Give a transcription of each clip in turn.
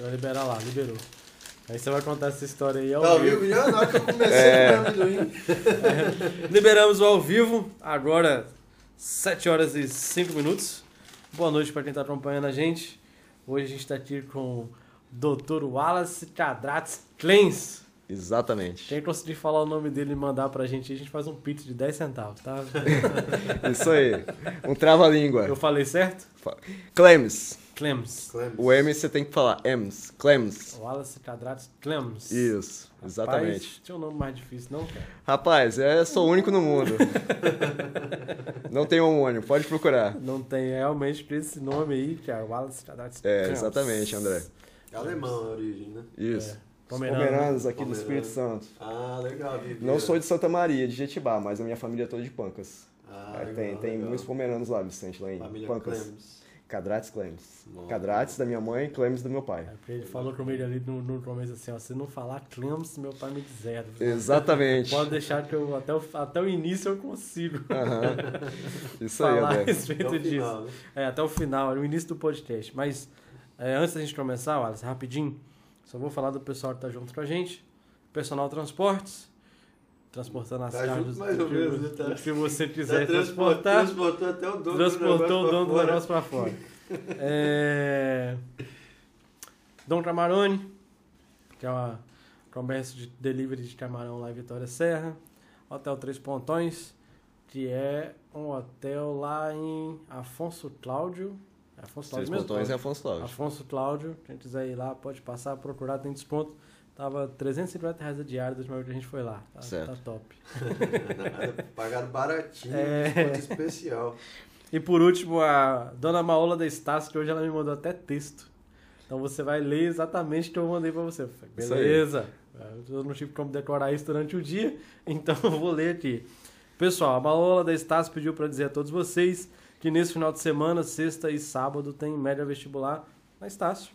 Você vai liberar lá, liberou. Aí você vai contar essa história aí ao Tá vivo. vivo já? Na hora que eu comecei É. amendoim. Liberamos o ao vivo, agora 7 horas e 5 minutos. Boa noite para quem está acompanhando a gente. Hoje a gente está aqui com o Dr. Wallace Cadrates Clens. Exatamente. Quem conseguir falar o nome dele e mandar pra gente, a gente faz um pix de 10 centavos, tá? Isso aí. Um trava-língua. Eu falei certo? Clems. O M você tem que falar. Ems. Clems. Wallace Cadrates Clems. Isso. Exatamente. Rapaz, tinha um nome mais difícil, não, cara? Rapaz, eu sou o único no mundo. Não tem homônio, pode procurar. Não tem realmente por esse nome aí, cara. Wallace Cadrates É, Clems. exatamente, André. É alemão a origem, né? Isso. É. Os Pomerano. Pomeranos aqui do. Espírito Santo. Ah, legal, Vivi. Não sou de Santa Maria, de Jetibá, mas a minha família é toda de Pancas. Ah, legal, tem, tem legal. muitos pomeranos lá, Vicente, lá em Família Pancas. Cadrates Clemes. Bom. Cadrates da minha mãe, Clemes do meu pai. É, ele falou comigo ali no, no começo assim, ó, se não falar Clems, meu pai me deserda. Exatamente. Pode deixar que eu, até o, até o início eu consigo Aham. Isso aí, falar a respeito Até o disso. final, né? É, até o final, no início do podcast. Mas é, antes da gente começar, Wallace, rapidinho, só vou falar do pessoal que tá junto com a gente. Personal Transportes, transportando as Tá cargas mais ou menos, né? Tá- do que você quiser transportou, transportar. transportou até o dono Transportou o do negócio dono do negócio pra fora. É... Dom Camarone, que é uma comércio de delivery de camarão lá em Vitória Serra. Hotel Três Pontões, que é um hotel lá em Afonso Cláudio. É Afonso Três Cláudio mesmo? Pontões é Afonso Cláudio. Afonso Cláudio, quem quiser ir lá, pode passar, procurar, tem desconto. Tava 350 reais a diária da última vez que a gente foi lá. Tá, Certo. tá top. Nada, Pagaram baratinho, É. desconto especial. E por último, a dona Maola da Estácio, que hoje ela me mandou até texto. Então você vai ler exatamente o que eu mandei pra você. Beleza. Eu não tive como decorar isso durante o dia, então eu vou ler aqui. Pessoal, a Maola da Estácio pediu para dizer a todos vocês que nesse final de semana, sexta e sábado, tem média vestibular na Estácio.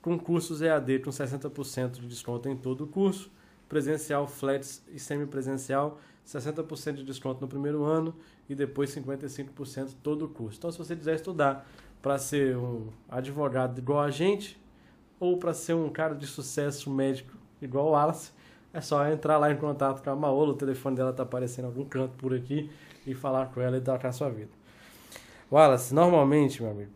Com cursos EAD com 60% de desconto em todo o curso, presencial, flats e semipresencial, 60% de desconto no primeiro ano e depois 55% todo o curso. Então, se você quiser estudar para ser um advogado igual a gente, ou para ser um cara de sucesso médico igual o Wallace, é só entrar lá em contato com a Maola, o telefone dela tá aparecendo em algum canto por aqui, e falar com ela e tocar a sua vida. Wallace, normalmente, meu amigo,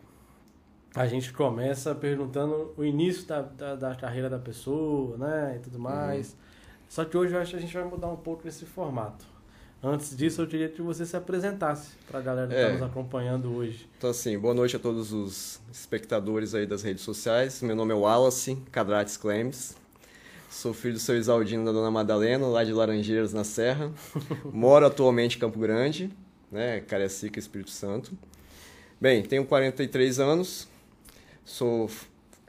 a gente começa perguntando o início da, da, da carreira da pessoa, né, e tudo mais. Só que hoje eu acho que a gente vai mudar um pouco esse formato. Antes disso, eu queria que você se apresentasse para a galera que É. está nos acompanhando hoje. Então, assim, boa noite a todos os espectadores aí das redes sociais. Meu nome é Wallace Cadrates Clemes. Sou filho do seu Isaldino da dona Madalena, lá de Laranjeiras, na Serra. Moro atualmente em Campo Grande, né, Cariacica, Espírito Santo. Bem, tenho 43 anos, sou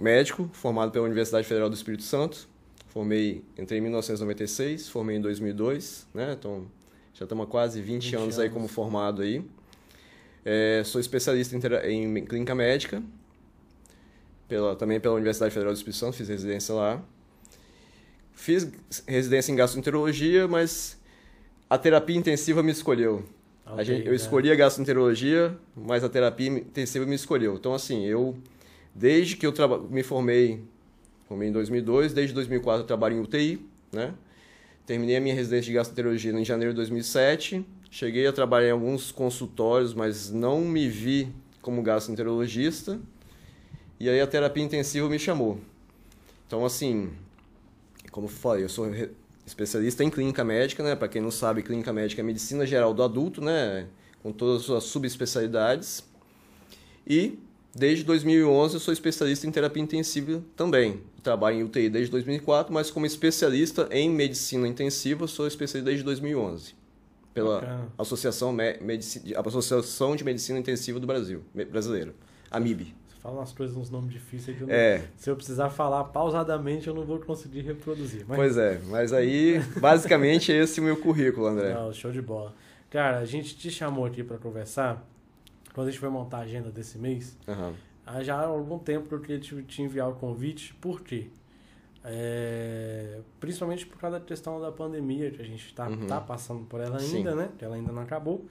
médico, formado pela Universidade Federal do Espírito Santo. Formei, entrei em 1996, formei em 2002, né, então já estamos há quase 20, 20 anos aí anos. como formado aí. É, sou especialista em, em clínica médica, pela, também pela Universidade Federal do Espírito Santo, fiz residência lá. Fiz residência em gastroenterologia, mas a terapia intensiva me escolheu. A Ok, gente, eu né? escolhi a gastroenterologia, mas a terapia intensiva me escolheu. Então, assim, eu, desde que eu me formei, formei em 2002, desde 2004 eu trabalho em UTI, né? Terminei a minha residência de gastroenterologia em janeiro de 2007. Cheguei a trabalhar em alguns consultórios, mas não me vi como gastroenterologista. E aí a terapia intensiva me chamou. Então, assim, como eu falei, eu sou especialista em clínica médica, né? Para quem não sabe, clínica médica é medicina geral do adulto, né? Com todas as suas subespecialidades. E desde 2011 eu sou especialista em terapia intensiva também. Trabalho em UTI desde 2004, mas como especialista em medicina intensiva sou especialista desde 2011 pela Bacana. Associação, Medici- Associação de Medicina Intensiva do Brasil, brasileira, AMIB. Você fala umas coisas, uns nomes difíceis que eu não- É, se eu precisar falar pausadamente, eu não vou conseguir reproduzir. Mas pois é, mas aí basicamente esse é o meu currículo, André. Não, show de bola. Cara, a gente te chamou aqui para conversar quando a gente foi montar a agenda desse mês. Aham. Há já há algum tempo que eu queria te, te enviar o convite. Por quê? É, principalmente por causa da questão da pandemia, que a gente está Uhum. tá passando por ela Sim. ainda, né? Que ela ainda não acabou.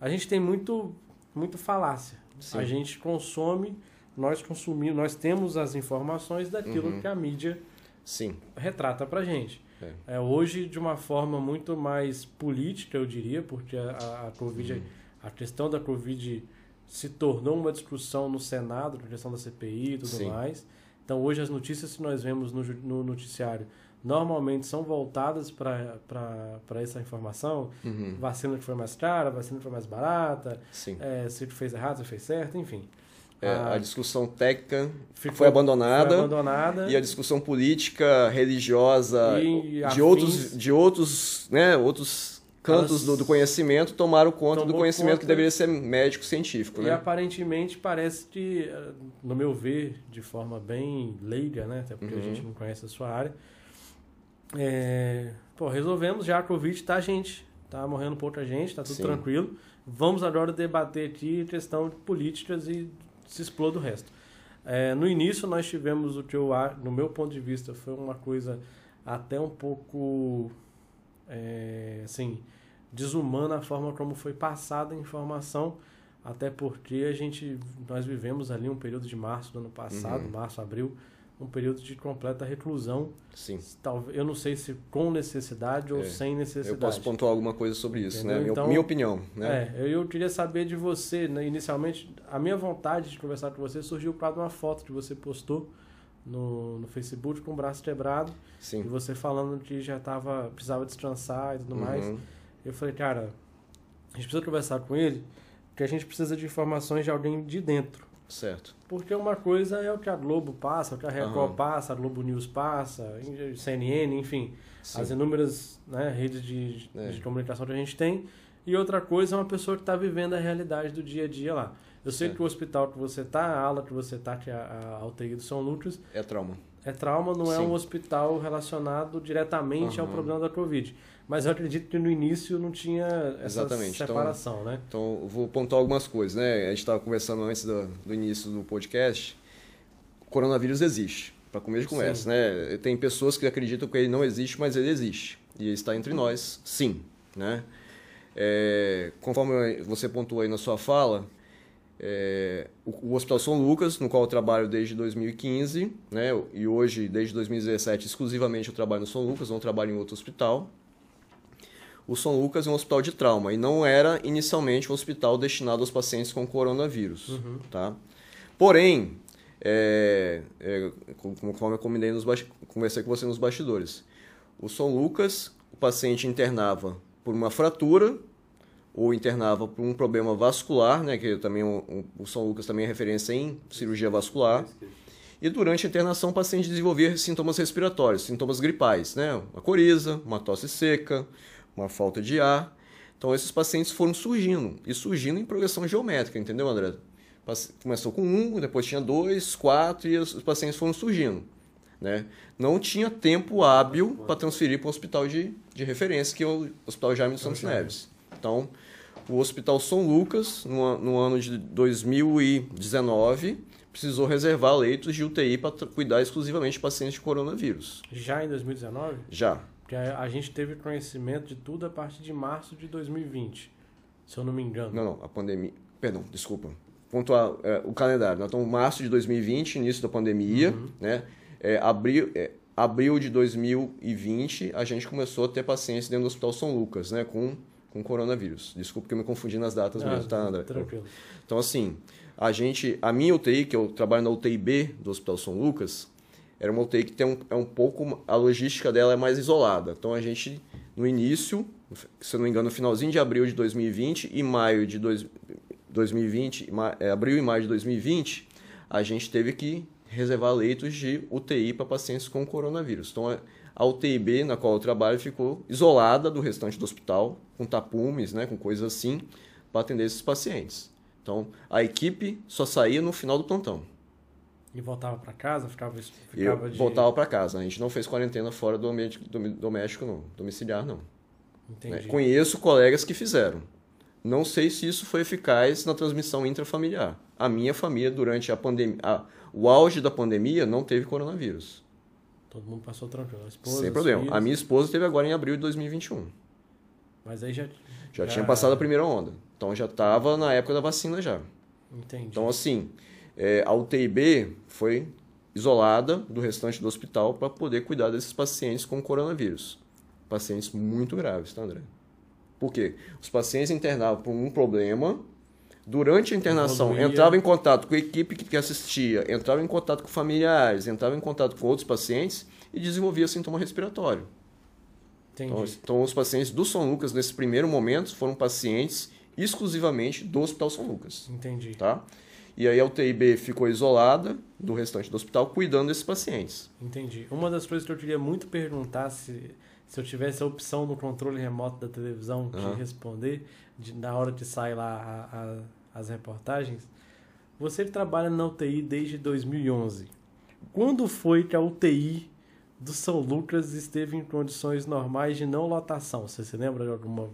A gente tem muito, muito falácia. Sim. A gente consome nós consumimos, nós temos as informações daquilo Uhum. que a mídia Sim. retrata pra gente. É. É, hoje, de uma forma muito mais política, eu diria, porque a, a, a Covid, Uhum. a questão da Covid se tornou uma discussão no Senado, a questão da CPI e tudo Sim. mais. Então, hoje, as notícias que nós vemos no, no noticiário normalmente são voltadas para essa informação. Uhum. Vacina que foi mais cara, vacina que foi mais barata, é, se fez errado, se fez certo, enfim. É, Ah, a discussão técnica ficou- foi abandonada. foi abandonada. E a discussão política, religiosa, E afins. de outros, de outros, né, outros cantos do, do conhecimento tomaram conta do conhecimento que conta. deveria ser médico científico, E né? aparentemente parece que, eh, no meu ver, de forma bem leiga, né? Até porque Uhum. a gente não conhece a sua área. É, pô, resolvemos já a Covid, tá, gente? Tá morrendo pouca gente, tá tudo Sim. tranquilo. Vamos agora debater aqui questão de políticas e se exploda o resto. É, no início nós tivemos o que eu no meu ponto de vista, foi uma coisa até um pouco é, assim, desumana a forma como foi passada a informação, até porque a gente nós vivemos ali um período de março do ano passado, Uhum. março, abril, um período de completa reclusão, Sim. talvez, eu não sei se com necessidade ou É, sem necessidade. Eu posso pontuar alguma coisa sobre isso, né? Entendeu? Minha, Então, minha opinião, né? É, eu, eu queria saber de você, né, inicialmente, a minha vontade de conversar com você surgiu por causa de uma foto que você postou no, no Facebook com o braço quebrado, e Sim. você falando que já tava, precisava descansar e tudo mais. Uhum. Eu falei, cara, a gente precisa conversar com ele, porque a gente precisa de informações de alguém de dentro. Certo. Porque uma coisa é o que a Globo passa, o que a Record Aham. passa, a Globo News passa, CNN, enfim, Sim. as inúmeras né, redes de, É. de comunicação que a gente tem. E outra coisa é uma pessoa que está vivendo a realidade do dia a dia lá. Eu sei Certo. que o hospital que você está, a ala que você está, que é a, a UTI do São Lucas, É trauma. é trauma, não é Sim. um hospital relacionado diretamente ao Aham. problema da Covid. Mas eu acredito que no início não tinha essa Exatamente. Então, separação, né? Então, eu vou pontuar algumas coisas, né? A gente estava conversando antes do, do início do podcast. O coronavírus existe, para começo de conversa, Sim. né? Tem pessoas que acreditam que ele não existe, mas ele existe. E ele está entre nós, sim, né? É, conforme você pontuou aí na sua fala, é, o, o Hospital São Lucas, no qual eu trabalho desde 2015, né? E hoje, desde 2017, exclusivamente eu trabalho no São Lucas, não trabalho em outro hospital o São Lucas é um hospital de trauma e não era inicialmente um hospital destinado aos pacientes com coronavírus, Uhum. tá? Porém, é, é, conforme eu combinei nos conversei com você nos bastidores, o São Lucas, o paciente internava por uma fratura ou internava por um problema vascular, né, que também um- o São Lucas também é referência em cirurgia vascular. E durante a internação, o paciente desenvolvia sintomas respiratórios, sintomas gripais, né? Uma coriza, uma tosse seca, uma falta de ar. Então, esses pacientes foram surgindo, e surgindo em progressão geométrica, entendeu, André? Começou com um, depois tinha dois, quatro, e os pacientes foram surgindo. Né? Não tinha tempo hábil para transferir para um hospital de, de referência, que é o Hospital Jaime dos Santos Neves. Então, o Hospital São Lucas, no, no ano de 2019, precisou reservar leitos de UTI para cuidar exclusivamente de pacientes de coronavírus. Já em 2019? Já. Porque a, a gente teve conhecimento de tudo a partir de março de 2020, se eu não me engano. Não, não, a pandemia. Perdão, desculpa. Pontuar é, o calendário. Nós estamos em março de 2020, início da pandemia, né? É, abril, é, abril de 2020, a gente começou a ter pacientes dentro do Hospital São Lucas, né? Com, com coronavírus. Desculpa que eu me confundi nas datas Ah, mesmo, tá, André? Tranquilo. Então, assim, a gente, a minha UTI, que eu trabalho na UTI B do Hospital São Lucas, era uma UTI que tem um, é um pouco, a logística dela é mais isolada. Então, a gente, no início, se eu não me engano, no finalzinho de abril de 2020 e maio de dois, 2020, ma- é, abril e maio de 2020, a gente teve que reservar leitos de UTI para pacientes com coronavírus. Então, a- a UTI B, na qual eu trabalho, ficou isolada do restante do hospital, com tapumes, né, com coisas assim, para atender esses pacientes. Então, a equipe só saía no final do plantão. E voltava para casa, ficava, Eu ficava de... voltava para casa. A gente não fez quarentena fora do ambiente doméstico, não. Domiciliar, não. Entendi. né? Conheço colegas que fizeram. Não sei se isso foi eficaz na transmissão intrafamiliar. A minha família, durante a pandemia, a- o auge da pandemia, não teve coronavírus. Todo mundo passou tranquilo. A esposa, Sem problema. filhos, A minha esposa teve agora em abril de 2021. Mas aí já... Já, tinha passado a primeira onda. Então já estava na época da vacina já. Entendi. Então, assim, É, a UTIB foi isolada do restante do hospital para poder cuidar desses pacientes com coronavírus. Pacientes muito graves, tá, André? Por quê? Os pacientes internavam por um problema, durante a internação Evoluía. entrava em contato com a equipe que assistia, entrava em contato com familiares, entrava em contato com outros pacientes e desenvolvia sintoma respiratório. Entendi. Então, então, os pacientes do São Lucas, nesse primeiro momento, foram pacientes exclusivamente do Hospital São Lucas. Entendi. Tá? E aí a UTIB ficou isolada do restante do hospital, cuidando desses pacientes. Entendi. Uma das coisas que eu queria muito perguntar, se, se eu tivesse a opção no controle remoto da televisão de Aham. responder, de, na hora de sair lá a- a- as reportagens, você que trabalha na UTI desde 2011. Quando foi que a UTI do São Lucas esteve em condições normais de não lotação? Você se lembra de alguma...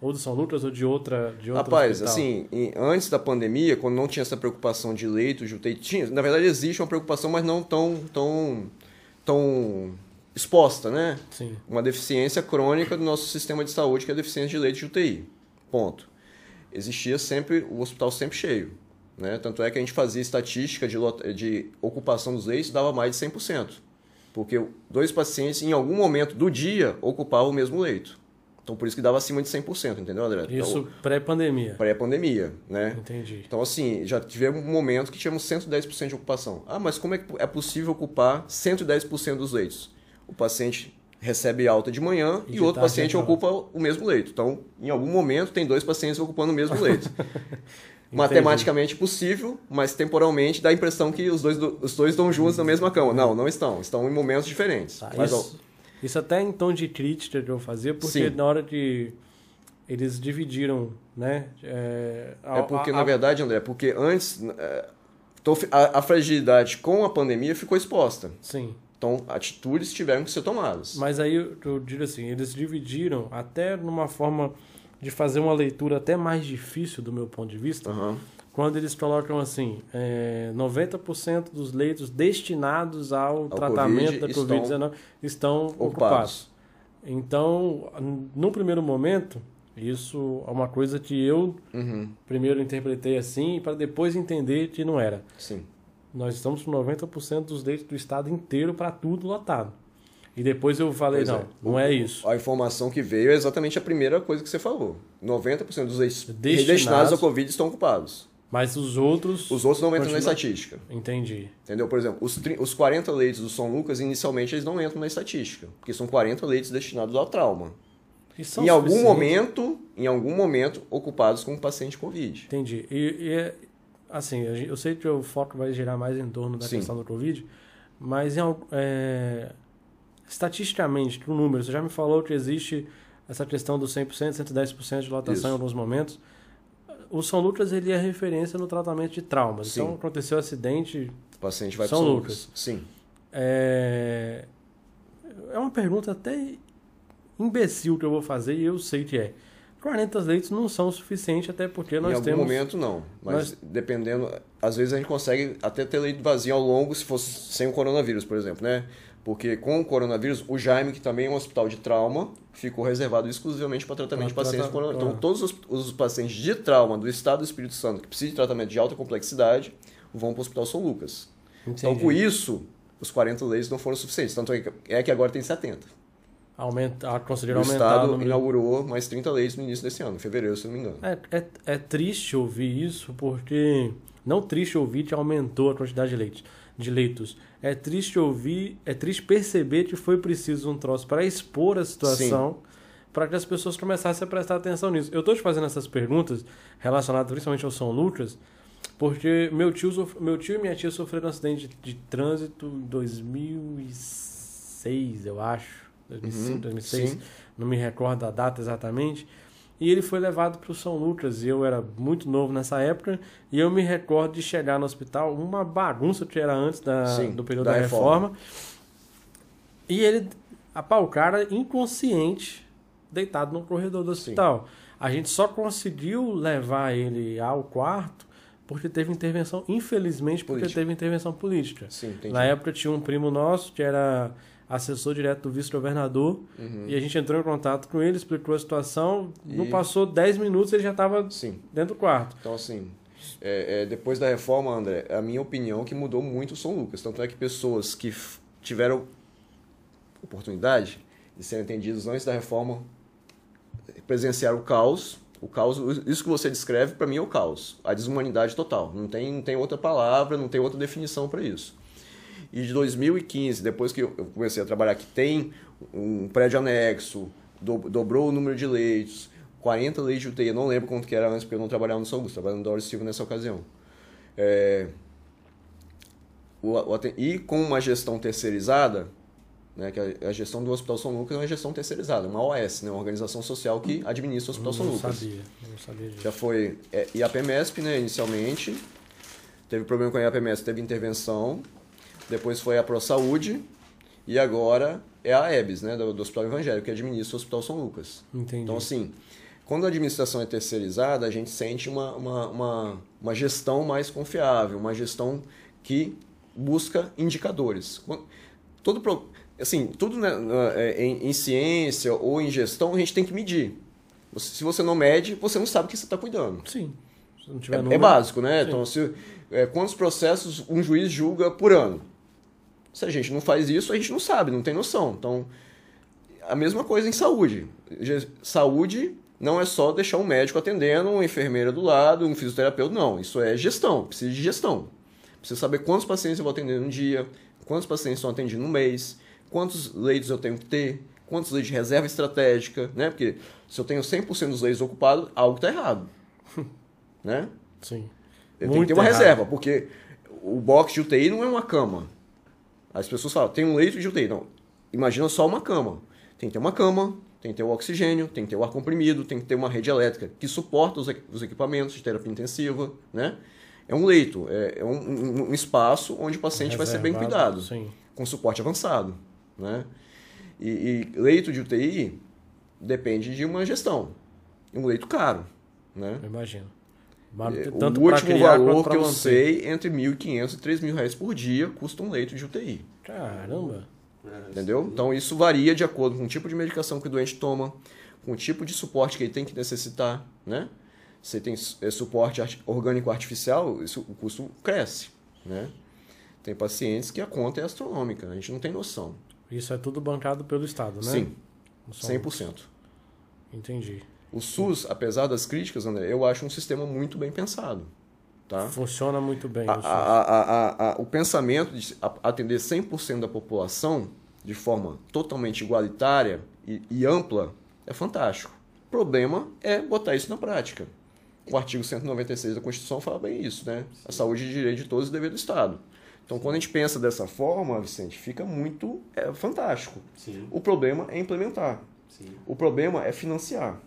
Ou do São Lucas ou de outra de outro Rapaz, hospital? assim, antes da pandemia, quando não tinha essa preocupação de leitos, de UTI, tinha, na verdade existe uma preocupação, mas não tão, tão, tão exposta, né? Sim. Uma deficiência crônica do nosso sistema de saúde, que é a deficiência de leitos de UTI. Ponto. Existia sempre, o hospital sempre cheio. Né? Tanto é que a gente fazia estatística de, de ocupação dos leitos, dava mais de 100%. Porque dois pacientes, em algum momento do dia, ocupavam o mesmo leito. Então, por isso que dava acima de 100%, entendeu, André? Isso Então, pré-pandemia. pré-pandemia, né? Entendi. Então, assim, já tivemos um momento que tínhamos 110% de ocupação. Ah, mas como é que é possível ocupar 110% dos leitos? O paciente recebe alta de manhã E e, outro paciente ocupa o mesmo leito. Então, em algum momento, tem dois pacientes ocupando o mesmo leito. Matematicamente possível, mas temporalmente dá a impressão que os dois, do- os dois estão juntos na mesma cama. Não, não estão. Estão em momentos diferentes. Tá, Mas, isso, isso até em tom de crítica que eu fazia, porque Sim. na hora que eles dividiram, né? É, a- É porque, a- na a- verdade, André, porque antes é, a, fragilidade com a pandemia ficou exposta. Sim. Então, atitudes tiveram que ser tomadas. Mas aí eu, digo assim, eles dividiram até numa forma de fazer uma leitura até mais difícil do meu ponto de vista, Aham. Quando eles colocam assim, é, 90% dos leitos destinados ao, tratamento Covid da estão Covid-19 estão ocupados. Ocupados. Então, no primeiro momento, isso é uma coisa que eu Uhum. primeiro interpretei assim para depois entender que não era. Sim. Nós estamos com 90% dos leitos do estado inteiro para tudo lotado. E depois eu falei, Pois não, é. não é isso. A informação que veio é exatamente a primeira coisa que você falou. 90% dos leitos Destinados- destinados ao Covid estão ocupados. Mas os outros. Os outros não entram na Continua- estatística. Entendi. Entendeu? Por exemplo, os, os 40 leitos do São Lucas, inicialmente, eles não entram na estatística. Porque são 40 leitos destinados ao trauma. E são em algum momento, em algum momento, ocupados com paciente Covid. Entendi. E, e é- assim, eu sei que o foco vai girar mais em torno da Sim. questão do Covid, mas em, é, estatisticamente, com números, você já me falou que existe essa questão dos 100%, 110% de lotação Isso. em alguns momentos. O São Lucas ele é referência no tratamento de traumas. Sim. Então, aconteceu um acidente. O paciente vai São para São Lucas. Lucas. Sim. É, é uma pergunta até imbecil que eu vou fazer e eu sei que é. 40 leitos não são suficientes, até porque em nós algum temos. momento, não. Mas nós- dependendo... Às vezes a gente consegue até ter leito vazio ao longo, se fosse sem o coronavírus, por exemplo, né? Porque com o coronavírus, o Jaime, que também é um hospital de trauma, ficou reservado exclusivamente para tratamento de pacientes com coronavírus. Então, todos os, os pacientes de trauma do estado do Espírito Santo que precisam de tratamento de alta complexidade vão para o Hospital São Lucas. Então, Entendi. com isso, os 40 leitos não foram suficientes. Tanto é que- é agora tem 70. Aumenta, O conseguiram aumentar o Estado número. inaugurou mais 30 leitos no início desse ano, em fevereiro, se não me engano. É, é, é triste ouvir isso, porque. Não triste ouvir que aumentou a quantidade de leitos. De leitos. É triste ouvir, é triste perceber que foi preciso um troço para expor a situação, para que as pessoas começassem a prestar atenção nisso. Eu estou te fazendo essas perguntas relacionadas principalmente ao São Lucas, porque meu tio, meu tio e minha tia sofreram um acidente de, de trânsito em 2006, eu acho. 2005, Uhum, 2006 sim. não me recordo a data exatamente. E ele foi levado para o São Lucas. E eu era muito novo nessa época. E eu me recordo de chegar no hospital, uma bagunça que era antes da, Sim, do período da da, reforma. reforma. E ele, apá, o cara inconsciente, deitado no corredor do hospital. A gente só conseguiu levar ele ao quarto porque teve intervenção, infelizmente, porque Política. teve intervenção política. Sim. Na época tinha um primo nosso que era assessor direto do vice-governador Uhum. e a gente entrou em contato com ele, explicou a situação. Não E- passou 10 minutos ele já estava dentro do quarto. Então, assim, é, é, depois da reforma, André, a minha opinião é que mudou muito o São Lucas. Tanto é que pessoas que tiveram oportunidade de serem atendidos antes da reforma presenciaram o caos. O caos, isso que você descreve, para mim é o caos. A desumanidade total. Não tem, não tem outra palavra, não tem outra definição para isso. E de 2015, depois que eu comecei a trabalhar, que tem um prédio anexo, do- dobrou o número de leitos, 40 leitos de UTI, eu não lembro quanto que era antes, porque eu não trabalhava no São Augusto, trabalhava no Doris Silva nessa ocasião. É, o- o e com uma gestão terceirizada, né, que a, a gestão do Hospital São Lucas é uma gestão terceirizada, uma OS, né, uma organização social que administra o Hospital São não Lucas. sabia, não sabia disso. Já foi é, IAPMESP, né, inicialmente. Teve problema com a IAPMESP, teve intervenção. Depois foi a ProSaúde. E agora é a EBS, né, do, do Hospital Evangélico, que administra o Hospital São Lucas. Entendi. Então, assim, quando a administração é terceirizada, a gente sente uma, uma, uma, uma gestão mais confiável, uma gestão que busca indicadores. Todo, pro- assim, tudo né, é, em, em ciência ou em gestão, a gente tem que medir. Se você não mede, você não sabe o que você está cuidando. Sim. É, é número- básico, né? Sim. Então, se, é, quantos processos um juiz julga por ano? Se a gente não faz isso, a gente não sabe, não tem noção. Então, a mesma coisa em saúde. Saúde não é só deixar um médico atendendo, uma enfermeira do lado, um fisioterapeuta, não. Isso é gestão, precisa de gestão. Precisa saber quantos pacientes eu vou atender no dia, quantos pacientes estão atendidos no mês, quantos leitos eu tenho que ter, quantos leitos de reserva estratégica, né? Porque se eu tenho 100% dos leitos ocupados, algo está errado. né? Sim. Eu tenho Muito que ter uma errado. reserva, porque o box de UTI não é uma cama. As pessoas falam, tem um leito de UTI. Não, imagina só uma cama. Tem que ter uma cama, tem que ter o oxigênio, tem que ter o ar comprimido, tem que ter uma rede elétrica que suporta os, equi- os equipamentos de terapia intensiva, né? É um leito, é, é um, um- espaço onde o paciente vai ser bem Reservado, cuidado, Sim. com suporte avançado, né? E, e leito de UTI depende de uma gestão. Um leito caro, né? Imagino. Mas É, o último criar valor que eu manter. sei, entre 1.500 e 3.000 reais por dia, custa um leito de UTI. Caramba. Entendeu? Então isso varia de acordo com o tipo de medicação que o doente toma, com o tipo de suporte que ele tem que necessitar, né? Se tem é, suporte orgânico artificial, isso, o custo cresce, né? Tem pacientes que a conta é astronômica, a gente não tem noção. Isso é tudo bancado pelo Estado, né? Sim, No São 100%. Entendi. O SUS, apesar das críticas, André, eu acho um sistema muito bem pensado, tá? Funciona muito bem. A- o SUS. a- a- o pensamento de atender 100% da população de forma totalmente igualitária e, e ampla é fantástico. O problema é botar isso na prática. O artigo 196 da Constituição fala bem isso, né? A saúde é direito de todos e dever do Estado. Então, quando a gente pensa dessa forma, Vicente, fica muito é, fantástico. Sim, O problema é implementar. sim. O problema é financiar.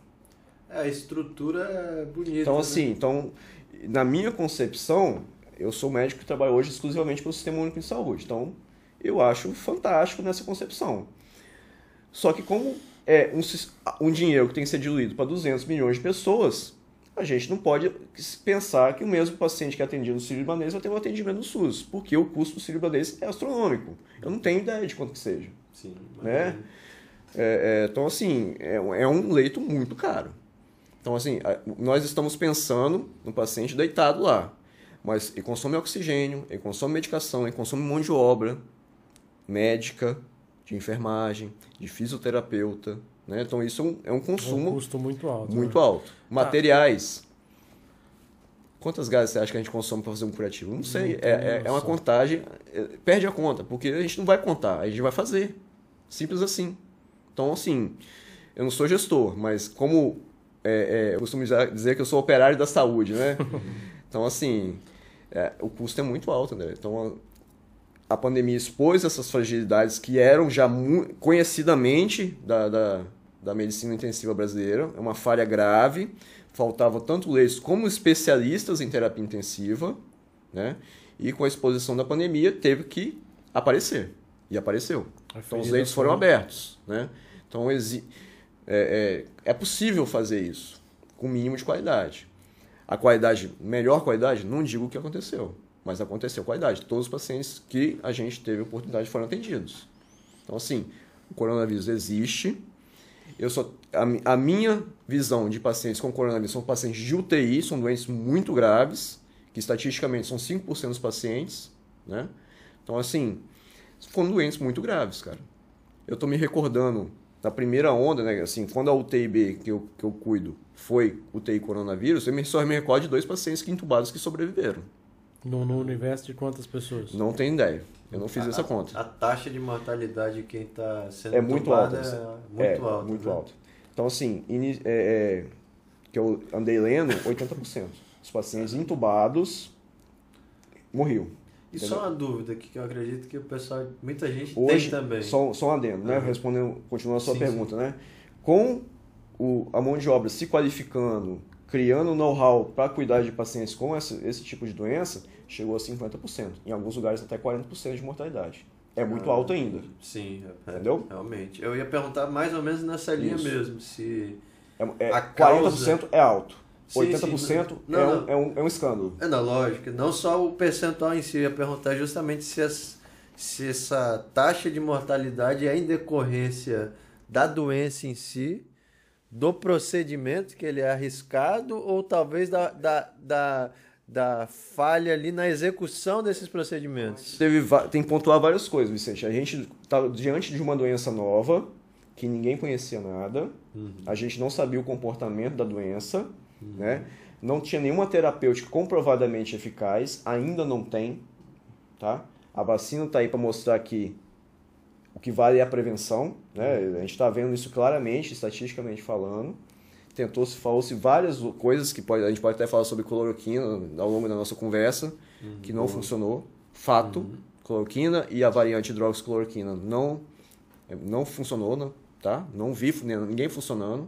A estrutura é bonita. Então, né? assim, então, na minha concepção, eu sou médico que trabalha hoje exclusivamente pelo Sistema Único de Saúde. Então, eu acho fantástico nessa concepção. Só que como é um, um dinheiro que tem que ser diluído para 200 milhões de pessoas, a gente não pode pensar que o mesmo paciente que é atendido no Sírio-Libanês vai ter um atendimento no SUS, porque o custo do Sírio-Libanês é astronômico. Eu não tenho ideia de quanto que seja. Sim, né? É, é, então, assim, é, é um leito muito caro. Então, assim, nós estamos pensando no paciente deitado lá, mas ele consome oxigênio, ele consome medicação, ele consome mão de obra médica, de enfermagem, de fisioterapeuta, né? Então, isso é um, é um É um consumo custo muito alto. muito né? alto. Materiais. Quantas gases você acha que a gente consome para fazer um curativo? Não sei. É, é- é uma contagem. é, perde a conta, porque a gente não vai contar, a gente vai fazer. Simples assim. Então, assim, eu não sou gestor, mas como é, é, eu costumo dizer- que eu sou operário da saúde, né? Então, assim, é, o custo é muito alto, André. Então, a, a pandemia expôs essas fragilidades que eram já conhecidamente da, da, da medicina intensiva brasileira. É uma falha grave. Faltava tanto leitos como especialistas em terapia intensiva, né? E com a exposição da pandemia teve que aparecer. E apareceu. Então os leitos foram abertos, né? Então exi- é, é, é possível fazer isso com o mínimo de qualidade. A qualidade, melhor qualidade, não digo o que aconteceu, mas aconteceu qualidade. Todos os pacientes que a gente teve oportunidade foram atendidos. Então assim, o coronavírus existe. Eu só a, a minha visão de pacientes com coronavírus são pacientes de UTI, são doentes muito graves que estatisticamente são 5% dos pacientes, né? Então, assim, foram doentes muito graves, cara. Eu tô me recordando da primeira onda, né? Assim, quando a UTI-B que eu, que eu cuido foi UTI coronavírus, eu só me recordo de dois pacientes que intubados que sobreviveram. No, no universo de quantas pessoas? Não tenho ideia. Eu não fiz a, essa conta. A taxa de mortalidade de quem está sendo é muito alta. É muito é, alta. Muito né? alta. Então, assim, é, é, que eu andei lendo, 80%. Os pacientes intubados morriam. E só uma dúvida que eu acredito que o pessoal, muita gente Hoje, tem também. Só, só um adendo, né? Uhum. Respondendo, continuando a sua Sim, pergunta, né? Com o, a mão de obra se qualificando, criando know-how para cuidar de pacientes com esse, esse tipo de doença, chegou a 50%. Em alguns lugares até 40% de mortalidade. É muito Ah, alto ainda. Sim, é, Entendeu? realmente. Eu ia perguntar mais ou menos nessa linha Isso. mesmo, se... É, é, A 40% causa- é alto. Sim, 80% sim. Não, é, não. um, é, um, é um escândalo. É, não, lógico. Não só o percentual em si, eu ia perguntar justamente se, as- se essa taxa de mortalidade é em decorrência da doença em si, do procedimento, que ele é arriscado, ou talvez da, da, da, da falha ali na execução desses procedimentos. Teve, tem que pontuar várias coisas, Vicente. A gente está diante de uma doença nova, que ninguém conhecia nada, a gente não sabia o comportamento da doença, né? não tinha nenhuma terapêutica comprovadamente eficaz, ainda não tem. Tá? A vacina está aí para mostrar que o que vale é a prevenção. Né? A gente está vendo isso claramente, estatisticamente falando. Tentou-se, falou-se várias coisas que pode, a gente pode até falar sobre cloroquina ao longo da nossa conversa, que não funcionou. Fato, cloroquina e a variante hidroxicloroquina não, não funcionou, né? tá? Não vi né, ninguém funcionando.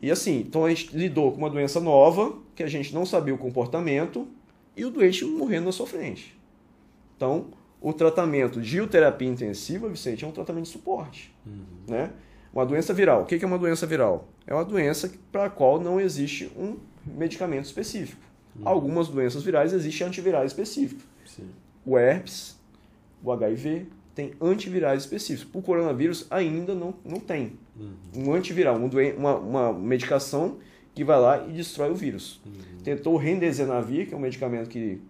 E assim, então a gente lidou com uma doença nova, que a gente não sabia o comportamento, e o doente morrendo na sua frente. Então, o tratamento de terapia intensiva, Vicente, é um tratamento de suporte. Né? Uma doença viral. O que é uma doença viral? É uma doença para a qual não existe um medicamento específico. Algumas doenças virais existem antivirais específicos. Sim. O herpes, o HIV, tem antivirais específicos. O coronavírus ainda não, não tem. Um antiviral, um doen- uma, uma medicação que vai lá e destrói o vírus. Tentou o Remdesivir, que é um medicamento que,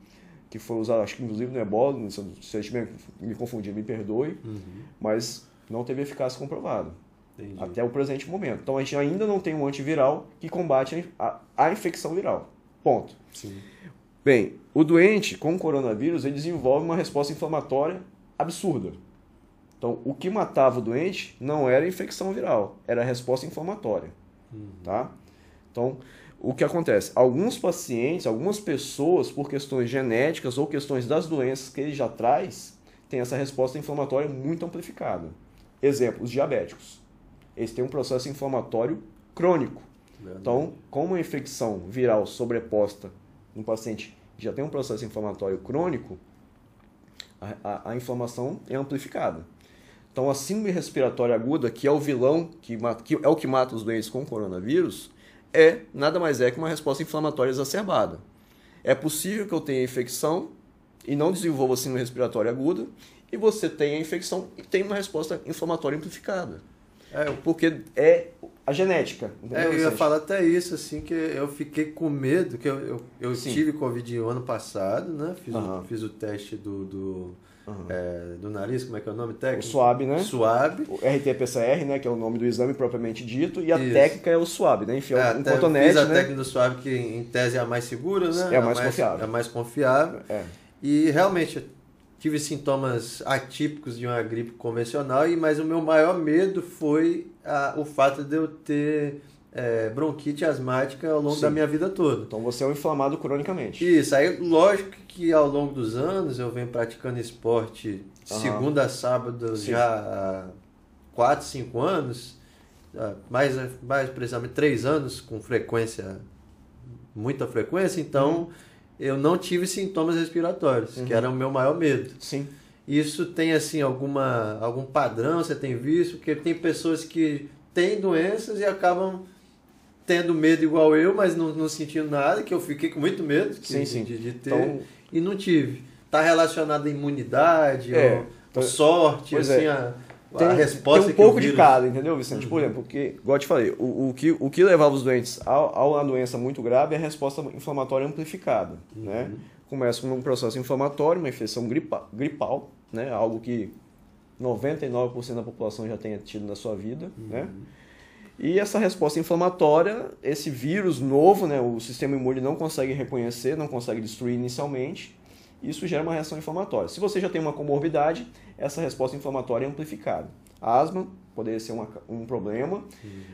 que foi usado, acho que inclusive no ebola, se eu- estiver me confundir, me perdoe, mas não teve eficácia comprovada Entendi. até o presente momento. Então a gente ainda não tem um antiviral que combate a, a infecção viral. Ponto. Sim. Bem, o doente com coronavírus ele desenvolve uma resposta inflamatória absurda. Então, o que matava o doente não era a infecção viral, era a resposta inflamatória. Tá? Então, o que acontece? Alguns pacientes, algumas pessoas, por questões genéticas ou questões das doenças que ele já traz, têm essa resposta inflamatória muito amplificada. Exemplo, os diabéticos. Eles têm um processo inflamatório crônico. Verdade. Então, com uma infecção viral sobreposta no paciente que já tem um processo inflamatório crônico, a, a- a inflamação é amplificada. Então, a síndrome respiratória aguda, que é o vilão, que, que é o que mata os doentes com coronavírus, é nada mais é que uma resposta inflamatória exacerbada. É possível que eu tenha infecção e não desenvolva síndrome respiratória aguda, e você tenha infecção e tem uma resposta inflamatória amplificada. É, Porque é a genética. É, eu ia falar até isso, assim, que eu fiquei com medo, que eu, eu, eu tive Covid o ano passado, né? Fiz, Aham. o, fiz o teste do, do, Aham. é, do nariz, como é que é o nome O técnico? SWAB, né? Suave. O RT-PCR, né, que é o nome do exame propriamente dito, e a Isso. técnica é o SWAB, né? Enfim, É, um eu cotonete, a né? técnica do suave, que em tese é a mais segura, né? É a mais confiável. É a mais confiável. É. E realmente tive sintomas atípicos de uma gripe convencional, e mas o meu maior medo foi a- o fato de eu ter é, bronquite asmática ao longo Sim. da minha vida toda. Então você é um inflamado cronicamente. Isso, aí lógico que ao longo dos anos eu venho praticando esporte Aham. segunda a sábado Sim. já há 4, 5 anos, mais, mais precisamente 3 anos com frequência, muita frequência, então eu não tive sintomas respiratórios, Uhum. que era o meu maior medo. Sim. Isso tem assim alguma algum padrão, você tem visto? Porque tem pessoas que têm doenças e acabam tendo medo igual eu, mas não, não sentindo nada, que eu fiquei com muito medo que- Sim, sim. De, de ter Então- e não tive. Tá relacionado à imunidade, É, ou, então- ou sorte, assim, é. a- tem, a resposta tem um pouco de vírus- cada, entendeu, Vicente? Por exemplo, porque, igual eu te falei, o, o, que, o que levava os doentes ao- a uma doença muito grave é a resposta inflamatória amplificada, né? Começa com um processo inflamatório, uma infecção gripa, gripal, né? Algo que 99% da população já tenha tido na sua vida, né? E essa resposta inflamatória, esse vírus novo, né, o sistema imune não consegue reconhecer, não consegue destruir inicialmente, isso gera uma reação inflamatória. Se você já tem uma comorbidade, essa resposta inflamatória é amplificada. Asma poderia ser uma- um problema,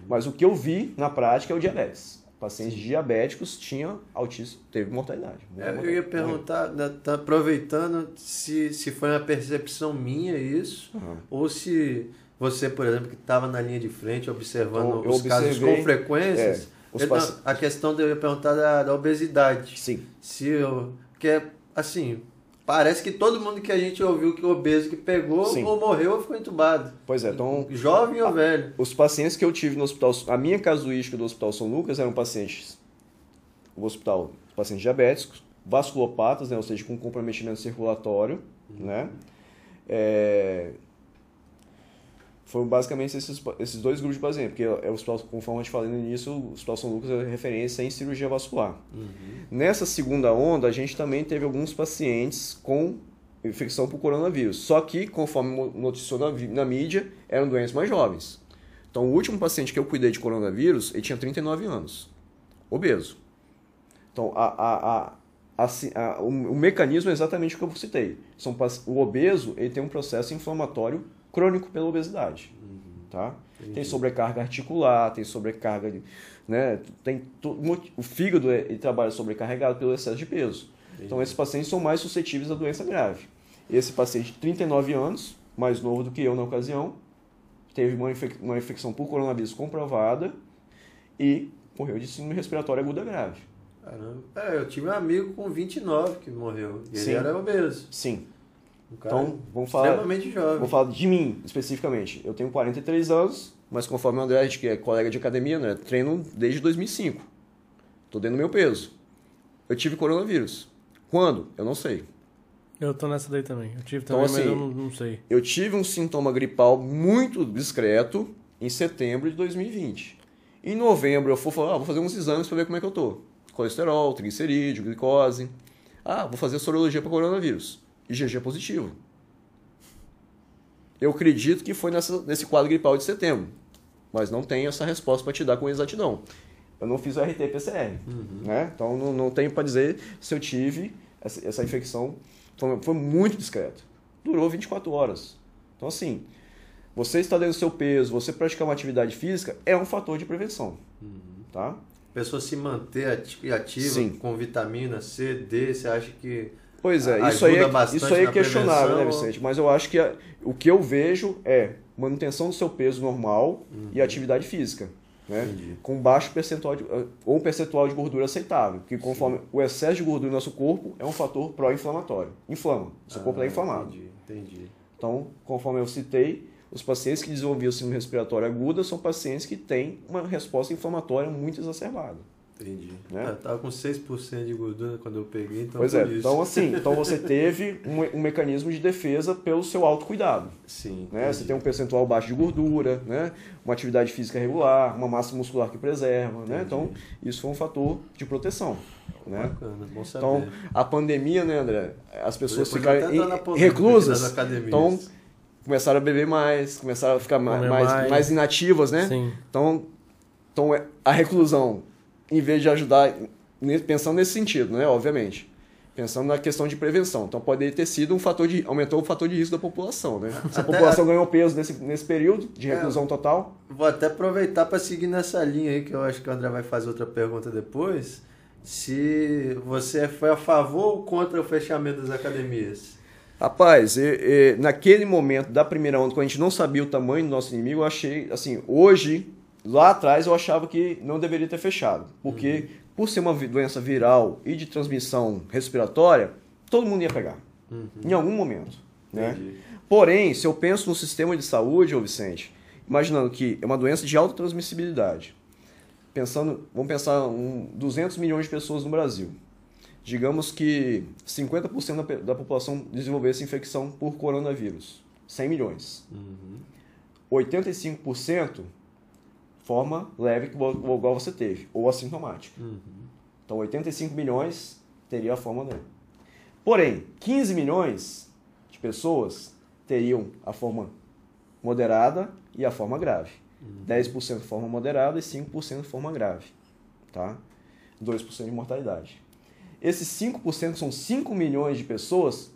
mas o que eu vi na prática é o diabetes. Pacientes diabéticos tinham autismo, teve mortalidade. É, Eu ia perguntar, né, tá aproveitando se, se foi uma percepção minha isso, Aham. ou se você, por exemplo, que estava na linha de frente observando Então, os casos com frequências, é, paci- a questão de eu perguntar da, da obesidade. Sim. Se eu, que é assim, parece que todo mundo que a gente ouviu que obeso que pegou Sim. ou morreu ou ficou entubado. Pois é, então Jovem ou velho. os pacientes que eu tive no hospital, a minha casuística do Hospital São Lucas eram pacientes, o hospital, pacientes diabéticos, vasculopatas, né, ou seja, com comprometimento circulatório, né? É, foram basicamente esses, esses dois grupos de pacientes, porque é o hospital, conforme eu te falei no início, o Hospital São Lucas é referência em cirurgia vascular. Nessa segunda onda, a gente também teve alguns pacientes com infecção por coronavírus. Só que, conforme noticiou na, na mídia, eram doentes mais jovens. Então, o último paciente que eu cuidei de coronavírus, ele tinha 39 anos, obeso. Então, a, a, a, a ci- a- o, o mecanismo é exatamente o que eu citei. São, o obeso ele tem um processo inflamatório crônico pela obesidade. Tá? Tem sobrecarga articular, tem sobrecarga, de- né? Tem o fígado ele trabalha sobrecarregado pelo excesso de peso. Então esses pacientes são mais suscetíveis à doença grave. Esse paciente de 39 anos, mais novo do que eu na ocasião, teve uma, infec- uma infecção por coronavírus comprovada e morreu de síndrome respiratória aguda grave. Caramba. É, eu tive um amigo com 29 que morreu. E Sim. ele era obeso. Sim. Um cara Então, vamos falar, extremamente jovem. vou falar de mim especificamente. Eu tenho 43 anos, mas conforme o André, que é colega de academia, né, treino desde 2005. Estou dentro do meu peso. Eu tive coronavírus. Quando? Eu não sei. Eu tô nessa daí também. Eu tive Então, também, mas assim, eu não, não sei. Eu tive um sintoma gripal muito discreto em setembro de 2020. Em novembro eu fui falar, ah, vou fazer uns exames para ver como é que eu tô. Colesterol, triglicerídeo, glicose. Ah, vou fazer sorologia para coronavírus. IgG positivo. Eu acredito que foi nessa, nesse quadro gripal de setembro, mas não tenho essa resposta para te dar com exatidão. Eu não fiz o RT-PCR, né? Então não, não tenho para dizer se eu tive essa, essa infecção. Foi, foi muito discreto. Durou 24 horas. Então assim, você está dentro do seu peso, você praticar uma atividade física é um fator de prevenção, tá? A pessoa se manter ati- ativa Sim. com vitamina C, D, você acha que. Pois é, isso aí é, isso aí é questionável, né. Vicente? Mas eu acho que a- o que eu vejo é manutenção do seu peso normal e atividade física. Né? Entendi. Com baixo percentual de, ou um percentual de gordura aceitável. Porque conforme o excesso de gordura no nosso corpo é um fator pró-inflamatório. Inflama. Seu corpo está Ah, inflamado. Entendi, entendi. Então, conforme eu citei, os pacientes que desenvolviam síndrome respiratória aguda são pacientes que têm uma resposta inflamatória muito exacerbada. Entendi. Né? Eu tava com 6% de gordura quando eu peguei, então pois é, isso. então assim, então você teve um, um mecanismo de defesa pelo seu autocuidado. Sim. Né? Você entendi. tem um percentual baixo de gordura, né? uma atividade física regular, uma massa muscular que preserva. Né? Então, isso foi um fator de proteção. Né? Bacana, bom saber. Então, a pandemia, né, André? As pessoas ficaram em- reclusas. Então, começaram a beber mais, começaram a ficar mais, mais. mais inativas, né? Sim. Então, então, é- a reclusão, em vez de ajudar, pensando nesse sentido, né? Obviamente. Pensando na questão de prevenção. Então, pode ter sido um fator de. aumentou o fator de risco da população, né? Se a população ganhou peso nesse, nesse período de É. reclusão total. Vou até aproveitar para seguir nessa linha aí, que eu acho que o André vai fazer outra pergunta depois. Se você foi a favor ou contra o fechamento das academias? Rapaz, e- e, naquele momento da primeira onda, quando a gente não sabia o tamanho do nosso inimigo, eu achei, assim, hoje, lá atrás eu achava que não deveria ter fechado. Porque, por ser uma doença viral e de transmissão respiratória, todo mundo ia pegar. Em algum momento. Né? Entendi. Porém, se eu penso no sistema de saúde, ô Vicente, imaginando que é uma doença de alta transmissibilidade, pensando, vamos pensar um 200 milhões de pessoas no Brasil. Digamos que 50% da, da população desenvolvesse infecção por coronavírus. 100 milhões. 85% forma leve igual igual você teve, ou assintomática. Então 85 milhões teria a forma leve. Porém, 15 milhões de pessoas teriam a forma moderada e a forma grave. 10% forma moderada e 5% forma grave. Tá? 2% de mortalidade. Esses 5% são 5 milhões de pessoas.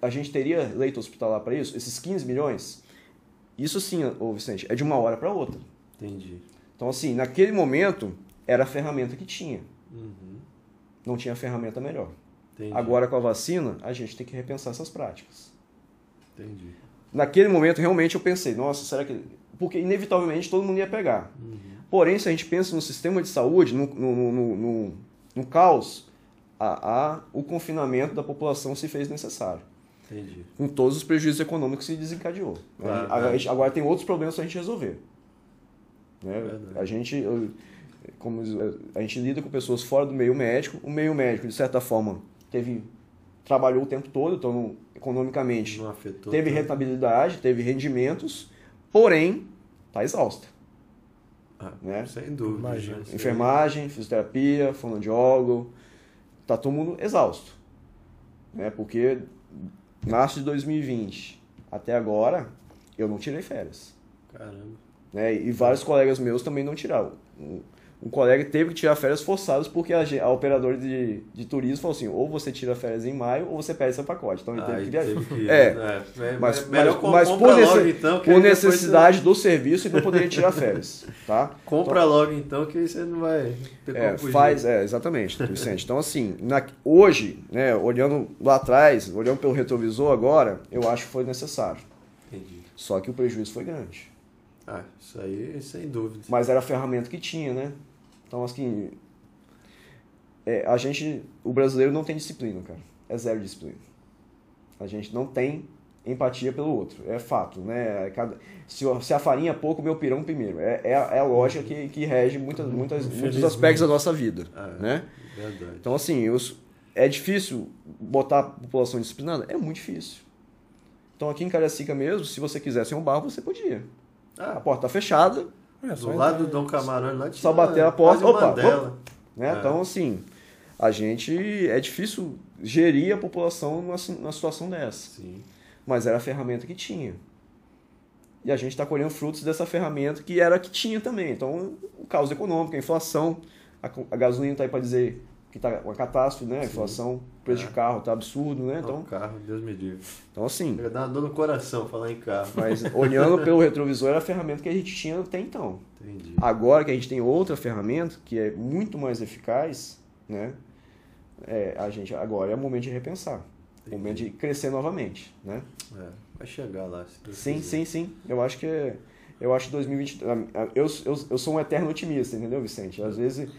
A gente teria leito hospitalar para isso? Esses 15 milhões? Isso sim, ô Vicente, é de uma hora para outra. Entendi. Então, assim, naquele momento, era a ferramenta que tinha. Não tinha ferramenta melhor. Entendi. Agora, com a vacina, a gente tem que repensar essas práticas. Entendi. Naquele momento, realmente, eu pensei, nossa, será que... Porque, inevitavelmente, todo mundo ia pegar. Porém, se a gente pensa no sistema de saúde, no, no, no, no- no- caos, a, a- o confinamento da população se fez necessário. Entendi. Com todos os prejuízos econômicos que se desencadeou. né? Claro, A- a é. gente- agora tem outros problemas para a gente resolver. Né? Verdade. A gente... como a gente lida com pessoas fora do meio médico, o meio médico, de certa forma, teve trabalhou o tempo todo, então economicamente Não afetou. teve tanto. rentabilidade, teve rendimentos, porém está exausta. Ah, né? Sem dúvida. Imagino. né? Enfermagem, fisioterapia, fonoaudiólogo, tá todo mundo exausto. Né? Porque março de 2020 até agora eu não tirei férias. Caramba. Né? E vários colegas meus também não tiraram. Um, um colega teve que tirar férias forçadas porque a, a operadora de, de turismo falou assim, ou você tira férias em maio ou você perde seu pacote. Então ele teve Aí que viajar. teve ir, É. né? É, Mas, é mas, mas por, logo, então, por necessidade do serviço ele não poderia tirar férias, tá? Você compra logo então, que aí você não vai ter É, faz, é, exatamente, Vicente. Então, assim, na- hoje, né, olhando lá atrás, olhando pelo retrovisor agora, eu acho que foi necessário. Entendi. Só que o prejuízo foi grande. Ah, isso aí, sem dúvida. Mas era a ferramenta que tinha, né? Então, assim, é, a gente, o brasileiro não tem disciplina, cara. É zero disciplina. A gente não tem empatia pelo outro. É fato, né? Cada- se, se a farinha é pouco, meu pirão primeiro. É, é, a- é a lógica que, que rege muitas, muitas, muitos aspectos da nossa vida, É. né? Verdade. Então, assim, eu, é difícil botar a população disciplinada? É muito difícil. Então, aqui em Cariacica mesmo, se você quisesse um bar, você podia. A Ah, porta tá fechada, É, do lado do Dom Camarão lá tinha Só bater a porta, opa, Mandela. né? É. Então, assim, a gente... É difícil gerir a população numa, numa situação dessa. Sim. Mas era a ferramenta que tinha. E a gente está colhendo frutos dessa ferramenta que era a que tinha também. Então, o caos econômico, a inflação, a, a gasolina está aí para dizer que está uma catástrofe, né? A inflação, o preço É. de carro está absurdo, né? Então, Então, carro, Deus me livre. então assim, a dar uma dor no coração falar em carro. mas olhando pelo retrovisor, era a ferramenta que a gente tinha até então. Entendi. Agora que a gente tem outra ferramenta que é muito mais eficaz, né? É, a gente agora é o momento de repensar, o Entendi. momento de crescer novamente, né? É, vai chegar lá. Sim, quiser. sim, sim. Eu acho que é- eu acho que 2020 a- a- eu, eu, eu sou um eterno otimista, entendeu, Vicente? Às vezes ah,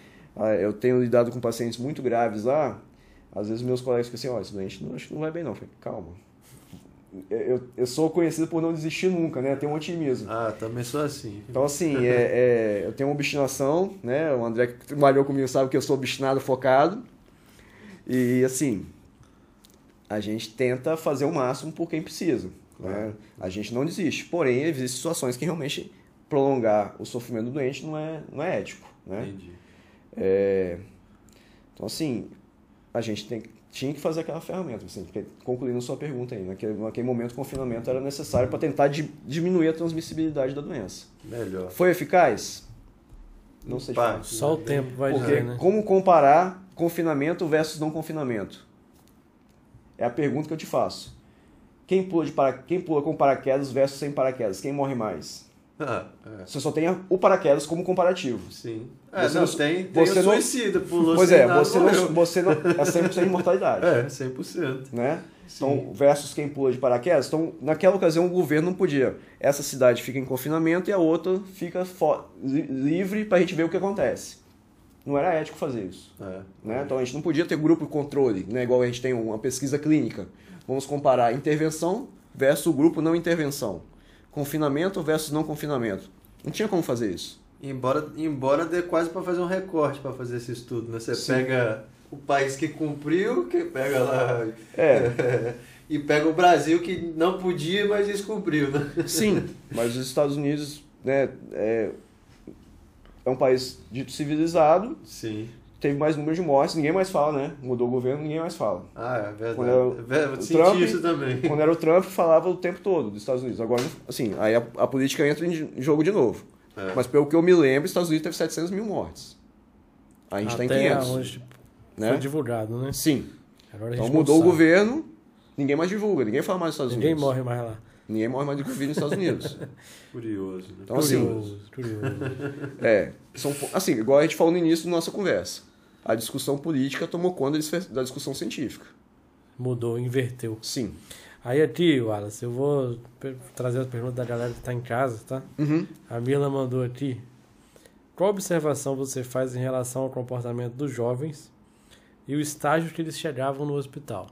eu tenho lidado com pacientes muito graves lá, às vezes meus colegas ficam assim, ó, esse doente não, acho que não vai bem não. Eu falei, calma. Eu, eu, eu sou conhecido por não desistir nunca, né? Tenho um otimismo. Ah, também sou assim. Então, assim, é, é, eu tenho uma obstinação, né? O André que trabalhou comigo sabe que eu sou obstinado, focado. E, assim, a gente tenta fazer o máximo por quem precisa. Né? A gente não desiste. Porém, existem situações que realmente prolongar o sofrimento do doente não é, não é ético, né? Entendi. É, Então, assim, a gente tem, tinha que fazer aquela ferramenta. Assim, porque, concluindo a sua pergunta aí, naquele, naquele momento o confinamento era necessário para tentar di- diminuir a transmissibilidade da doença. Melhor. Foi eficaz? Não sei Pá. Só o tempo vai Porque dizer, né? como comparar confinamento versus não confinamento? É a pergunta que eu te faço. Quem pula, de para... Quem pula com paraquedas versus sem paraquedas? Quem morre mais? Ah, é. Você só tem o paraquedas como comparativo. Sim. É, Você não, tem, tem você o suicida, pulou pois é, nada, você morreu. não, você não. É 100% de mortalidade. É, 100%. Né? Sim. Então, versus quem pula de paraquedas. Então, naquela ocasião, o governo não podia. Essa cidade fica em confinamento e a outra fica livre para a gente ver o que acontece. Não era ético fazer isso. É. Né? Então a gente não podia ter grupo de controle, né? igual a gente tem uma pesquisa clínica. Vamos comparar intervenção versus grupo não intervenção. Confinamento versus não confinamento. Não tinha como fazer isso. Embora, embora dê quase para fazer um recorte para fazer esse estudo, né? Você Sim. pega o país que cumpriu, que pega lá É. E pega o Brasil que não podia, mas descobriu, né? Sim, mas os Estados Unidos né, é, é um país dito civilizado, Sim. teve mais número de mortes, ninguém mais fala, né? Mudou o governo, ninguém mais fala. Ah, é verdade. Quando É verdade, o Trump- isso também. Quando era o Trump, falava o tempo todo dos Estados Unidos. Agora, assim, aí a, a política entra em jogo de novo. É. Mas pelo que eu me lembro, os Estados Unidos teve 700 mil mortes. A gente está em Até 500. onde né? foi divulgado, né? Sim. Então mudou o governo, ninguém mais divulga, ninguém fala mais dos Estados Ninguém Unidos. morre mais lá. Ninguém morre mais do que Covid nos Estados Unidos. Curioso, né? Então, assim, curioso, curioso. é, são, assim, igual a gente falou no início da nossa conversa. A discussão política tomou conta da discussão científica. Mudou, inverteu. Sim. Aí aqui, Wallace, eu vou trazer as perguntas da galera que tá em casa, tá? Uhum. A Mila mandou aqui. Qual observação você faz em relação ao comportamento dos jovens e o estágio que eles chegavam no hospital?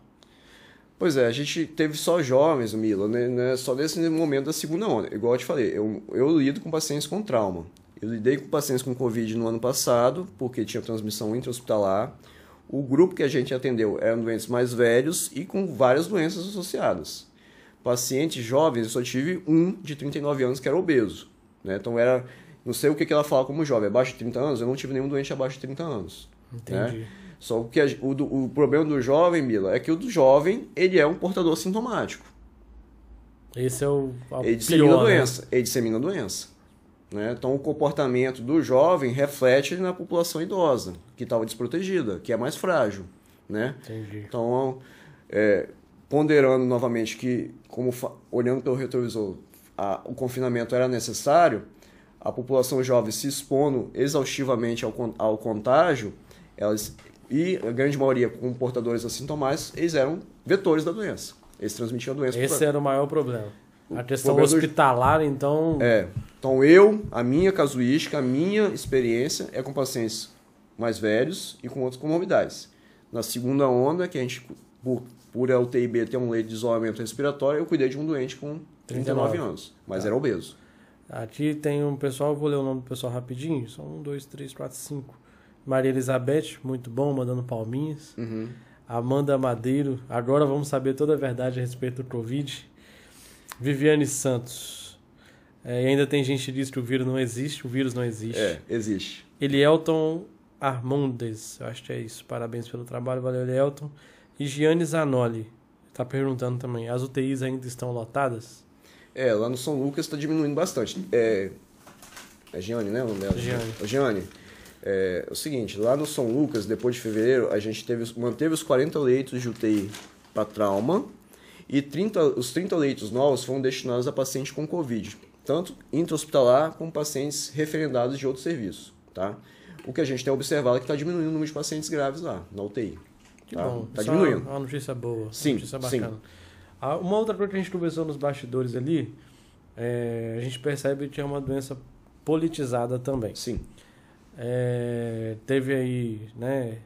Pois é, a gente teve só jovens, Mila, né, né, só nesse momento da segunda onda. Igual eu te falei, eu, eu lido com pacientes com trauma. Eu lidei com pacientes com Covid no ano passado, porque tinha transmissão intra-hospitalar. O grupo que a gente atendeu eram doentes mais velhos e com várias doenças associadas. Pacientes jovens, eu só tive um de 39 anos que era obeso. Né? Então era, não sei o que que ela fala como jovem, abaixo de 30 anos, eu não tive nenhum doente abaixo de 30 anos. Entendi. Só que a- o, do- o problema do jovem, Mila, é que o do jovem, ele é um portador sintomático. Esse é o, a Ele dissemina pior, a né? doença. Ele dissemina a doença. Né? Então, o comportamento do jovem reflete na população idosa, que estava desprotegida, que é mais frágil. Né? Entendi. Então, é, ponderando novamente que, como olhando pelo retrovisor, a- o confinamento era necessário, a população jovem se expondo exaustivamente ao, ao contágio, elas, e a grande maioria com portadores assintomáticos, eles eram vetores da doença. Eles transmitiam a doença. Esse era o maior problema. A questão do- hospitalar, então. É. Então eu, a minha casuística, a minha experiência é com pacientes mais velhos e com outras comorbidades. Na segunda onda, que a gente, por, por a UTIB ter um leito de isolamento respiratório, eu cuidei de um doente com 39 39. anos, mas Tá. era obeso. Aqui tem um pessoal, vou ler o nome do pessoal rapidinho. São um, dois, três, quatro, cinco. Maria Elizabeth, muito bom, mandando palminhas. Uhum. Amanda Madeiro, agora vamos saber toda a verdade a respeito do Covid. Viviane Santos, é, e ainda tem gente que diz que o vírus não existe, o vírus não existe. É, existe. Elielton Armondes, eu acho que é isso. Parabéns pelo trabalho, valeu Elielton. E Gianni Zanoli, tá perguntando também, as UTIs ainda estão lotadas? É, lá no São Lucas está diminuindo bastante. É, é Giane, né? o nome dela? Giane. Ô, Giane, é, é o seguinte, lá no São Lucas, depois de fevereiro, a gente teve, manteve os 40 leitos de UTI para trauma e 30, os 30 leitos novos foram destinados a pacientes com Covid, tanto intra-hospitalar como pacientes referendados de outros serviços, tá? O que a gente tem observado é que está diminuindo o número de pacientes graves lá, na UTI. Que tá? bom, Tá isso diminuindo. Uma, notícia boa, Sim, uma notícia sim. bacana. Ah, Uma outra coisa que a gente conversou nos bastidores ali, é, a gente percebe que é uma doença politizada também. Sim. É, teve aí, né?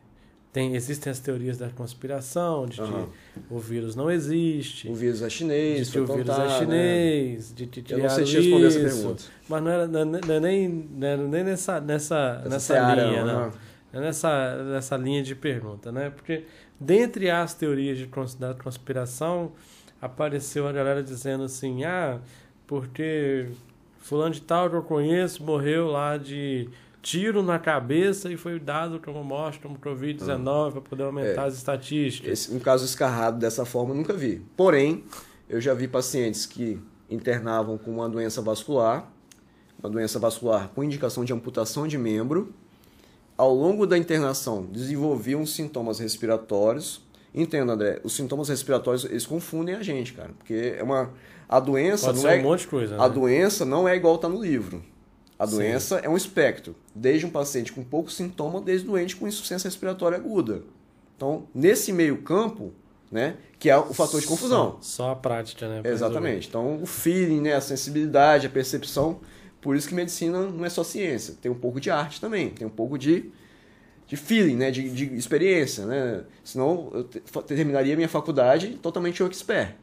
Tem, existem as teorias da conspiração, de que Aham. o vírus não existe, O vírus é chinês, de que o vírus contar, é né? chinês, de que Eu não sei te responder essa isso. pergunta. Mas não era, não, é nem, não era nem nessa, nessa, Essa nessa seara, linha, não, não. É nessa, nessa linha de pergunta, né? Porque dentre as teorias de da conspiração, apareceu a galera dizendo assim, ah, porque fulano de tal que eu conheço morreu lá de tiro na cabeça e foi dado como morte, como Covid-19, para poder aumentar É. as estatísticas. Esse, um caso escarrado dessa forma eu nunca vi. Porém, eu já vi pacientes que internavam com uma doença vascular, uma doença vascular com indicação de amputação de membro. Ao longo da internação, desenvolviam sintomas respiratórios. Entenda, André, os sintomas respiratórios eles confundem a gente, cara, porque é uma a doença Pode não é um monte de coisa, né? a doença não é igual tá no livro. A Sim. doença é um espectro, desde um paciente com pouco sintoma, desde doente com insuficiência respiratória aguda. Então, nesse meio campo, né, que é o fator de confusão. Só, só a prática, né? Exatamente. Então, o feeling, né, a sensibilidade, a percepção, por isso que medicina não é só ciência, tem um pouco de arte também, tem um pouco de, de feeling, né, de, de experiência, né? Senão eu te- terminaria minha faculdade totalmente expert,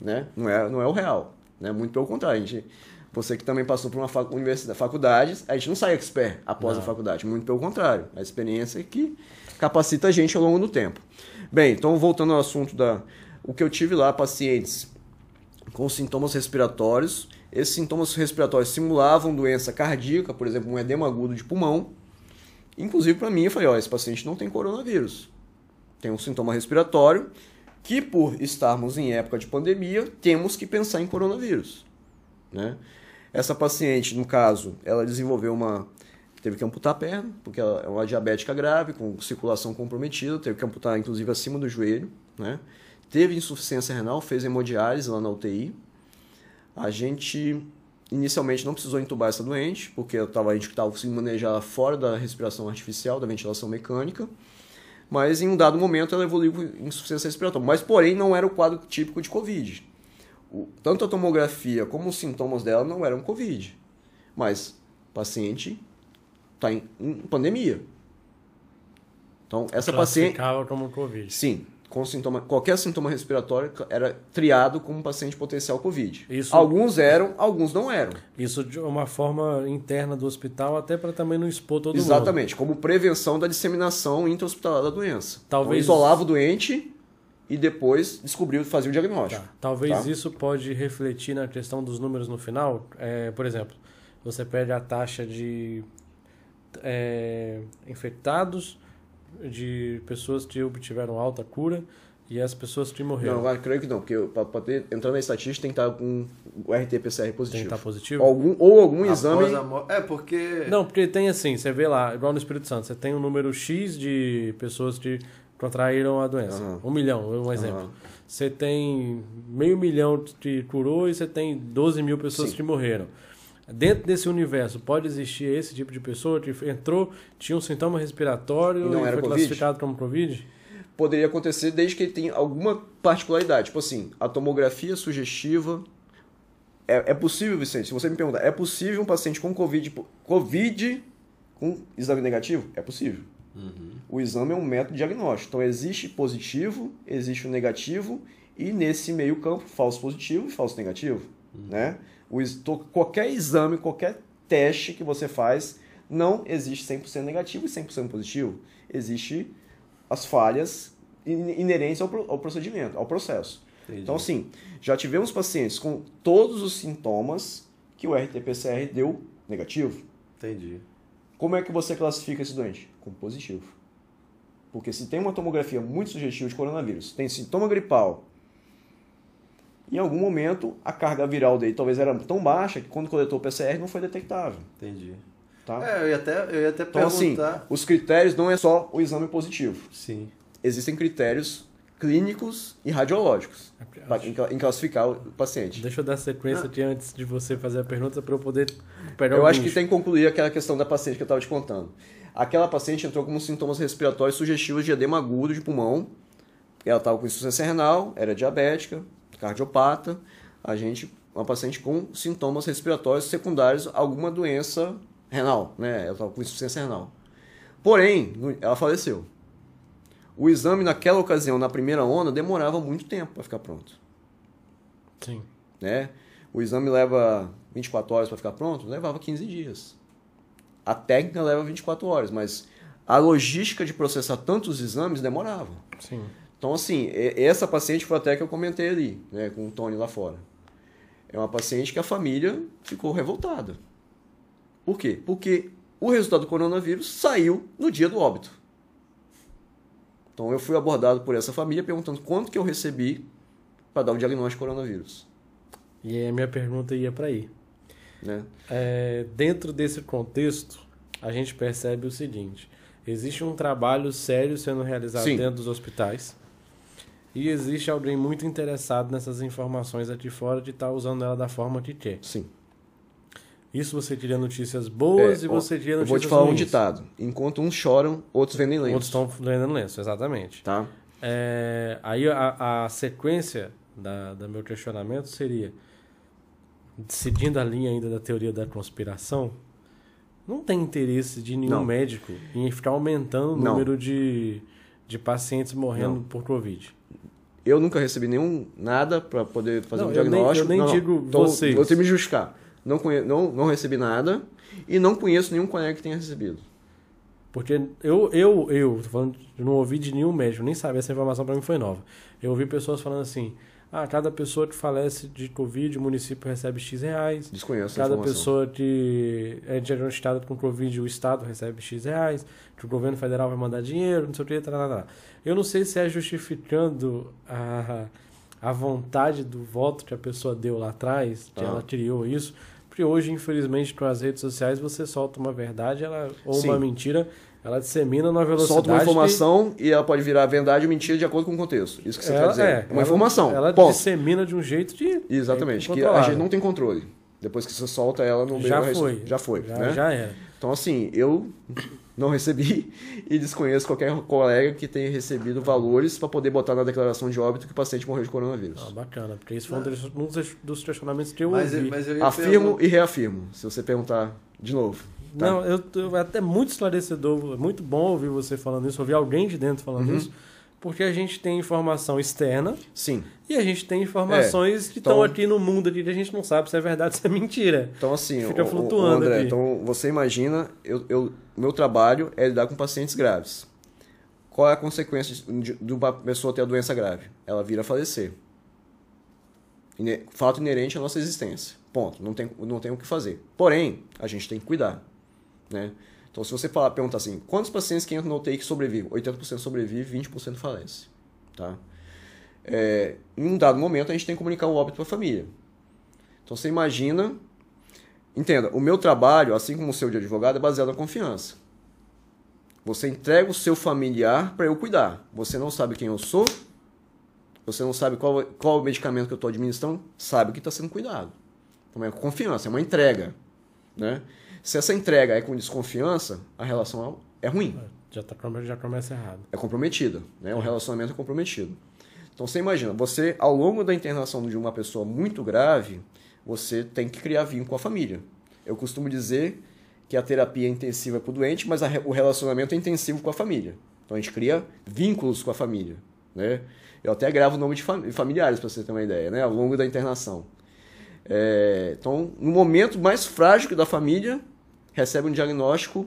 né? Não é, não é o real, né? Muito pelo contrário, a gente você que também passou por uma fac- universidade, faculdade, a gente não sai expert após Não. a faculdade, muito pelo contrário. A experiência é que capacita a gente ao longo do tempo. Bem, então voltando ao assunto da O que eu tive lá, pacientes com sintomas respiratórios. Esses sintomas respiratórios simulavam doença cardíaca, por exemplo, um edema agudo de pulmão. Inclusive, para mim, eu falei: ó, esse paciente não tem coronavírus. Tem um sintoma respiratório que, por estarmos em época de pandemia, temos que pensar em coronavírus. Né? Essa paciente, no caso, ela desenvolveu uma. Teve que amputar a perna, porque ela é uma diabética grave, com circulação comprometida, teve que amputar, inclusive, acima do joelho. Né? Teve insuficiência renal, fez hemodiálise lá na UTI. A gente inicialmente não precisou entubar essa doente, porque tava, a gente estava conseguindo manejar fora da respiração artificial, da ventilação mecânica. Mas em um dado momento ela evoluiu com insuficiência respiratória. Mas, porém, não era o quadro típico de Covid. Tanto a tomografia como os sintomas dela não eram Covid. Mas o paciente está em, em, pandemia. Então, essa paciente. como Covid. Sim com sintoma, qualquer sintoma respiratório era triado como paciente potencial Covid. Isso, alguns eram, alguns não eram. Isso de uma forma interna do hospital, até para também não expor todo Exatamente, mundo. Exatamente, como prevenção da disseminação intra-hospitalar da doença. Talvez então, isolava o doente e depois descobriu fazia o diagnóstico. Tá. Talvez tá? isso pode refletir na questão dos números no final. É, por exemplo, você perde a taxa de é, infectados de pessoas que obtiveram alta cura e as pessoas que morreram. Não, eu creio que não, porque para poder entrar na estatística tem que estar com o RT-PCR positivo. Tem que estar positivo? Algum, ou algum exame... É, porque... Não, porque tem assim, você vê lá, igual no Espírito Santo, você tem um número X de pessoas que contraíram a doença. Uhum. Um milhão, um exemplo. Uhum. Você tem meio milhão que curou e você tem 12 mil pessoas Sim. que morreram. Dentro desse universo, pode existir esse tipo de pessoa que entrou, tinha um sintoma respiratório e, e foi COVID? classificado como Covid? Poderia acontecer desde que ele tenha alguma particularidade. Tipo assim, a tomografia sugestiva. É, é possível, Vicente, se você me perguntar, é possível um paciente com COVID, COVID com exame negativo? É possível. Uhum. O exame é um método diagnóstico. Então, existe positivo, existe o negativo, e nesse meio campo, falso positivo e falso negativo. Uhum. Né? O, qualquer exame, qualquer teste que você faz, não existe 100% negativo e 100% positivo. Existe as falhas inerentes ao, ao procedimento, ao processo. Entendi. Então, assim, já tivemos pacientes com todos os sintomas que o RT-PCR deu negativo. Entendi. Como é que você classifica esse doente? Como positivo. Porque se tem uma tomografia muito sugestiva de coronavírus, tem sintoma gripal, em algum momento a carga viral dele talvez era tão baixa que quando coletou o PCR não foi detectável. Entendi. Tá? É, eu ia até, eu ia até então, assim, perguntar... assim, os critérios não é só o exame positivo. Sim. Existem critérios clínicos e radiológicos para em classificar o paciente. Deixa eu dar sequência ah. aqui antes de você fazer a pergunta para eu poder pegar Eu acho que tem que concluir aquela questão da paciente que eu estava te contando. Aquela paciente entrou com sintomas respiratórios sugestivos de edema agudo de pulmão. Ela estava com insuficiência renal, era diabética, cardiopata, a gente, uma paciente com sintomas respiratórios secundários a alguma doença renal, né? Ela estava com insuficiência renal. Porém, ela faleceu. O exame naquela ocasião, na primeira onda, demorava muito tempo para ficar pronto. Sim. Né? O exame leva 24 horas para ficar pronto? Levava 15 dias. A técnica leva 24 horas, mas a logística de processar tantos exames demorava. Sim. Então, assim, essa paciente foi até que eu comentei ali, né, com o Tony lá fora. É uma paciente que a família ficou revoltada. Por quê? Porque o resultado do coronavírus saiu no dia do óbito. Então, eu fui abordado por essa família perguntando quanto que eu recebi para dar o diagnóstico de coronavírus. E aí a minha pergunta ia para aí. Né? É, dentro desse contexto, a gente percebe o seguinte: existe um trabalho sério sendo realizado Sim. dentro dos hospitais e existe alguém muito interessado nessas informações aqui fora de estar tá usando ela da forma que quer. Sim. Isso você tira notícias boas é, e você tira notícias Eu vou te falar ruins. um ditado. Enquanto uns choram, outros vendem lenço. Outros estão vendendo lenço, exatamente. Tá. É, aí a, a sequência da, da meu questionamento seria, seguindo a linha ainda da teoria da conspiração, não tem interesse de nenhum não. médico em ficar aumentando o não. número de, de pacientes morrendo não. por Covid. Eu nunca recebi nenhum nada para poder fazer não, um diagnóstico. Eu nem, eu nem digo então, vocês. Vou ter me justificar. Não, conhe... não, não recebi nada e não conheço nenhum colega que tenha recebido. Porque eu, eu, eu, tô falando, eu não ouvi de nenhum médico, nem sabia, essa informação para mim foi nova. Eu ouvi pessoas falando assim: ah, cada pessoa que falece de Covid, o município recebe X reais. Desconheço Cada pessoa que é diagnosticada com Covid, o Estado recebe X reais, que o governo federal vai mandar dinheiro, não sei o que, tal, tal, tal. Eu não sei se é justificando a, a vontade do voto que a pessoa deu lá atrás, que Ah. ela criou isso, porque hoje, infelizmente, com as redes sociais, você solta uma verdade ela, ou Sim. uma mentira, ela dissemina numa velocidade Solta uma que- informação e ela pode virar verdade ou mentira de acordo com o contexto. Isso que você ela, quer dizer. é, É, uma ela- informação. Ela Ponto. dissemina de um jeito de... Exatamente. Que a gente não tem controle. Depois que você solta ela no meio Já foi. Já foi. Já, né? já era. Então, assim, eu não recebi e desconheço qualquer colega que tenha recebido valores para poder botar na declaração de óbito que o paciente morreu de coronavírus. Ah, bacana, porque isso foi um dos- um questionamentos que eu Mas, ouvi. mas eu Afirmo e reafirmo, se você perguntar de novo. Tá? Não, eu, eu é até muito esclarecedor, muito bom ouvir você falando isso, ouvir alguém de dentro falando Uhum. isso, porque a gente tem informação externa Sim. e a gente tem informações que então- estão aqui no mundo aqui que a gente não sabe se é verdade ou se é mentira. Então, assim, Fica o- flutuando o André, aqui. então você imagina, eu, eu, meu trabalho é lidar com pacientes graves. Qual é a consequência de, de uma pessoa ter a doença grave? Ela vira a falecer. Fato inerente à nossa existência. Ponto. Não tem, não tem o que fazer. Porém, a gente tem que cuidar. Né? Então, se você falar, perguntar assim, quantos pacientes que entram no UTI que sobrevivem? 80% sobrevive, 20% falece. Tá? É, em um dado momento, a gente tem que comunicar o óbito para a família. Então, você imagina Entenda, o meu trabalho, assim como o seu de advogado, é baseado na confiança. Você entrega o seu familiar para eu cuidar. Você não sabe quem eu sou, você não sabe qual, qual o medicamento que eu estou administrando, sabe que está sendo cuidado. Então é confiança, é uma entrega. Né? Se essa entrega é com desconfiança, a relação é ruim, Já, tá, já começa errado. é comprometida. Né? O relacionamento é comprometido. Então você imagina, você, ao longo da internação de uma pessoa muito grave, você tem que criar vínculo com a família. Eu costumo dizer que a terapia é intensiva para o doente, mas a o relacionamento é intensivo com a família. Então a gente cria vínculos com a família. Né? Eu até gravo o nome de fam- familiares, para você ter uma ideia, né? ao longo da internação. É, então, no momento mais frágil da família, recebe um diagnóstico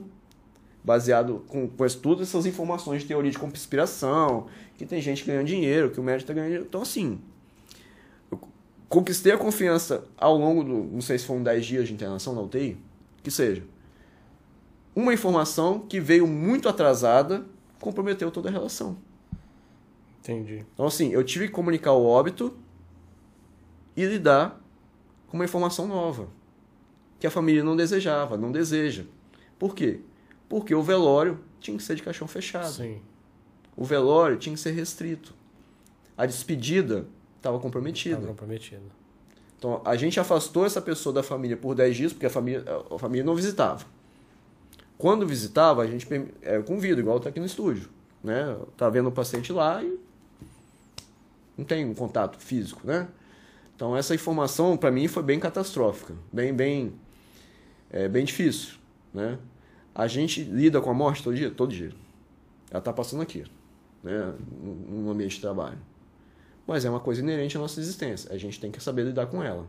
baseado com, com todas essas informações de teoria de conspiração, que tem gente ganhando dinheiro, que o médico está ganhando dinheiro. Então, assim, eu conquistei a confiança ao longo do, não sei se foram 10 dias de internação na UTI, que seja. Uma informação que veio muito atrasada comprometeu toda a relação. Entendi. Então, assim, eu tive que comunicar o óbito e lidar com uma informação nova que a família não desejava, não deseja. Por quê? Porque o velório tinha que ser de caixão fechado. Sim. O velório tinha que ser restrito. A despedida estava comprometida. Tá comprometido. Então, a gente afastou essa pessoa da família por 10 dias, porque a família, a família não visitava. Quando visitava, a gente é, convida, igual tá aqui no estúdio. Né? Tá vendo o paciente lá e não tem um contato físico, né? Então, essa informação, para mim, foi bem catastrófica. Bem, bem, é, bem difícil, né? A gente lida com a morte todo dia? Todo dia. Ela está passando aqui, né? no ambiente de trabalho mas é uma coisa inerente à nossa existência. A gente tem que saber lidar com ela.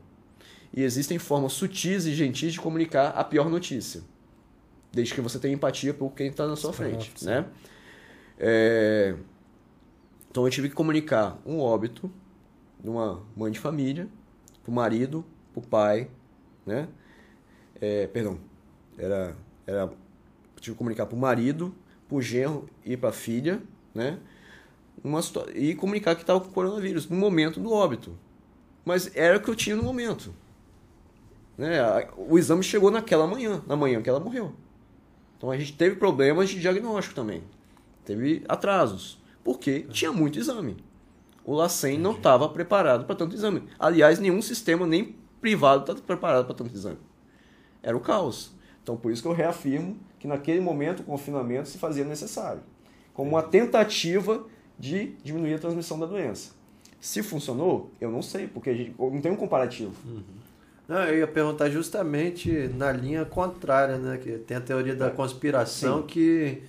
E existem formas sutis e gentis de comunicar a pior notícia, desde que você tenha empatia por quem está na sua frente, sim. né? É, Então eu tive que comunicar um óbito de uma mãe de família, para o marido, para o pai, né? É, perdão, era, era tive que comunicar para o marido, para o genro e para a filha, né? uma e comunicar que estava com coronavírus no momento do óbito. Mas era o que eu tinha no momento. Né? O exame chegou naquela manhã, na manhã que ela morreu. Então a gente teve problemas de diagnóstico também. Teve atrasos. Porque tinha muito exame. O LACEN não estava preparado para tanto exame. Aliás, nenhum sistema, nem privado, está preparado para tanto exame. Era o caos. Então, por isso que eu reafirmo que naquele momento o confinamento se fazia necessário. Como uma tentativa de diminuir a transmissão da doença. Se funcionou, eu não sei, porque a gente não tem um comparativo. Não, eu ia perguntar justamente na linha contrária, né? Que tem a teoria da conspiração Sim. que,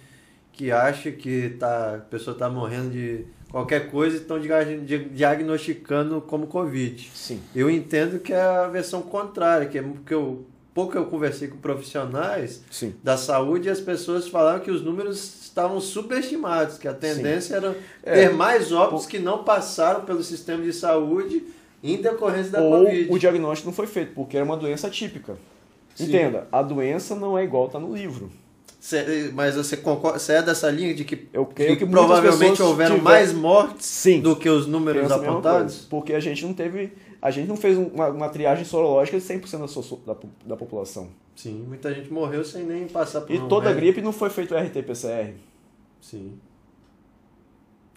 que acha que tá, a pessoa está morrendo de qualquer coisa e estão diagnosticando como Covid. Sim. Eu entendo que é a versão contrária, que é porque o pouco eu conversei com profissionais Sim. da saúde e as pessoas falaram que os números estavam subestimados, que a tendência era É. ter mais óbitos que não passaram pelo sistema de saúde em decorrência da Ou Covid. o diagnóstico não foi feito, porque era uma doença atípica. Sim. Entenda, a doença não é igual tá no livro. Cê- mas você concorda, você é dessa linha de que, Eu creio que que provavelmente houveram tiveram- mais mortes Sim. do que os números apontados? coisa, Porque a gente não teve. A gente não fez uma, uma triagem sorológica de 100% da, so- da, da população. Sim, muita gente morreu sem nem passar por E um toda médico. gripe não foi feito RT-PCR. Sim.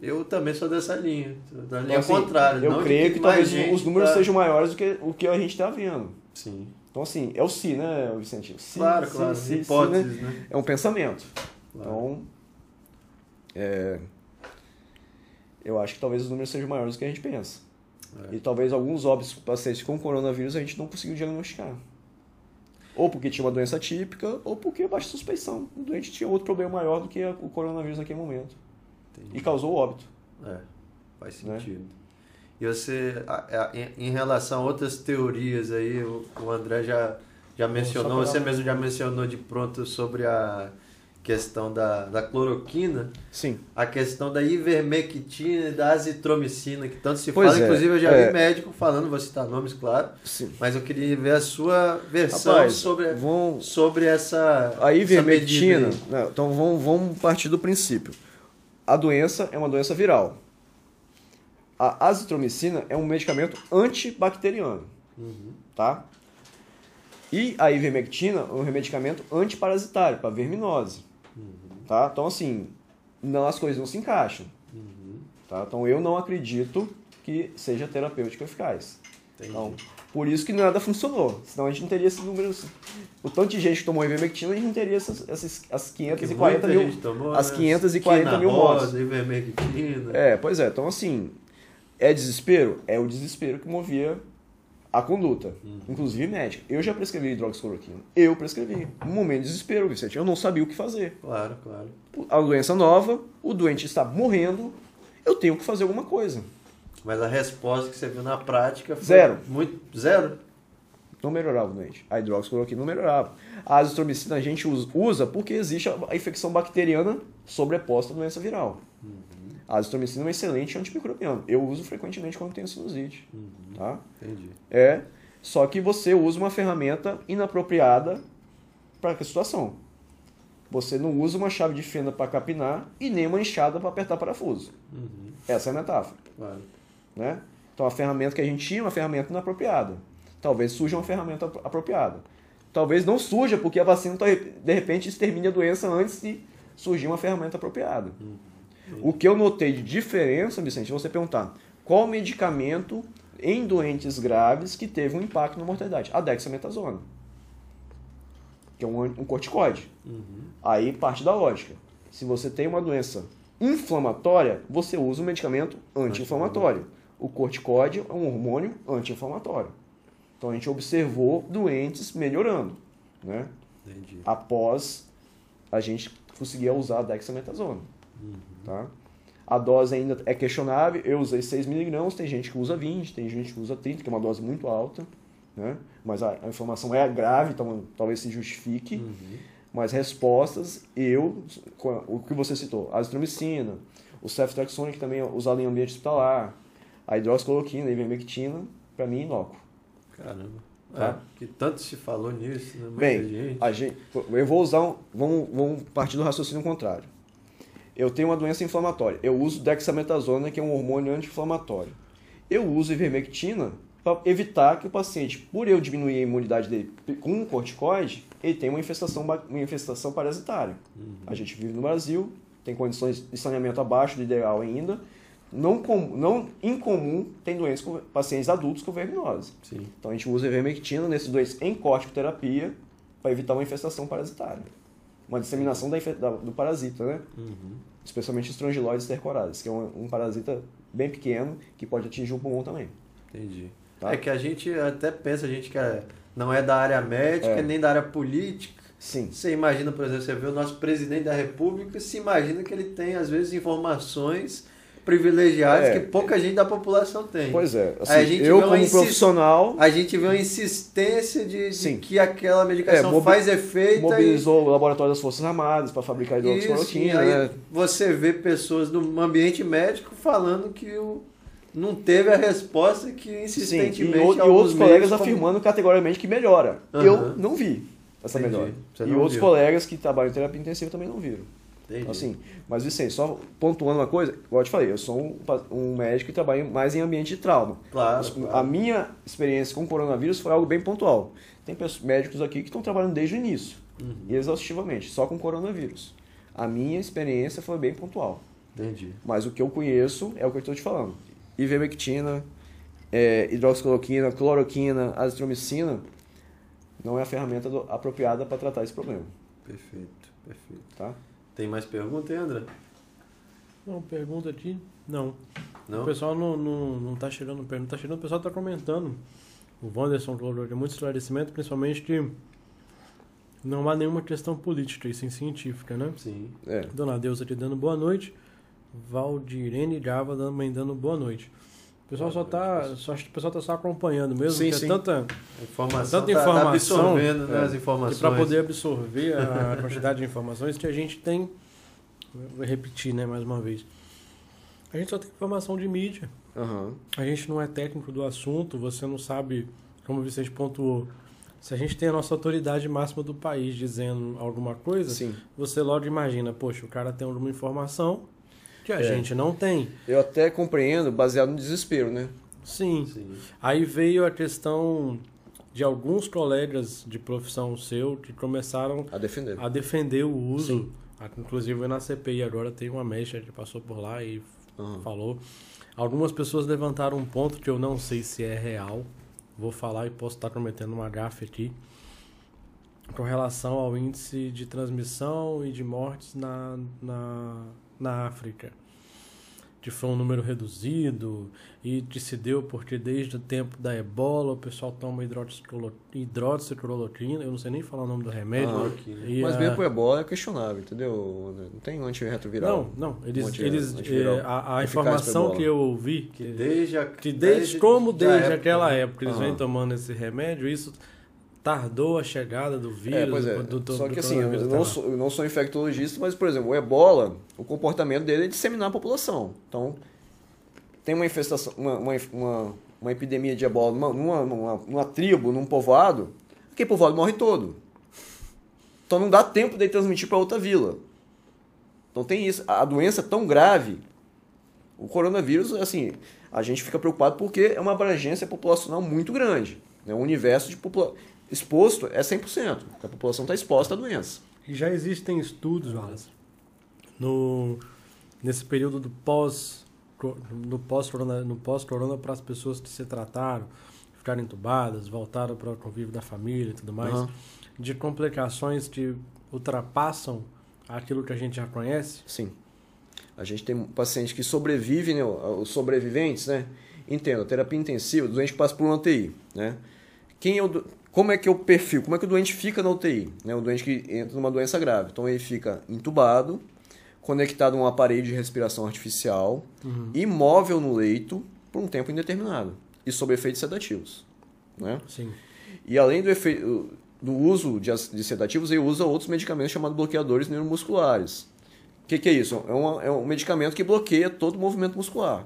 Eu também sou dessa linha. Da linha Então, assim, contrária. Eu creio que, mais talvez os números tá- sejam maiores do que o que a gente está vendo. Sim. Então, assim, é o si, né, Vicente? Si, Claro, si, claro. si, si, né? hipóteses, né? É um pensamento. Claro. Então, é, eu acho que talvez os números sejam maiores do que a gente pensa. É. E talvez alguns óbitos pacientes com coronavírus a gente não conseguiu diagnosticar. Ou porque tinha uma doença típica, ou porque baixa suspeição. O doente tinha outro problema maior do que o coronavírus naquele momento. Entendi. E causou óbito. É, faz Né? E você, em- relação a outras teorias aí, o, André já, já mencionou, você mesmo já mencionou de pronto sobre a questão da, da cloroquina, Sim. a questão da ivermectina e da azitromicina, que tanto se Pois fala, é, inclusive eu já é. vi médico falando, vou citar nomes, claro, Sim. mas eu queria ver a sua versão Rapaz, sobre, vão, sobre essa A essa ivermectina, aí. né, então vamos, vamos partir do princípio. A doença é uma doença viral. A azitromicina é um medicamento antibacteriano, Uhum. tá? E a ivermectina é um medicamento antiparasitário, para verminose, tá? Então, assim, não, as coisas não se encaixam, Uhum. tá? Então, eu não acredito que seja terapêutico eficaz. Entendi. Então, por isso que nada funcionou. Senão a gente não teria esses números. O tanto de gente que tomou ivermectina, a gente não teria essas, essas as Que 540 muita mil. tomou, as né? 540 mil Quina mortes. É, pois é. Então, assim, é desespero? É o desespero que movia a conduta, inclusive médica. Eu já prescrevi hidroxicloroquina. Eu prescrevi. Um momento de desespero, Vicente. Eu não sabia o que fazer. Claro, claro. A doença nova, o doente está morrendo, eu tenho que fazer alguma coisa. Mas a resposta que você viu na prática foi Zero. muito zero. Não melhorava o doente. A hidroxicloroquina não melhorava. A azitromicina a gente us- usa porque existe a infecção bacteriana sobreposta à doença viral. A azitromicina é um excelente antimicrobiano. Eu uso frequentemente quando tenho sinusite. Tá? Entendi. É, só que você usa uma ferramenta inapropriada para a situação. Você não usa uma chave de fenda para capinar e nem uma enxada para apertar parafuso. Essa é a metáfora Claro. né? Então a ferramenta que a gente tinha é uma ferramenta inapropriada. Talvez surja uma ferramenta apro- apropriada. Talvez não surja porque a vacina de repente extermine a doença antes de surgir uma ferramenta apropriada. O que eu notei de diferença, Vicente, é você perguntar qual medicamento em doentes graves que teve um impacto na mortalidade? A dexametasona, que é um, um corticoide. Aí parte da lógica. Se você tem uma doença inflamatória, você usa um medicamento anti-inflamatório. O corticóide é um hormônio anti-inflamatório. Então a gente observou doentes melhorando, né? Entendi. Após a gente conseguir usar a dexametasona, tá? A dose ainda é questionável. Eu usei 6mg, tem gente que usa 20, tem gente que usa 30, que é uma dose muito alta, né? Mas a, a inflamação é grave, então talvez se justifique. Mas respostas, eu, o que você citou, a azitromicina, o ceftriaxone, que também é usado em ambiente hospitalar, a hidroxicloroquina, a ivermectina, para mim, inócuo. Caramba. Tá. É, que tanto se falou nisso, né? Muita Bem, gente. a gente, eu vou usar um, vamos, vamos partir do raciocínio contrário. Eu tenho uma doença inflamatória. Eu uso dexametasona, que é um hormônio anti-inflamatório. Eu uso ivermectina para evitar que o paciente, por eu diminuir a imunidade dele com um corticoide, ele tenha uma infestação, uma infestação parasitária. A gente vive no Brasil, tem condições de saneamento abaixo do ideal ainda. Não, com, não incomum tem doenças com pacientes adultos com verminose. Sim. Então a gente usa ivermectina nesses dois em corticoterapia para evitar uma infestação parasitária. Uma disseminação da da- do parasita, né? Especialmente os estrongiloides stercorares, que é um, um parasita bem pequeno que pode atingir o pulmão também. Entendi. Tá. É que a gente até pensa, a gente que é- não é da área médica, É. nem da área política. Sim. Você imagina, por exemplo, você vê o nosso presidente da república, se imagina que ele tem, às vezes, informações privilegiados É. que pouca gente da população tem. Pois é. Assim, a gente eu, como insist- profissional, A gente vê uma insistência de, de Sim. que aquela medicação É, mobi- faz efeito. mobilizou o laboratório das Forças Armadas para fabricar e, e hidroxicloroquina, né? você vê pessoas no ambiente médico falando que o, não teve a resposta que Sim, insistentemente e, o- e alguns outros colegas como- afirmando categoricamente que melhora. Aham. Eu não vi essa Entendi. melhora. Você E outros viu. colegas que trabalham em terapia intensiva também não viram. Entendi. Assim, mas Vicente, só pontuando uma coisa, igual eu te falei, eu sou um, um médico que trabalha mais em ambiente de trauma. Claro, Mas claro. A minha experiência com coronavírus foi algo bem pontual. Tem médicos aqui que estão trabalhando desde o início, Uhum. e exaustivamente, só com coronavírus. A minha experiência foi bem pontual. Entendi. Mas o que eu conheço é o que eu estou te falando. Ivermectina, é, hidroxicloroquina, cloroquina, azitromicina não é a ferramenta do- apropriada para tratar esse problema, Perfeito, perfeito. tá? Tem mais pergunta, hein, André? Não, pergunta aqui. Não. Não? O pessoal não, não, não tá chegando pergunta, tá chegando, o pessoal tá comentando. O Wanderson colocou aqui muito esclarecimento, principalmente que não há nenhuma questão política e sim científica, né? Sim. É. Dona Deusa te dando boa noite. Valdirene Gava também dando boa noite. O pessoal só tá. Só, o pessoal tá só acompanhando mesmo, Sim, que sim. é tanta. Informação Tanta tá, tá informação, absorvendo né, é, as informações. para poder absorver a quantidade de informações que a gente tem. Vou repetir, né, mais uma vez. A gente só tem informação de mídia. Aham. A gente não é técnico do assunto, você não sabe, como o Vicente pontuou. Se a gente tem a nossa autoridade máxima do país dizendo alguma coisa, Sim. você logo imagina, poxa, o cara tem alguma informação que a É. gente não tem. Eu até compreendo, baseado no desespero, né? Sim. Sim. Aí veio a questão de alguns colegas de profissão seu que começaram A defender. a defender o uso. Sim. A- Inclusive na CPI agora tem uma mecha que passou por lá e Aham. falou. Algumas pessoas levantaram um ponto que eu não sei se é real. Vou falar e posso estar cometendo uma gafe aqui. Com relação ao índice de transmissão e de mortes na, na, na África. Que foi um número reduzido e que se deu porque desde o tempo da ebola o pessoal toma hidroxicloroquina. Eu não sei nem falar o nome do remédio. Ah, E, Mas ah, mesmo pro ebola é questionável, entendeu? Não tem antirretroviral. Não, não. Eles, Anti- eles, eh, a, a informação que eu ouvi, Que que, desde, a, que desde, como da desde época, aquela né? época eles Aham. vêm tomando esse remédio, isso tardou a chegada do vírus. É, pois é. do- do- Só do que assim, eu não, sou, eu não sou infectologista, mas, por exemplo, o ebola, o comportamento dele é disseminar a população. Então, tem uma infestação, uma, uma, uma, uma epidemia de ebola numa, numa, numa, tribo, num povoado, aquele povoado morre todo. Então não dá tempo de transmitir para outra vila. Então tem isso. A doença é tão grave. O coronavírus, assim, a gente fica preocupado porque é uma abrangência populacional muito grande. Né? O universo de popula... exposto é 100%. A população está exposta à doença. E já existem estudos, Wallace, no, nesse período do pós no pós-corona no pós-corona para as pessoas que se trataram, ficaram entubadas, voltaram para o convívio da família e tudo mais, Aham. de complicações que ultrapassam aquilo que a gente já conhece. Sim. A gente tem pacientes que sobrevivem, né? os sobreviventes, né? Entenda, terapia intensiva, doente que passa por uma UTI, né? Quem é o, do- como é que é o perfil? Como é que o doente fica na UTI? Né? O doente que entra numa doença grave. Então ele fica entubado, conectado a um aparelho de respiração artificial, imóvel no leito por um tempo indeterminado e sob efeitos sedativos, né? Sim. E além do, efeito, do uso de, de sedativos, ele usa outros medicamentos chamados bloqueadores neuromusculares. O que, que é isso? É, uma- é um medicamento que bloqueia todo o movimento muscular.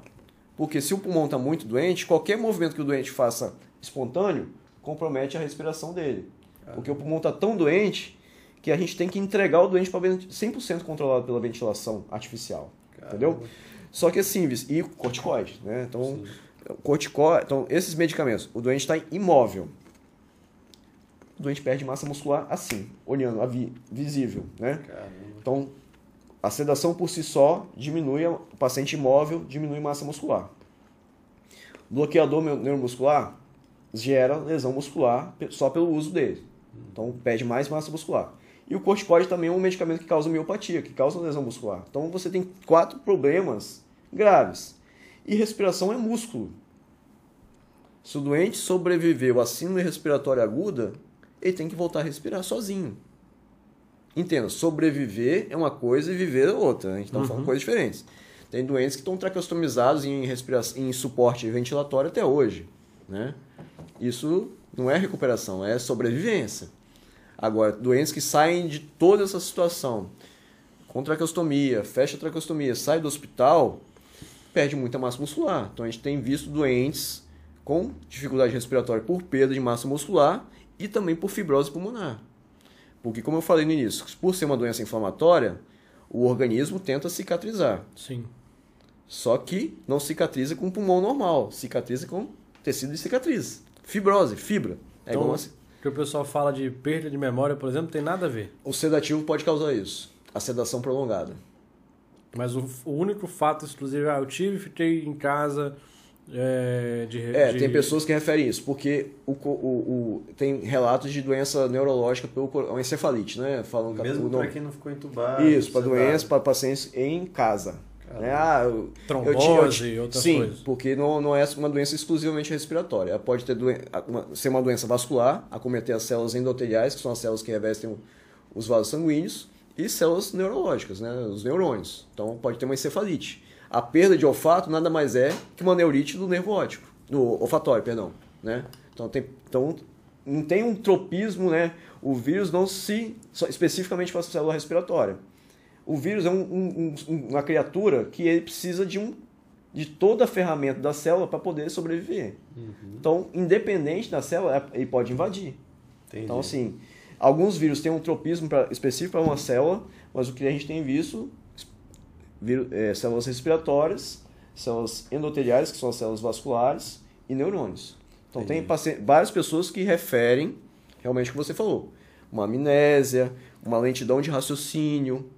Porque se o pulmão está muito doente, qualquer movimento que o doente faça espontâneo compromete a respiração dele. Porque o pulmão está tão doente que a gente tem que entregar o doente para 100% controlado pela ventilação artificial. Entendeu? Só que assim, e corticoide, né? Então, corticoide, então esses medicamentos, o doente está imóvel. O doente perde massa muscular assim, olhando, a vi- visível, né? Caramba. Então, a sedação por si só diminui, o paciente imóvel diminui massa muscular. Bloqueador neu- neuromuscular gera lesão muscular só pelo uso dele. Então, perde mais massa muscular. E o corticoide também é um medicamento que causa miopatia, que causa lesão muscular. Então, você tem quatro problemas graves. E respiração é músculo. Se o doente sobreviveu à síndrome respiratória aguda, ele tem que voltar a respirar sozinho. Entenda, sobreviver é uma coisa e viver é outra. A gente está falando coisas diferentes. Tem doentes que estão traqueostomizados em, em suporte ventilatório até hoje. Né? Isso não é recuperação, é sobrevivência. Agora, doentes que saem de toda essa situação, com traqueostomia, fecha a traqueostomia, sai do hospital, perde muita massa muscular. Então a gente tem visto doentes com dificuldade respiratória por perda de massa muscular e também por fibrose pulmonar. Porque, como eu falei no início, por ser uma doença inflamatória, o organismo tenta cicatrizar. Sim. Só que não cicatriza com pulmão normal, cicatriza com tecido de cicatriz. Fibrose, fibra. É então, igual assim. que o pessoal fala de perda de memória, por exemplo, tem nada a ver. O sedativo pode causar isso. A sedação prolongada. Mas o, o único fato exclusivo, ah, eu tive, fiquei em casa é, de, É, de- tem pessoas que referem isso, porque o, co- o, o- tem relatos de doença neurológica pelo encefalite, né? Falam que Mesmo o para quem não ficou entubado. Isso, para doenças, para pacientes em casa. Né? Ah, eu, Trombose eu e outras Sim, coisas. porque não, não é uma doença exclusivamente respiratória. Ela pode ter doen- uma- ser uma doença vascular, acometer as células endoteliais, que são as células que revestem os vasos sanguíneos, e células neurológicas, né? os neurônios. Então pode ter uma encefalite. A perda de olfato nada mais é que uma neurite do nervo óptico, do olfatório, perdão. Né? Então, tem, então não tem um tropismo, né? o vírus não se especificamente para a célula respiratória. O vírus é um- um- um- uma criatura que ele precisa de, um, de toda a ferramenta da célula para poder sobreviver. Então, independente da célula, ele pode invadir. Entendi. Então, assim, alguns vírus têm um tropismo pra, específico para uma célula, mas o que a gente tem visto, víru- é, células respiratórias, células endoteliais, que são as células vasculares, e neurônios. Então, tem paci- várias pessoas que referem realmente o que você falou. Uma amnésia, uma lentidão de raciocínio,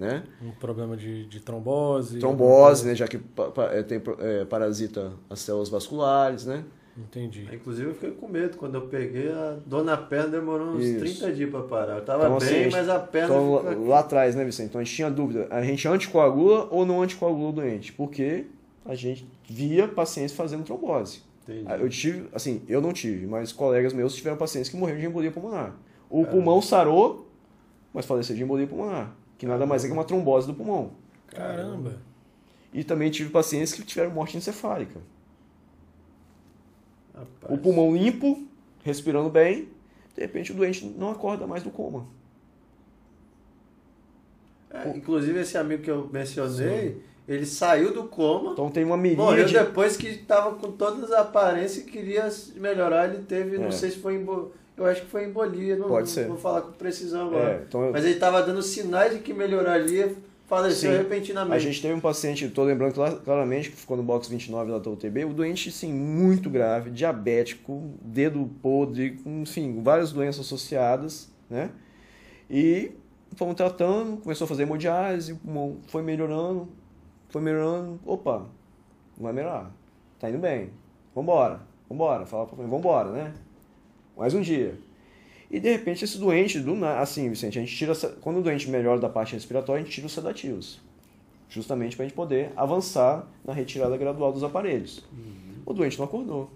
né? um problema de, de trombose. Trombose, né? Já que pa- pa- é, tem, é, parasita as células vasculares, né? Entendi. Inclusive eu fiquei com medo. Quando eu peguei, a dor na perna demorou uns Isso. 30 dias para parar. Eu tava Então, bem, assim, mas a perna Então, fica... lá, lá atrás, né, Vicente? Então a gente tinha dúvida. A gente anticoagula ou não anticoagula o doente? Porque a gente via pacientes fazendo trombose. Entendi. Ah, Eu tive, assim, eu não tive, mas colegas meus tiveram pacientes que morreram de embolia pulmonar. O pulmão sarou, mas faleceu de embolia pulmonar, que nada mais é que uma trombose do pulmão. Caramba. E também tive pacientes que tiveram morte encefálica. Rapaz. O pulmão limpo, respirando bem, de repente o doente não acorda mais do coma. É, inclusive esse amigo que eu mencionei, ele saiu do coma, Então tem uma morreu miríade. depois que estava com todas as aparências e queria melhorar. Ele teve, não É. sei se foi eu acho que foi embolia, não, Pode não ser. vou falar com precisão agora. É, então eu- Mas ele estava dando sinais de que melhoraria, faleceu Sim. repentinamente. A gente teve um paciente, estou lembrando cla- claramente, que ficou no box 29 lá da UTB, o doente, sim, muito grave, diabético, dedo podre, com, enfim, várias doenças associadas, né? E fomos tratando, começou a fazer hemodiálise, foi melhorando, foi melhorando, opa, não vai melhorar, tá indo bem, vambora, vambora, fala pra mim, vambora, né? Mais um dia. E de repente esse doente, do assim, Vicente, a gente tira, quando o doente melhora da parte respiratória, a gente tira os sedativos. Justamente para a gente poder avançar na retirada gradual dos aparelhos. O doente não acordou.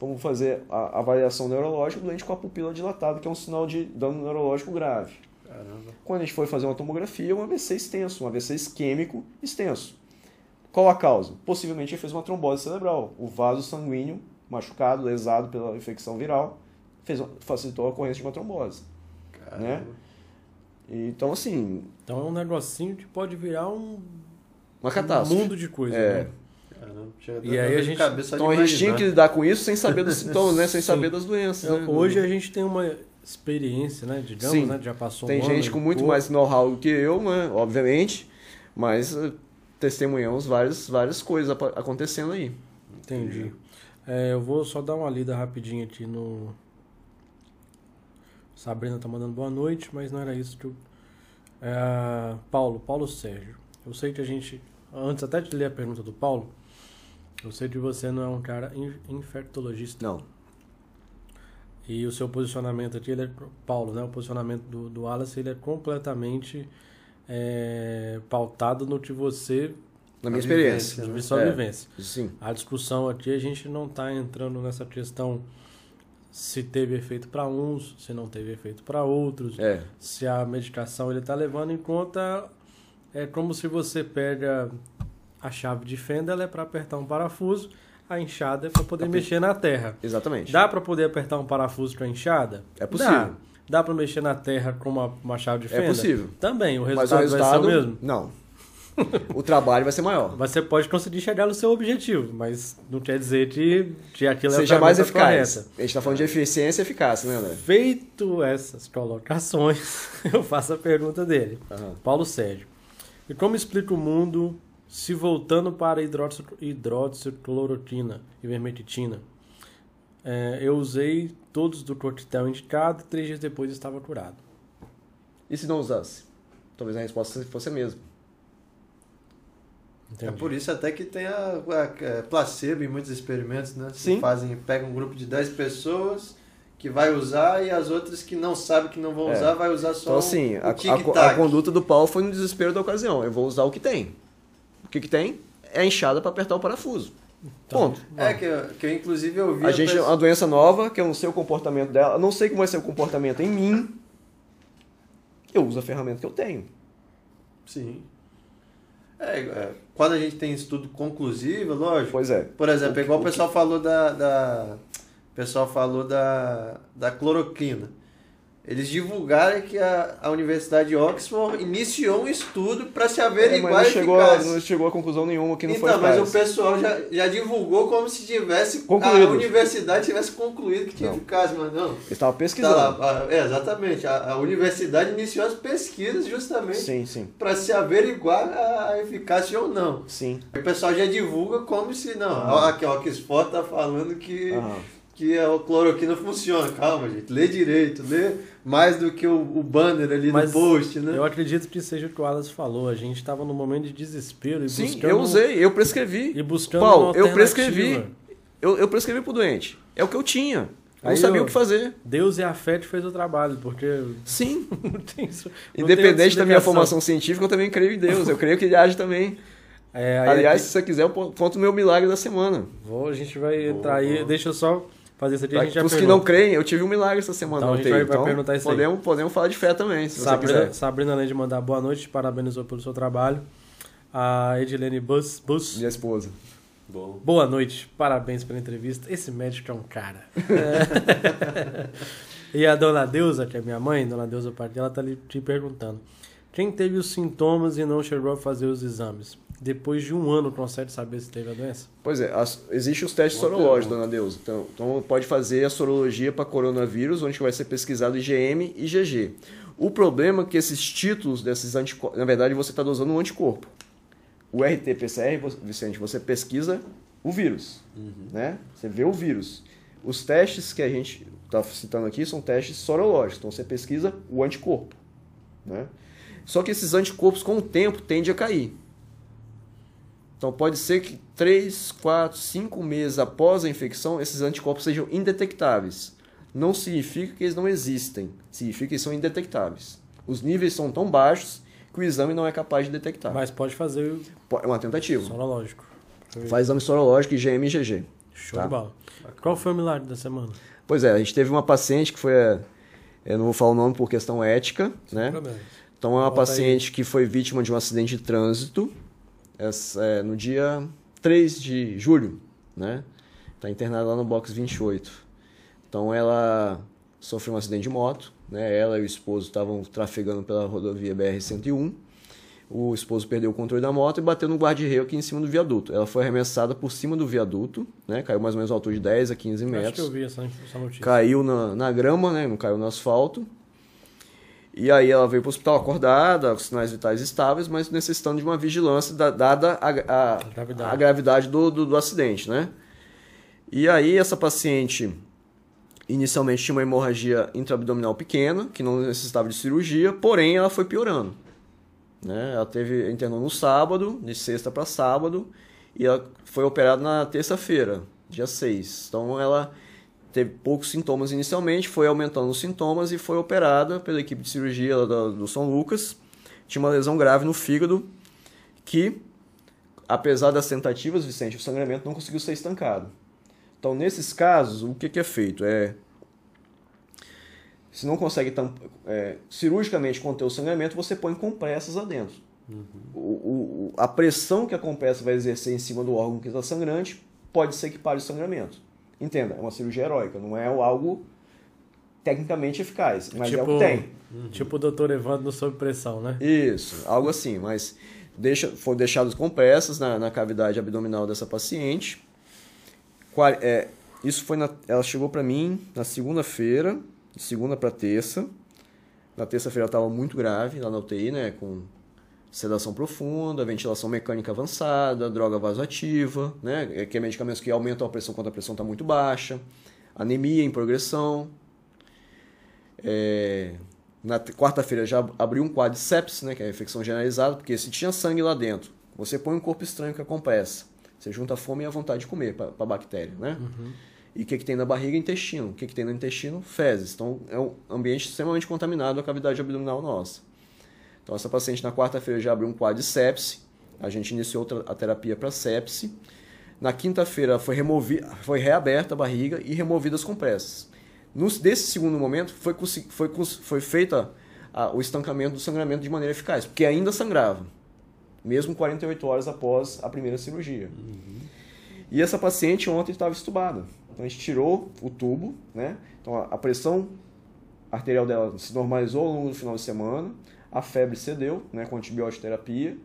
Vamos fazer a avaliação neurológica, o doente com a pupila dilatada, que é um sinal de dano neurológico grave. Caramba. Quando a gente foi fazer uma tomografia, um AVC extenso, um AVC isquêmico extenso. Qual a causa? Possivelmente ele fez uma trombose cerebral. O vaso sanguíneo machucado, lesado pela infecção viral, fez, facilitou a ocorrência de uma trombose. Caramba. Né? Então, assim, Então é um negocinho que pode virar um, uma um catástrofe. mundo de coisa. É. Né? Caramba. E aí a gente- Então a gente tinha que imaginar. lidar com isso sem saber dos sintomas, né? Sem Sim. saber das doenças. né? Hoje a gente tem uma experiência, né? Digamos, Sim. né? Já passou Tem um ano gente e com muito mais know-how do que eu, né? Obviamente. Mas eh, testemunhamos várias, várias coisas acontecendo aí. Entendi. É, eu vou só dar uma lida rapidinho aqui no. Sabrina tá mandando boa noite, mas não era isso que eu. É, Paulo, Paulo Sérgio. Eu sei que a gente. Antes até de ler a pergunta do Paulo, eu sei que você não é um cara in- infectologista. Não. E o seu posicionamento aqui, ele é, Paulo, né? O posicionamento do, do Wallace, ele é completamente é, pautado no que você, Na minha A experiência. vivência, de sua É. vivência. Sim. A discussão aqui, a gente não está entrando nessa questão se teve efeito para uns, se não teve efeito para outros, É. se a medicação ele está levando em conta é como se você pega a chave de fenda, ela é para apertar um parafuso, a enxada é para poder mexer na terra. Exatamente. Dá para poder apertar um parafuso com a enxada? É possível. Dá. Dá para mexer na terra com uma, uma chave de É fenda? possível. Também. O Mas resultado, o resultado, vai ser o mesmo? não. O trabalho vai ser maior. Você pode conseguir chegar no seu objetivo, mas não quer dizer que, que aquilo é Seja mais ferramenta eficaz. correta. A gente está falando de eficiência e eficácia, né, André? Feito essas colocações, eu faço a pergunta dele. Aham. Paulo Sérgio. E como explica o mundo se voltando para hidróxido- hidroxicloroquina e vermectina? É, eu usei todos do coquetel indicado e três dias depois estava curado. E se não usasse? Talvez a resposta fosse a mesma. É Entendi. por isso até que tem a, a- a placebo em muitos experimentos, né? Se Sim. Fazem, pegam um grupo de 10 pessoas que vai usar e as outras que não sabem que não vão É. usar, vai usar só Então, assim, o, a, a, a conduta do Paulo foi no desespero da ocasião. Eu vou usar o que tem. O que, que tem? É a enxada para apertar o parafuso. Então, Ponto. É, que, eu- que eu inclusive eu vi... A gente é pessoa- uma doença nova, que eu não sei o comportamento dela. Eu não sei como vai ser o comportamento em mim. Eu uso a ferramenta que eu tenho. Sim. É, é, quando a gente tem estudo conclusivo, lógico. Pois é. Por exemplo, O que- igual o o que- pessoal falou da, da. O pessoal falou da, da cloroquina. Eles divulgaram que a, a Universidade de Oxford iniciou um estudo para se É, averiguar mas a não chegou, eficácia. não chegou a conclusão nenhuma que não então, foi mas eficaz. o pessoal já, já divulgou como se tivesse Concluído. a universidade tivesse concluído que tinha Não. eficácia, mas não. Eles estavam Tá pesquisando. lá, a- é, exatamente. A, a universidade iniciou as pesquisas justamente Sim, sim. para se averiguar a, a eficácia ou não. Sim. O pessoal já divulga como se não. Ó, Aqui, ó, que Oxford tá falando que, Aham. que a cloroquina funciona. Calma, gente. Lê direito. Lê mais do que o, o banner ali Mas no post, né? Eu acredito que seja o que o Wallace falou. A gente estava num momento de desespero e Sim, buscando... eu usei, eu prescrevi. E buscando Paulo, eu prescrevi. Eu, eu prescrevi pro doente. É o que eu tinha. Eu não sabia eu- o que fazer. Deus e a fé que fez o trabalho, porque Sim. não tem isso. não tem Independente outra da minha formação científica, eu também creio em Deus. Eu creio que ele age também. É, Aliás, aqui- se você quiser, eu conto o meu milagre da semana. vou, a gente vai entrar aí. Deixa eu só fazer isso aqui. a gente já Para os que não creem, eu tive um milagre essa semana. Então, a gente vai- vai Então, perguntar isso aí. podemos, podemos falar de fé também, se você Sabrina, quiser. Sabrina, além de mandar boa noite, parabenizou pelo seu trabalho. A Edilene Bus, Bus Minha esposa. Bom. boa noite, parabéns pela entrevista. Esse médico é um cara. É. e a dona Deusa, que é minha mãe, dona Deusa Padilha, ela tá ali te perguntando. Quem teve os sintomas e não chegou a fazer os exames? Depois de um ano, consegue saber se teve a doença? Pois é, as, existe os testes Boa sorológicos, pergunta. dona Deus. Então, então pode fazer a sorologia para coronavírus, onde vai ser pesquisado IgM e IgG. O problema é que esses títulos desses anticorpos, na verdade você está dosando um anticorpo. O RT-PCR, Vicente, você pesquisa o vírus, né? Você vê o vírus. Os testes que a gente está citando aqui são testes sorológicos, então você pesquisa o anticorpo, né? Só que esses anticorpos com o tempo tendem a cair. Então pode ser que 3, 4, 5 meses após a infecção, esses anticorpos sejam indetectáveis. Não significa que eles não existem, significa que eles são indetectáveis. Os níveis são tão baixos que o exame não é capaz de detectar. Mas pode fazer É uma tentativa. sorológico. Faz exame sorológico, e IgG. Show Tá. de bola. Qual foi o milagre da semana? Pois é, a gente teve uma paciente que foi. Eu não vou falar o nome por questão ética, né? Problema. Então é uma Volta aí. paciente que foi vítima de um acidente de trânsito essa- é, no dia 3 de julho, né? Está internada lá no box 28. Então ela sofreu um acidente de moto, né? Ela e o esposo estavam trafegando pela rodovia BR-101. O esposo perdeu o controle da moto e bateu no guarda-reio aqui em cima do viaduto. Ela foi arremessada por cima do viaduto, né? Caiu mais ou menos a altura de 10 a 15 Acho que eu metros vi essa, essa notícia. caiu na, na grama, né? Não caiu no asfalto. E aí ela veio para o hospital acordada, com sinais vitais estáveis, mas necessitando de uma vigilância da- dada a, a, A gravidade. a gravidade do, do, do acidente, né? E aí essa paciente inicialmente tinha uma hemorragia intraabdominal pequena, que não necessitava de cirurgia, porém ela foi piorando. Né? Ela teve internou no sábado, de sexta para sábado, e ela foi operada na terça-feira, dia 6. Então ela teve poucos sintomas inicialmente, foi aumentando os sintomas e foi operada pela equipe de cirurgia do, São Lucas. Tinha uma lesão grave no fígado que, apesar das tentativas, Vicente, o sangramento não conseguiu ser estancado. Então, nesses casos, o que, que é feito? É, se não consegue é, cirurgicamente conter o sangramento, você põe compressas lá dentro. Uhum. O, o, a pressão que a compressa vai exercer em cima do órgão que está sangrante pode ser que pare o sangramento. Entenda, é uma cirurgia heróica, não é algo tecnicamente eficaz, mas tipo, é o que tem. Uhum. Tipo o doutor Evandro sob pressão, né? Isso, algo assim, mas deixa, foram deixadas compressas na, na cavidade abdominal dessa paciente. Qual, é, isso foi na, ela chegou para mim na segunda-feira, de segunda para terça. Na terça-feira ela estava muito grave lá na UTI, né, com sedação profunda, ventilação mecânica avançada, droga vasoativa, né, que é medicamentos que aumentam a pressão quando a pressão está muito baixa, anemia em progressão. É, na quarta-feira já abriu um quadro de sepsis, né, que é a infecção generalizada, porque se tinha sangue lá dentro, você põe um corpo estranho que é compressa, você junta a fome e a vontade de comer para a bactéria, né? Uhum. E o que, que tem na barriga? Intestino. O que, que tem no intestino? Fezes. Então, é um ambiente extremamente contaminado a cavidade abdominal nossa. Então, essa paciente na quarta-feira já abriu um quadro de sepse. A gente iniciou a terapia para sepse. Na quinta-feira foi, foi reaberta a barriga e removidas as compressas. desse segundo momento, foi, foi, foi feita a, o estancamento do sangramento de maneira eficaz, porque ainda sangrava, mesmo 48 horas após a primeira cirurgia. Uhum. E essa paciente ontem estava estubada. Então a gente tirou o tubo, né? Então a pressão arterial dela se normalizou ao longo do final de semana, a febre cedeu, né, com antibiótico terapia.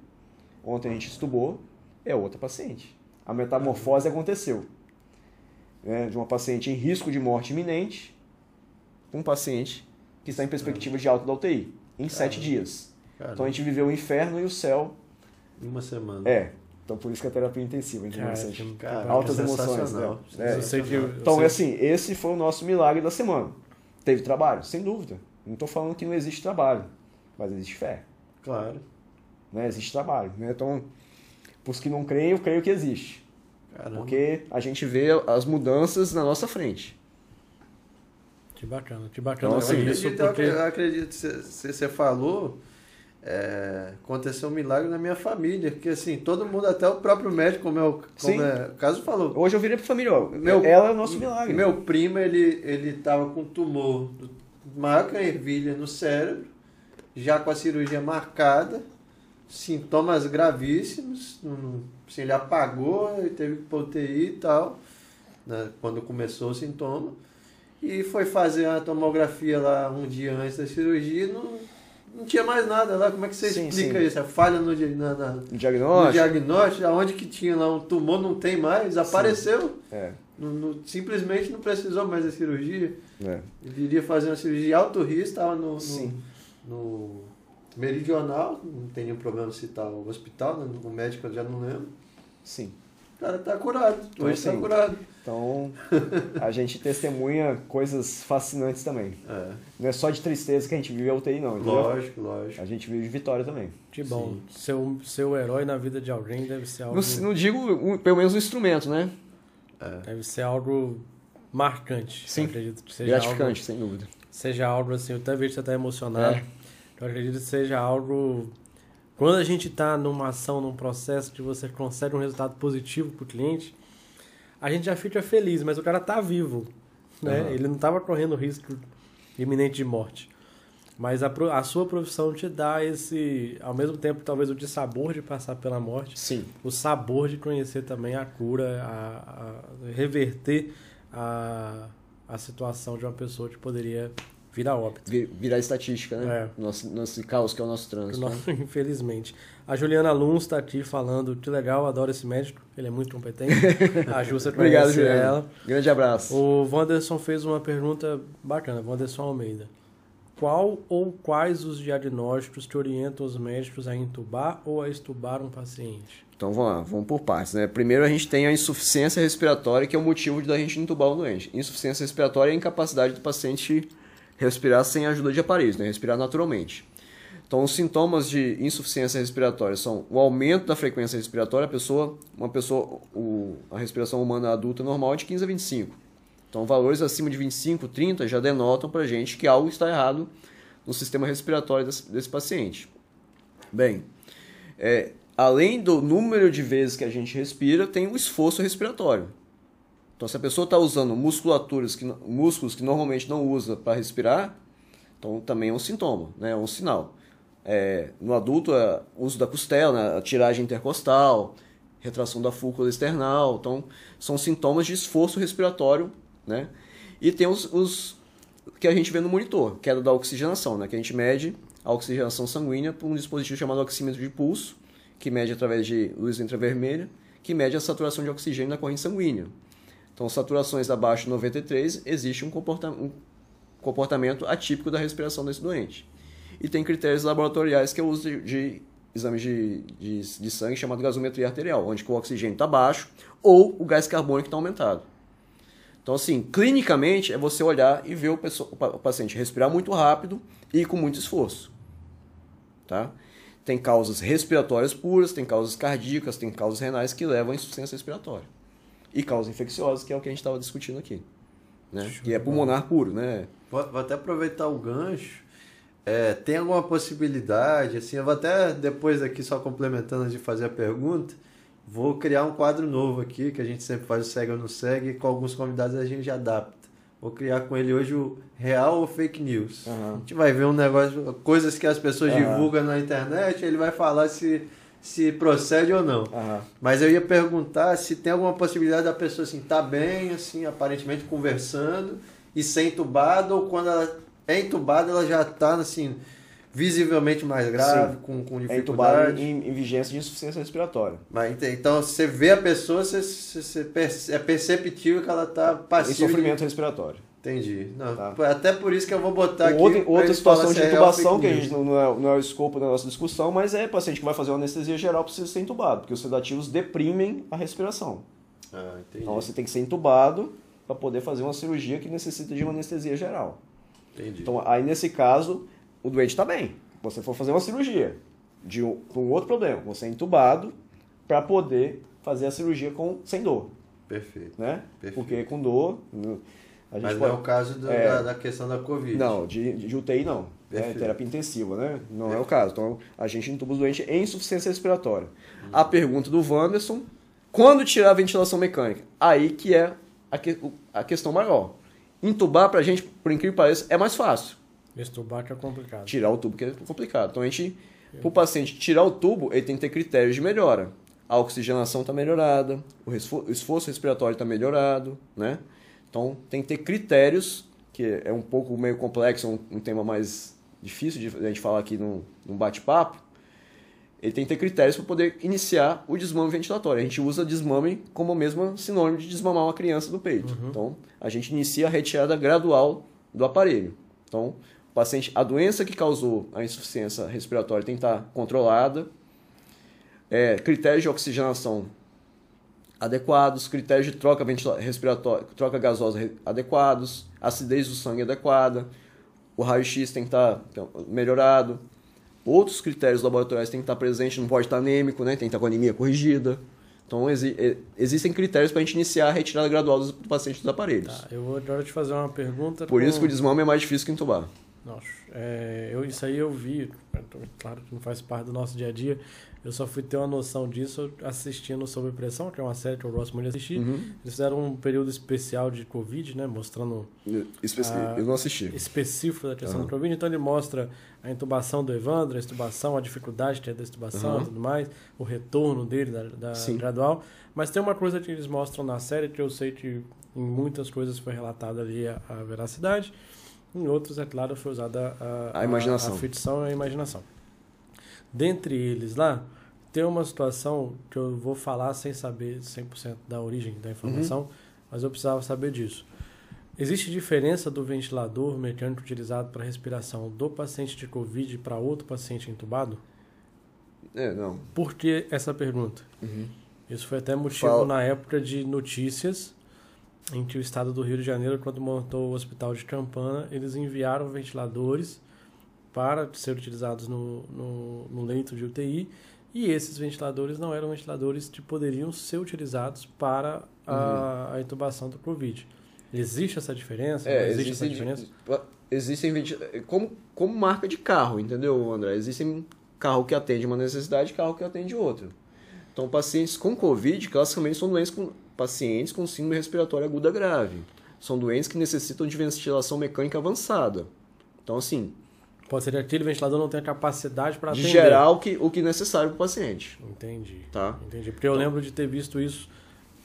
Ontem a gente estubou, é outra paciente. A metamorfose aconteceu. Né, de uma paciente em risco de morte iminente, um paciente que está em perspectiva de alta da UTI, em Caramba. sete dias. Caramba. Então a gente viveu o inferno e o céu. Em uma semana. É, então por isso que a terapia é intensiva, interessante. Cara, altas emoções, né? É. então, é assim, esse foi o nosso milagre da semana. Teve trabalho? Sem dúvida. Não estou falando que não existe trabalho, mas existe fé. Claro. Né? Existe trabalho. Né? Então, para os que não creem, eu creio que existe. Caramba. Porque a gente vê as mudanças na nossa frente. Que bacana, que bacana. Então, assim, isso porque... Eu acredito, você falou é, aconteceu um milagre na minha família, porque assim, todo mundo, até o próprio médico, como, eu, como é, o caso falou. Hoje eu virei pra família, ó, meu, ela é o nosso milagre. Meu primo, ele, ele tava com tumor maior que a ervilha no cérebro, já com a cirurgia marcada, sintomas gravíssimos, assim, ele apagou, e teve que pôr UTI e tal, né, quando começou o sintoma, e foi fazer a tomografia lá um dia antes da cirurgia, não não tinha mais nada lá. Como é que você sim, explica sim. isso? A falha no, na, na, no diagnóstico? No diagnóstico, aonde que tinha lá um tumor, não tem mais, desapareceu. É. Não, não, simplesmente não precisou mais da cirurgia. É. Ele iria fazer uma cirurgia de alto risco, estava no, no, no, meridional, não tem nenhum problema citar o hospital, né? o médico eu já não lembro. Sim. O cara tá curado, então, hoje está assim, curado. Então, a gente testemunha coisas fascinantes também. É. Não é só de tristeza que a gente vive a UTI, não. Entendeu? Lógico, lógico. A gente vive de vitória também. Que bom. Seu, seu herói na vida de alguém deve ser algo... Não, não digo, pelo menos um instrumento, né? É. Deve ser algo marcante. Sim, acredito que seja gratificante, algo, sem dúvida. Seja algo assim, eu até vejo que você está emocionado. É. Eu acredito que seja algo quando a gente está numa ação, num processo que você consegue um resultado positivo para o cliente, a gente já fica feliz, mas o cara está vivo. Né? Uhum. Ele não estava correndo risco iminente de morte. Mas a, a sua profissão te dá esse, ao mesmo tempo, talvez o de sabor de passar pela morte, Sim. o sabor de conhecer também a cura, a, a reverter a, a situação de uma pessoa que poderia Virar óbito. Virar estatística, né? É. Nosso, nosso caos que é o nosso trânsito. Nosso, né? Infelizmente. A Juliana Luns está aqui falando, que legal, adoro esse médico, ele é muito competente. A Justa Obrigado, Juliana. ela. Grande abraço. O Wanderson fez uma pergunta bacana, Wanderson Almeida. Qual ou quais os diagnósticos que orientam os médicos a intubar ou a estubar um paciente? Então vamos lá, vamos por partes. Né? Primeiro a gente tem a insuficiência respiratória, que é o motivo da gente intubar o doente. Insuficiência respiratória é a incapacidade do paciente respirar sem ajuda de aparelhos, né? respirar naturalmente. Então, os sintomas de insuficiência respiratória são o aumento da frequência respiratória, a pessoa, uma pessoa, o, a respiração humana adulta normal é de 15 a 25. Então, valores acima de 25, 30 já denotam para gente que algo está errado no sistema respiratório desse, desse paciente. Bem, é, além do número de vezes que a gente respira, tem o esforço respiratório. Então, se a pessoa está usando musculaturas que, músculos que normalmente não usa para respirar, então também é um sintoma, né? é um sinal. É, no adulto, é uso da costela, né, a tiragem intercostal, retração da fúcula external. Então, são sintomas de esforço respiratório, né? E tem os, os que a gente vê no monitor, queda da oxigenação, né? Que a gente mede a oxigenação sanguínea por um dispositivo chamado oxímetro de pulso, que mede através de luz infravermelha, que mede a saturação de oxigênio na corrente sanguínea. Então, saturações abaixo de 93, existe um comportamento, um comportamento atípico da respiração desse doente. E tem critérios laboratoriais que é o uso de, de exames de, de, de, sangue chamado gasometria arterial, onde o oxigênio está baixo ou o gás carbônico está aumentado. Então, assim, clinicamente é você olhar e ver o, o paciente respirar muito rápido e com muito esforço. Tá? Tem causas respiratórias puras, tem causas cardíacas, tem causas renais que levam à insuficiência respiratória. E causas infecciosas, que é o que a gente estava discutindo aqui. Né? Que é pulmonar puro, né? Vou, vou até aproveitar o gancho. É, tem alguma possibilidade, assim, eu vou até depois aqui, só complementando de fazer a pergunta, vou criar um quadro novo aqui, que a gente sempre faz o segue ou não segue, e com alguns convidados a gente adapta. Vou criar com ele hoje o real ou fake news. Uhum. A gente vai ver um negócio, coisas que as pessoas uhum. divulgam na internet, ele vai falar se, se procede ou não. Uhum. Mas eu ia perguntar se tem alguma possibilidade da pessoa assim, tá bem, assim, aparentemente conversando e ser entubada, ou quando ela é entubada, ela já está assim, visivelmente mais grave, com, com dificuldade. É em, em, vigência de insuficiência respiratória. Mas, então, você vê a pessoa, você, você, você é perceptível que ela está passiva. Em sofrimento de... respiratório. Entendi. Não, tá. Até por isso que eu vou botar aqui. Outra, outra situação de é intubação, que a gente não é, não é o escopo da nossa discussão, mas é paciente que vai fazer uma anestesia geral precisa ser entubado, porque os sedativos deprimem a respiração. Ah, entendi. Então você tem que ser entubado para poder fazer uma cirurgia que necessita de uma anestesia geral. Entendi. Então, aí nesse caso, o doente está bem. Você for fazer uma cirurgia de um, com outro problema, você é entubado para poder fazer a cirurgia com sem dor. Perfeito. Né? Perfeito. Porque com dor. Mas pode, não é o caso do, é, da, da, questão da Covid. Não, de, de UTI não. É terapia intensiva, né? Não Perfeito. é o caso. Então a gente entuba o doente em insuficiência respiratória. Hum. A pergunta do Wanderson: quando tirar a ventilação mecânica? Aí que é a, que, a questão maior. Entubar pra gente, por incrível que pareça, é mais fácil. Estubar que é complicado. Tirar o tubo que é complicado. Então a gente, para o paciente tirar o tubo, ele tem que ter critérios de melhora. A oxigenação está melhorada, o esforço respiratório está melhorado, né? Então tem que ter critérios, que é um pouco meio complexo, um, um tema mais difícil de a gente falar aqui num, num bate-papo, ele tem que ter critérios para poder iniciar o desmame ventilatório. A gente usa desmame como o mesmo sinônimo de desmamar uma criança do peito. Uhum. Então, a gente inicia a retirada gradual do aparelho. Então, paciente, a doença que causou a insuficiência respiratória tem que estar controlada. É, critérios de oxigenação adequados, critérios de troca respiratória, troca gasosa adequados, acidez do sangue adequada, o raio-x tem que estar melhorado, Outros critérios laboratoriais têm que estar presentes, não pode estar anêmico, né? tem que estar com anemia corrigida. Então, exi existem critérios para a gente iniciar a retirada gradual do paciente dos aparelhos. Tá, eu vou agora te fazer uma pergunta. Por com... isso que o desmame é mais difícil que entubar. Nossa, é, eu, isso aí eu vi, claro que não faz parte do nosso dia a dia, eu só fui ter uma noção disso assistindo Sob Pressão, que é uma série que eu gosto muito de assistir. Uhum. Eles fizeram um período especial de Covid, né? Mostrando. Especi... A... Eu não assisti. Específico da questão uhum. do Covid. Então ele mostra a intubação do Evandro, a intubação, a dificuldade de ter da intubação uhum. e tudo mais, o retorno dele da, da gradual. Mas tem uma coisa que eles mostram na série que eu sei que em muitas coisas foi relatada ali a, a veracidade. Em outros, é claro, foi usada a, a imaginação. A, a ficção e a imaginação. Dentre eles lá, tem uma situação que eu vou falar sem saber 100% da origem da informação, uhum. mas eu precisava saber disso. Existe diferença do ventilador mecânico utilizado para respiração do paciente de Covid para outro paciente entubado? É, não. Por que essa pergunta? Uhum. Isso foi até motivo Fala. na época de notícias em que o estado do Rio de Janeiro, quando montou o hospital de Campana, eles enviaram ventiladores para ser utilizados no, no, no, leito de UTI e esses ventiladores não eram ventiladores que poderiam ser utilizados para a, uhum. a intubação do Covid. Existe essa diferença? É, existe essa diferença? Existem como, como marca de carro, entendeu, André? Existem carro que atende uma necessidade e carro que atende outra. Então, pacientes com Covid, classicamente, são doentes com, pacientes com síndrome respiratória aguda grave. São doentes que necessitam de ventilação mecânica avançada. Então, assim, Pode ser que aquele ventilador não tenha capacidade para De atender. gerar o que, o que é necessário para o paciente. Entendi. Tá? Entendi. Porque eu lembro de ter visto isso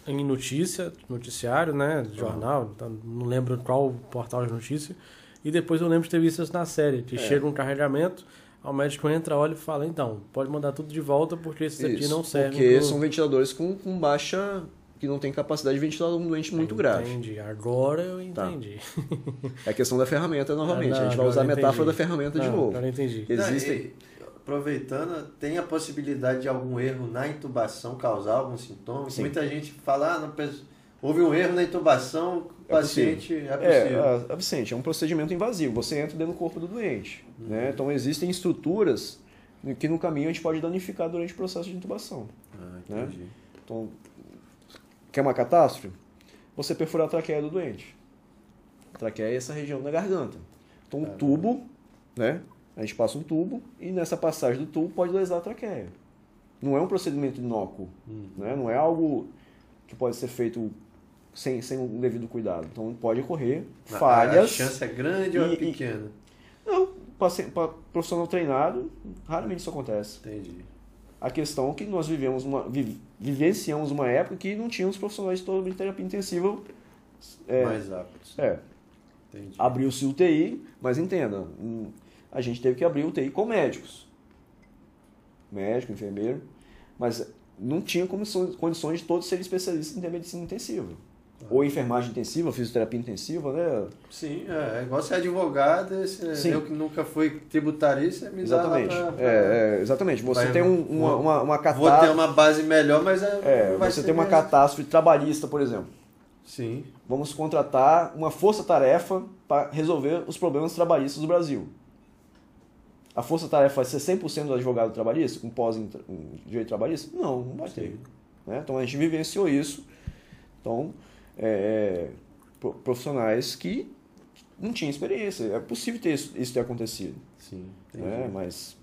em notícia, noticiário, né? Jornal, então não lembro qual portal de notícia. E depois eu lembro de ter visto isso na série, que É. chega um carregamento, o médico entra, olha e fala, então, pode mandar tudo de volta porque esses aqui Isso, não servem. Porque pro- são ventiladores com, com baixa. Que não tem capacidade de ventilar um doente muito grave. Entendi. Agora eu Tá. entendi. É a questão da ferramenta novamente. Ah, não, a gente vai usar a metáfora da ferramenta de Não, novo. Agora eu entendi. Existem. Não, e, aproveitando, tem a possibilidade de algum erro na intubação causar algum sintoma? Sim. Muita gente fala, ah, não, houve um erro na intubação, o É paciente é possível. É, a- Vicente, é um procedimento invasivo. Você entra dentro do corpo do doente. Uhum. Né? Então existem estruturas que no caminho a gente pode danificar durante o processo de intubação. Ah, Né? entendi. Então, quer uma catástrofe? Você perfurar a traqueia do doente. A traqueia é essa região da garganta. Então, um tubo, né? A gente passa um tubo e nessa passagem do tubo pode lesar a traqueia. Não é um procedimento inócuo, né? Não é algo que pode ser feito sem, sem um devido cuidado. Então, pode ocorrer A- A falhas. chance é grande ou é E- e- pequena? Não, para profissional treinado, raramente isso acontece. Entendi. A questão é que nós vivemos uma, vi- vivenciamos uma época que não tínhamos profissionais de terapia intensiva. É, Mais aptos. é, abriu-se o UTI, mas entenda, a gente teve que abrir o UTI com médicos. Médico, enfermeiro, mas não tinha condições, condições de todos serem especialistas em medicina intensiva. Ou enfermagem intensiva, fisioterapia intensiva, né? Sim, é, é igual ser advogado, esse- Sim. eu que nunca fui tributarista, me Exatamente. pra- pra- É, é, exatamente. Você Vai- tem um- uma, vou- uma, uma Vou catástrofe. ter uma base melhor, mas é, É, você tem uma melhor. catástrofe trabalhista, por exemplo. Sim. Vamos contratar uma força-tarefa para resolver os problemas trabalhistas do Brasil. A força-tarefa vai ser 100% do advogado trabalhista, com pós em, tra- em direito trabalhista? Não, não vai ter. né? Então a gente vivenciou isso. Então, é, pro- profissionais que não tinham experiência. É possível ter isso, isso ter acontecido. Sim. né? Mas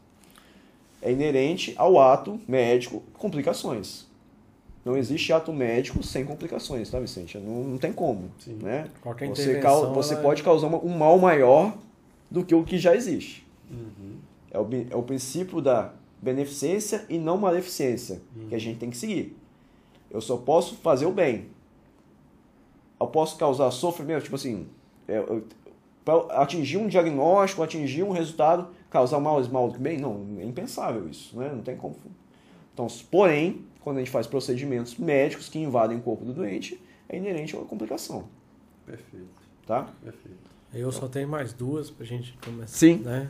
é inerente ao ato médico complicações. Não existe ato médico sem complicações, tá, Vicente? Não, não tem como. Sim. Né? Qualquer Você, você ela- pode causar uma- um mal maior do que o que já existe. Uhum. É o, é o princípio da beneficência e não maleficência Uhum. que a gente tem que seguir. Eu só posso fazer o bem. Eu posso causar sofrimento, tipo assim, para atingir um diagnóstico, atingir um resultado, causar mal do que bem? Não, é impensável isso, né? Não tem como. Então, porém, quando a gente faz procedimentos médicos que invadem o corpo do doente, é inerente a uma complicação, Perfeito, tá? perfeito. Eu só tenho mais duas pra gente começar. Sim. Né?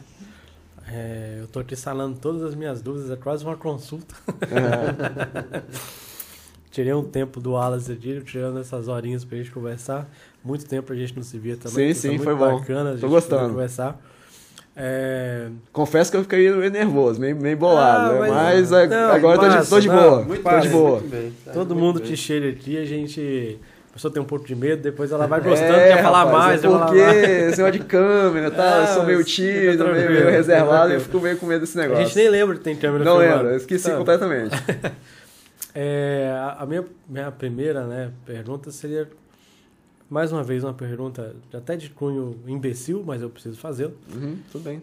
É, eu tô aqui salando todas as minhas dúvidas, é quase uma consulta. Tirei um tempo do Wallace aqui, tirando essas horinhas pra gente conversar. Muito tempo a gente não se via também. Sim, sim, muito foi bom. bacana a Tô gente gostando. conversar. É, Confesso que eu fiquei meio nervoso, meio, meio bolado, Ah, né? mas- mas, é, não, agora tô de, passa, tô de não, boa. Muito tô de boa. muito bem, tá todo muito mundo bem. que chega aqui, a gente. A pessoa tem um pouco de medo, depois ela vai gostando, É, quer falar rapaz, mais, é quer falar porque mais. esse negócio de câmera e tal, Ah, eu sou meio mas tímido, meio, meio reservado, eu fico meio com medo desse A negócio. gente nem lembra que tem câmera Não lembro, eu esqueci Sabe? completamente. É, a minha, minha primeira né, pergunta seria, mais uma vez, uma pergunta até de cunho imbecil, mas eu preciso fazê-la, Uhum, tudo bem.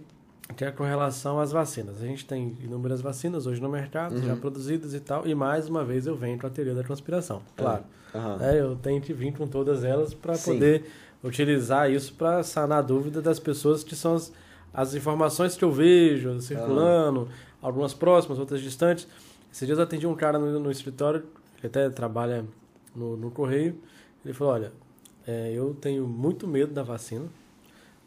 que é com relação às vacinas. A gente tem inúmeras vacinas hoje no mercado, Uhum. já produzidas e tal, e mais uma vez eu venho com a teoria da conspiração, claro. Aham. É, eu tenho que vir com todas elas para poder utilizar isso para sanar a dúvida das pessoas que são as, as informações que eu vejo circulando, algumas próximas, outras distantes. Esses dias eu atendi um cara no, no escritório, ele até trabalha no, no correio. Ele falou: Olha, é, eu tenho muito medo da vacina,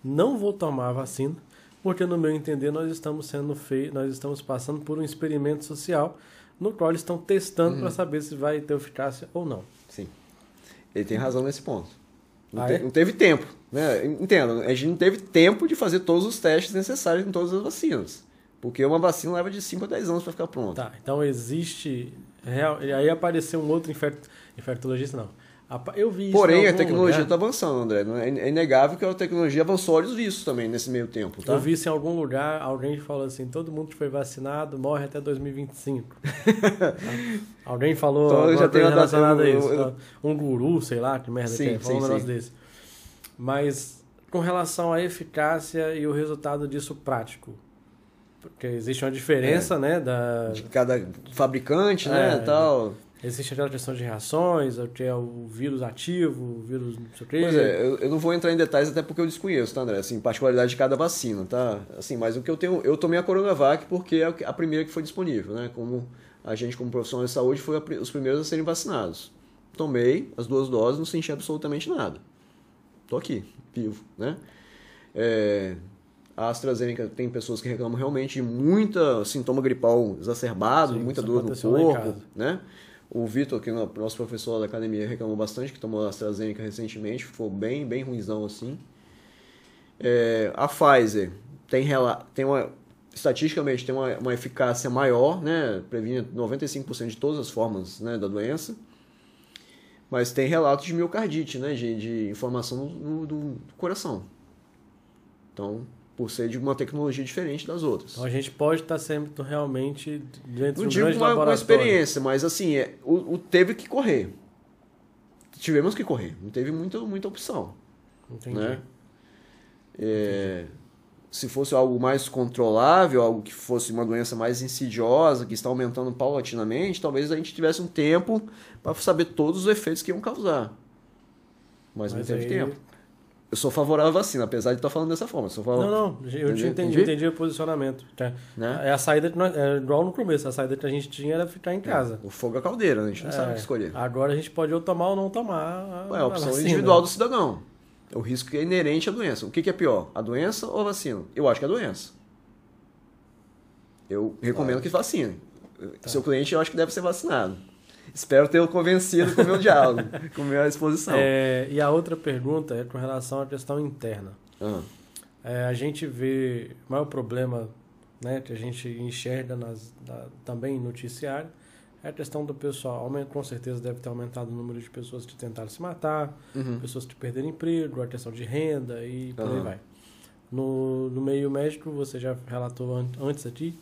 não vou tomar a vacina, porque no meu entender nós estamos sendo fei nós estamos passando por um experimento social no qual eles estão testando para saber se vai ter eficácia ou não. Sim. Ele tem razão nesse ponto. Não, Ah, te- é? não teve tempo. Né? Entenda, a gente não teve tempo de fazer todos os testes necessários em todas as vacinas. Porque uma vacina leva de 5 a 10 anos para ficar pronta. Tá, então existe. Real, e aí apareceu um outro infect, infectologista, não. Eu vi isso. Porém, a tecnologia está avançando, André. É é inegável que a tecnologia avançou olhos vistos também nesse meio tempo. Tá? Eu vi isso em algum lugar, alguém falou assim: todo mundo que foi vacinado morre até 2025. alguém falou Então, eu já data- relacionada a eu- isso. eu- Um guru, sei lá, que merda Sim, que é, falou um negócio desse. Mas com relação à eficácia e o resultado disso prático. Porque existe uma diferença, né? Da, De cada fabricante, né, É, tal. existe aquela questão de reações, o que é o vírus ativo, o vírus não sei o quê. Pois é, eu, eu não vou entrar em detalhes até porque eu desconheço, tá, André? Assim, particularidade de cada vacina, tá? Assim, mas o que eu tenho, eu tomei a Coronavac porque é a primeira que foi disponível, né? Como a gente, como profissional de saúde, foi a os primeiros a serem vacinados. Tomei as duas doses, não senti absolutamente nada. Tô aqui, vivo, né? É, a AstraZeneca tem pessoas que reclamam realmente de muita sintoma gripal exacerbado, Sim, muita dor no corpo, né? O Vitor, que é o nosso professor da academia, reclamou bastante que tomou a AstraZeneca recentemente, ficou bem, bem ruimzão assim. É, a Pfizer tem, tem uma, estatisticamente tem uma, uma eficácia maior, né? Previne 95% de todas as formas né, da doença. Mas tem relatos de miocardite, né? De, de inflamação no, do coração. Então, por ser de uma tecnologia diferente das outras. Então a gente pode estar sendo realmente dentro Não de um digo grande uma, uma experiência, mas assim, é, o, o teve que correr. Tivemos que correr. Não teve muita, muita opção. Entendi. né? É, se fosse algo mais controlável, algo que fosse uma doença mais insidiosa, que está aumentando paulatinamente, talvez a gente tivesse um tempo para saber todos os efeitos que iam causar. Mas, não Mas teve aí- tempo. Eu sou favorável à vacina, apesar de estar falando dessa forma. Não, não, eu te Entendi, entendi, entendi. o posicionamento. tá? Né? É a saída que nós, é igual no começo, a saída que a gente tinha era ficar em casa. O fogo é caldeira, né? a gente não sabe o É, que escolher. Agora a gente pode ou tomar ou não tomar. É a opção vacina. individual do cidadão. O risco que é inerente à doença. O que, que é pior? A doença ou a vacina? Eu acho que é a doença. Eu recomendo que vacine. Tá. Seu cliente eu acho que deve ser vacinado. Espero ter o convencido com o meu diálogo, com a minha exposição. É, e a outra pergunta é com relação à questão interna. Ah, É, a gente vê o maior problema né, que a gente enxerga nas, da- também no noticiário é a questão do pessoal. Aumenta, com certeza deve ter aumentado o número de pessoas que tentaram se matar, uhum. pessoas que perderam emprego, a questão de renda e por aí Aham. vai. No, no meio médico, você já relatou an- antes aqui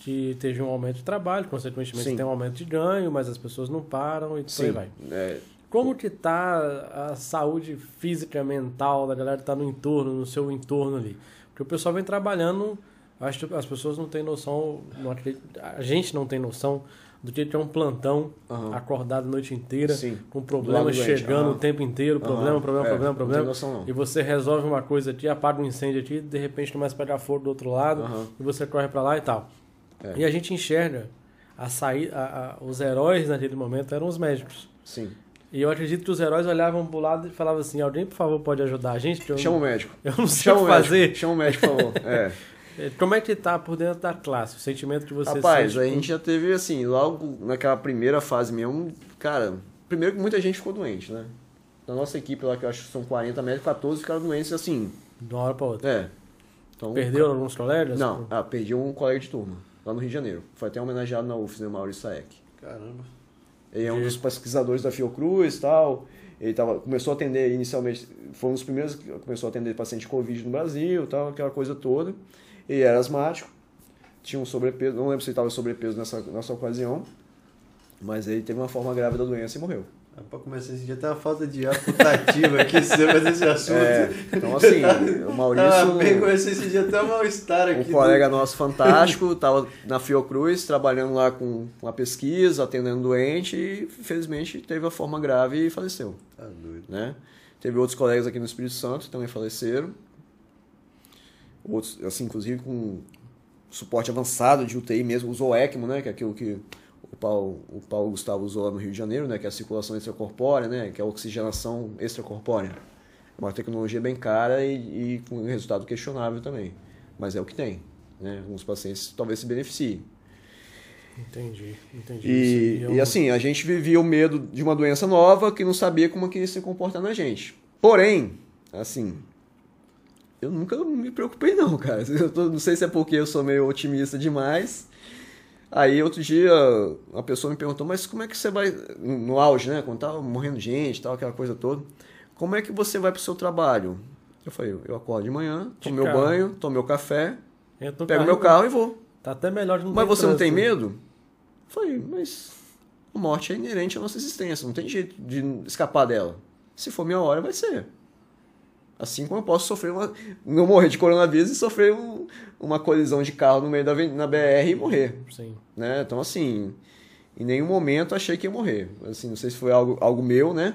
que teve um aumento de trabalho, consequentemente Sim. tem um aumento de ganho, mas as pessoas não param e por aí Sim. vai. É, Como que tá a saúde física, mental da galera que tá no entorno, no seu entorno ali? Porque o pessoal vem trabalhando, acho que as pessoas não têm noção, não a gente não tem noção do que é um plantão Aham. acordado a noite inteira, Sim. com problemas chegando aham. o tempo inteiro, problema, Aham. problema, É, problema, Não problema. noção, não. E você resolve uma coisa aqui, apaga um incêndio aqui, de repente começa a pegar fogo do outro lado, e você corre para lá e tal. É. E a gente enxerga a sair, a, a- os heróis naquele momento eram os médicos. Sim. E eu acredito que os heróis olhavam pro lado e falavam assim: alguém, por favor, pode ajudar a gente? Eu, Chama o médico. eu não sei Chama o o que fazer. médico. Chama o médico, por favor. É. Como é que tá por dentro da classe? O sentimento que você Rapaz, sente. a gente já teve assim, logo naquela primeira fase mesmo, cara, primeiro que muita gente ficou doente, né? Na nossa equipe lá, que eu acho que são 40 médicos, 14 ficaram doentes assim. De uma hora pra outra. É. Então, Perdeu alguns colegas? Não, ah, perdi um colega de turma, lá no Rio de Janeiro. Foi até homenageado na UFS, né, Maurício Saek. Caramba. Ele é um dos pesquisadores da Fiocruz e tal. Ele tava, começou a atender inicialmente, foi um dos primeiros que começou a atender paciente Covid no Brasil, tal, aquela coisa toda. Ele era asmático, tinha um sobrepeso, não lembro se ele estava sobrepeso nessa, nessa ocasião, mas ele teve uma forma grave da doença e morreu. Pra começar esse dia tem uma falta de ar putativa aqui sobre esse assunto. É, então assim, o Maurício, Ah, bem, comecei esse dia até um mal-estar um aqui. colega nosso fantástico, estava na Fiocruz, trabalhando lá com uma pesquisa, atendendo doente e infelizmente teve a forma grave e faleceu. Tá doido. né? Teve outros colegas aqui no Espírito Santo que também faleceram. Outros, assim, inclusive com suporte avançado de UTI mesmo, usou ECMO, né? Que é aquilo que o Paulo, o Paulo Gustavo usou lá no Rio de Janeiro, né? Que é a circulação extracorpórea, né? Que é a oxigenação extracorpórea. É uma tecnologia bem cara e, e com um resultado questionável também. Mas é o que tem, né? Alguns pacientes talvez se beneficiem. Entendi, entendi. E, é e assim, a gente vivia o medo de uma doença nova que não sabia como que ia se comportar na gente. Porém, assim, eu nunca me preocupei não, cara. Eu tô- não sei se é porque eu sou meio otimista demais. Aí outro dia uma pessoa me perguntou, mas como é que você vai, no auge, né, quando tava morrendo gente tal, aquela coisa toda, como é que você vai pro seu trabalho? Eu falei, eu acordo de manhã, tomo meu carro. banho, tomo meu café, pego meu carro e vou. Tá até melhor de não Mas você não tem trânsito. medo? Eu Falei, mas a morte é inerente à nossa existência, não tem jeito de escapar dela. Se for minha hora, vai ser. Assim como eu posso sofrer uma. não morrer de coronavírus e sofrer um- uma colisão de carro no meio da na BR e morrer. Sim. Né? Então, assim, em nenhum momento achei que ia morrer. Assim, não sei se foi algo, algo meu, né?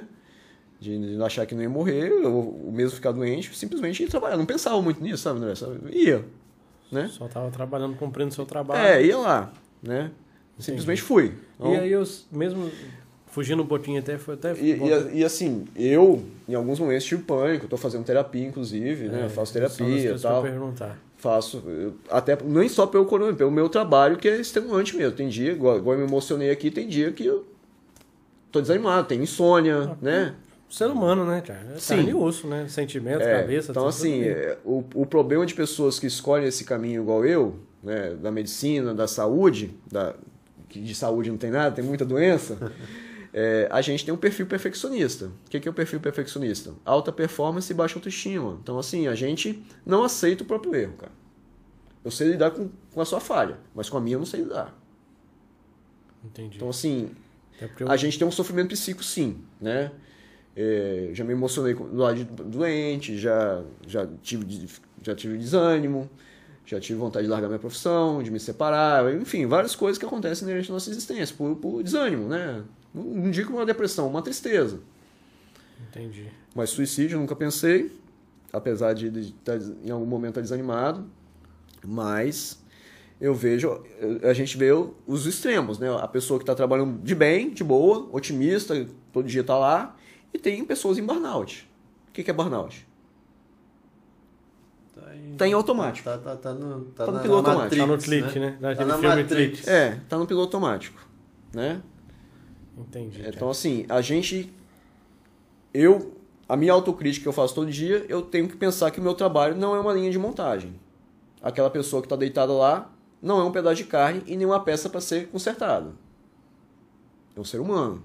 De, de achar que não ia morrer, ou mesmo ficar doente, simplesmente ia trabalhar. Não pensava muito nisso, sabe, André? Sabe? Ia. Né? Só tava trabalhando, cumprindo seu trabalho. É, ia lá, né? Simplesmente fui. Então, E aí eu, mesmo fugindo um pouquinho até, foi até... E, e, e, assim, eu, em alguns momentos, tive pânico, tô fazendo terapia, inclusive, né? É, Faço só das terapia e coisas que eu tal. perguntar. Faço, eu- até nem só pelo coronavírus, pelo meu trabalho, que é extenuante mesmo. Tem dia, igual, igual eu me emocionei aqui, tem dia que eu tô desanimado, tem insônia, né? Ser humano, né, cara? É Sim. carne e osso, né? Sentimento, É, cabeça, então, tudo assim, é, o, o problema de pessoas que escolhem esse caminho igual eu, né, da medicina, da saúde, da, que de saúde não tem nada, tem muita doença, é, a gente tem um perfil perfeccionista. O que que é o perfil perfeccionista? Alta performance e baixa autoestima. Então, assim, a gente não aceita o próprio erro, cara. Eu sei lidar com, com a sua falha, mas com a minha eu não sei lidar. Entendi. Então, assim, eu- a gente tem um sofrimento psíquico, sim, né? É, já me emocionei do lado de doente, já, já, tive, já tive desânimo, já tive vontade de largar minha profissão, de me separar, enfim, várias coisas que acontecem inerente à nossa existência, por, por desânimo, né? Não, digo uma depressão, uma tristeza. Entendi. Mas suicídio nunca pensei, apesar de, de estar em algum momento estar desanimado, mas eu vejo, a gente vê os extremos, né? A pessoa que está trabalhando de bem, de boa, otimista, todo dia está lá, e tem pessoas em burnout. O que que é burnout? Tá, Tá em automático. Tá, tá, tá no, tá Tá no na- piloto na automático. Tá no Matrix, clique, né? Tá Naquele na filme Matrix. Clique. É, tá no piloto automático, né? Entendi. cara. Então, assim, a gente. Eu. A minha autocrítica que eu faço todo dia, eu tenho que pensar que o meu trabalho não é uma linha de montagem. Aquela pessoa que está deitada lá não é um pedaço de carne e nenhuma peça para ser consertada. É um ser humano.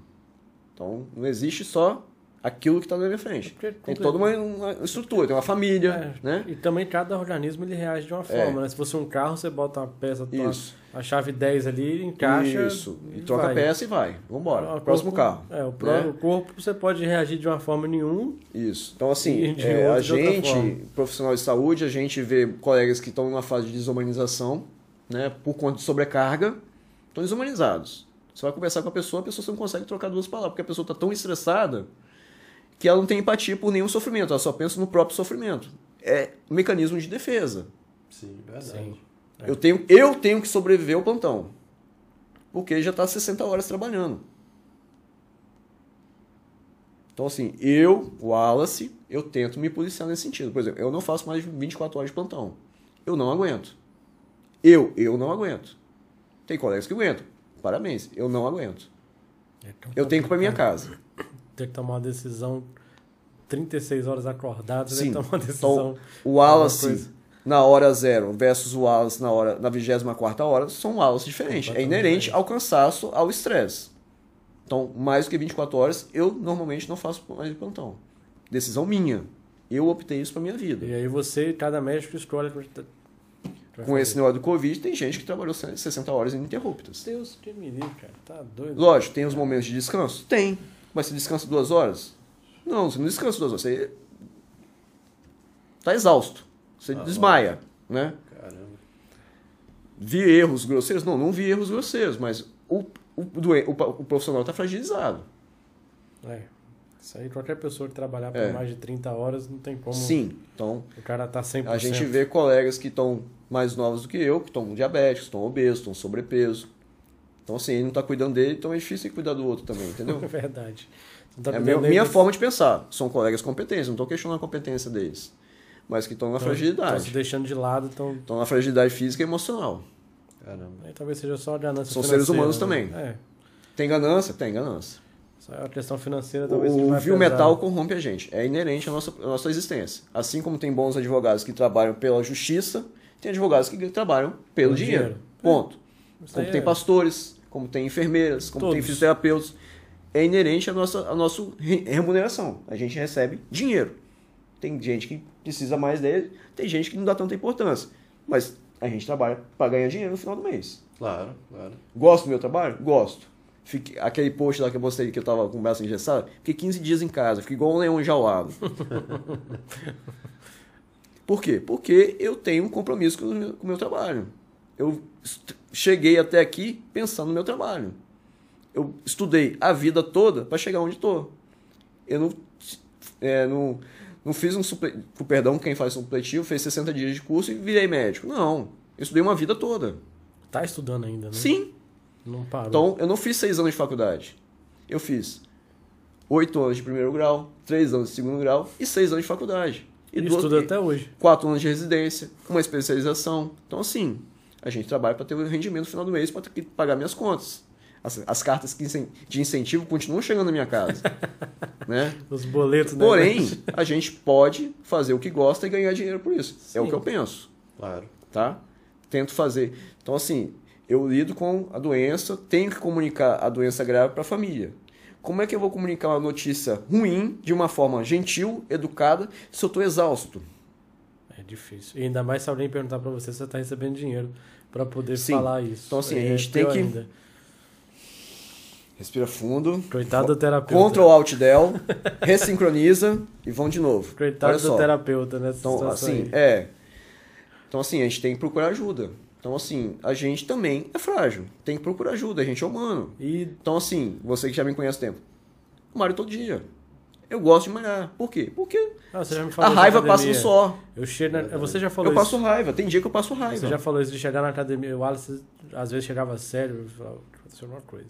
Então, não existe só aquilo que está na minha frente. Porque- Tem toda uma, uma estrutura, tem uma família, É, né? E também cada organismo ele reage de uma forma, né? Se fosse um carro, você bota uma peça, tua- Isso. a chave 10 ali, encaixa. Isso. E troca vai. a peça e vai. Vambora. O Próximo corpo- carro. É, o, né? o corpo você pode reagir de uma forma nenhuma. Isso. Então, assim, E é, a gente, profissional de saúde, a gente vê colegas que estão numa fase de desumanização, né, por conta de sobrecarga, estão desumanizados. Você vai conversar com a pessoa, a pessoa não consegue trocar duas palavras, porque a pessoa está tão estressada que ela não tem empatia por nenhum sofrimento, ela só pensa no próprio sofrimento. É um mecanismo de defesa. Sim, verdade. Sim. Eu, tenho, eu tenho que sobreviver ao plantão, porque já está 60 horas trabalhando. Então, assim, eu, Wallace, eu tento me policiar nesse sentido. Por exemplo, eu não faço mais de 24 horas de plantão. Eu não aguento. Eu, eu não aguento. Tem colegas que aguentam. Parabéns, eu não aguento. É Eu tenho que ir para minha casa. Ter que tomar uma decisão 36 horas acordado, você Sim. tomar uma decisão. Então, o Wallace na hora zero versus o Wallace na, hora, na 24 hora são Wallace diferentes. É inerente ao cansaço, ao estresse. Então, mais do que 24 horas, eu normalmente não faço mais de plantão. Decisão minha. Eu optei isso para minha vida. E aí você, cada médico escolhe. Com esse negócio do Covid, tem gente que trabalhou 60 horas ininterruptas. Deus que me livre, cara. Tá doido. Lógico, tem os momentos de descanso? Tem. Mas você descansa duas horas? Não, você não descansa duas horas. Você tá exausto. Você Ah, desmaia, né? Caramba. Vi erros grosseiros? Não, não vi erros grosseiros, mas o, o, o, o profissional está fragilizado. É. Isso aí, qualquer pessoa que trabalhar por É. mais de 30 horas, não tem como. Sim, então O cara tá 100%. a gente vê colegas que estão mais novos do que eu, que estão diabéticos, estão obesos, estão sobrepeso. Então, assim, ele não está cuidando dele, então é difícil cuidar do outro também, entendeu? É verdade. Tá É a minha, forma de pensar. São colegas competentes, não estou questionando a competência deles. Mas que estão na tão- tão se fragilidade. deixando de lado, então. Estão na fragilidade física e emocional. Caramba. Aí talvez seja só a ganância São seres humanos né? também. É. Tem ganância? Tem ganância. Só a questão financeira talvez O vil metal corrompe a gente. É inerente à nossa, à nossa existência. Assim como tem bons advogados que trabalham pela justiça, tem advogados que trabalham pelo dinheiro. dinheiro. Ponto. Isso Como tem é- pastores, como tem enfermeiras, como tem Todos. fisioterapeutas. É inerente à nossa, à nossa re- remuneração. A gente recebe dinheiro. Tem gente que precisa mais dele, tem gente que não dá tanta importância. Mas a gente trabalha para ganhar dinheiro no final do mês. Claro, claro. Gosto do meu trabalho? Gosto. Fiquei, aquele post lá que eu mostrei que eu tava com o braço engessado, fiquei 15 dias em casa, fiquei igual um leão enjaulado. Por quê? Porque eu tenho um compromisso com o meu, com o meu trabalho. Eu cheguei até aqui pensando no meu trabalho. Eu estudei a vida toda para chegar onde estou. Eu não, é, não, não fiz um suple, com perdão, quem faz supletivo, fez 60 dias de curso e virei médico. Não. Eu estudei uma vida toda. Tá estudando ainda, né? Sim. Não parou. Então, eu não fiz seis anos de faculdade. Eu fiz oito anos de primeiro grau, três anos de segundo grau e seis anos de faculdade. e duas- estuda até hoje. quatro anos de residência, uma especialização. Então, assim, a gente trabalha para ter o rendimento no final do mês para ter que pagar minhas contas. As, as cartas de incentivo continuam chegando na minha casa. né? Os boletos, né? Porém, a gente pode fazer o que gosta e ganhar dinheiro por isso. É o Sim. que eu penso Claro. tá? Tento fazer. Então, assim, eu lido com a doença, tenho que comunicar a doença grave para a família. Como é que eu vou comunicar uma notícia ruim de uma forma gentil, educada, se eu estou exausto? Difícil. E ainda mais se alguém perguntar pra você se você tá recebendo dinheiro pra poder Sim. falar isso. Então, assim, a É gente tem que- ainda. Respira fundo. Coitado do terapeuta. Ctrl Alt Del, ressincroniza e vão de novo. Coitado do terapeuta nessa Então, assim, aí. é. Então, assim, a gente tem que procurar ajuda. Então, assim, a gente também é frágil. Tem que procurar ajuda, a gente é humano. E Então, assim, você que já me conhece há tempo, malho todo dia. Eu gosto de malhar. Por quê? Porque ah, a raiva passa no suor. Eu chego na... Você já falou Eu passo isso. raiva. Tem dia que eu passo raiva. Você já falou isso de chegar na academia. O Wallace às vezes chegava sério. Eu falava, aconteceu uma coisa.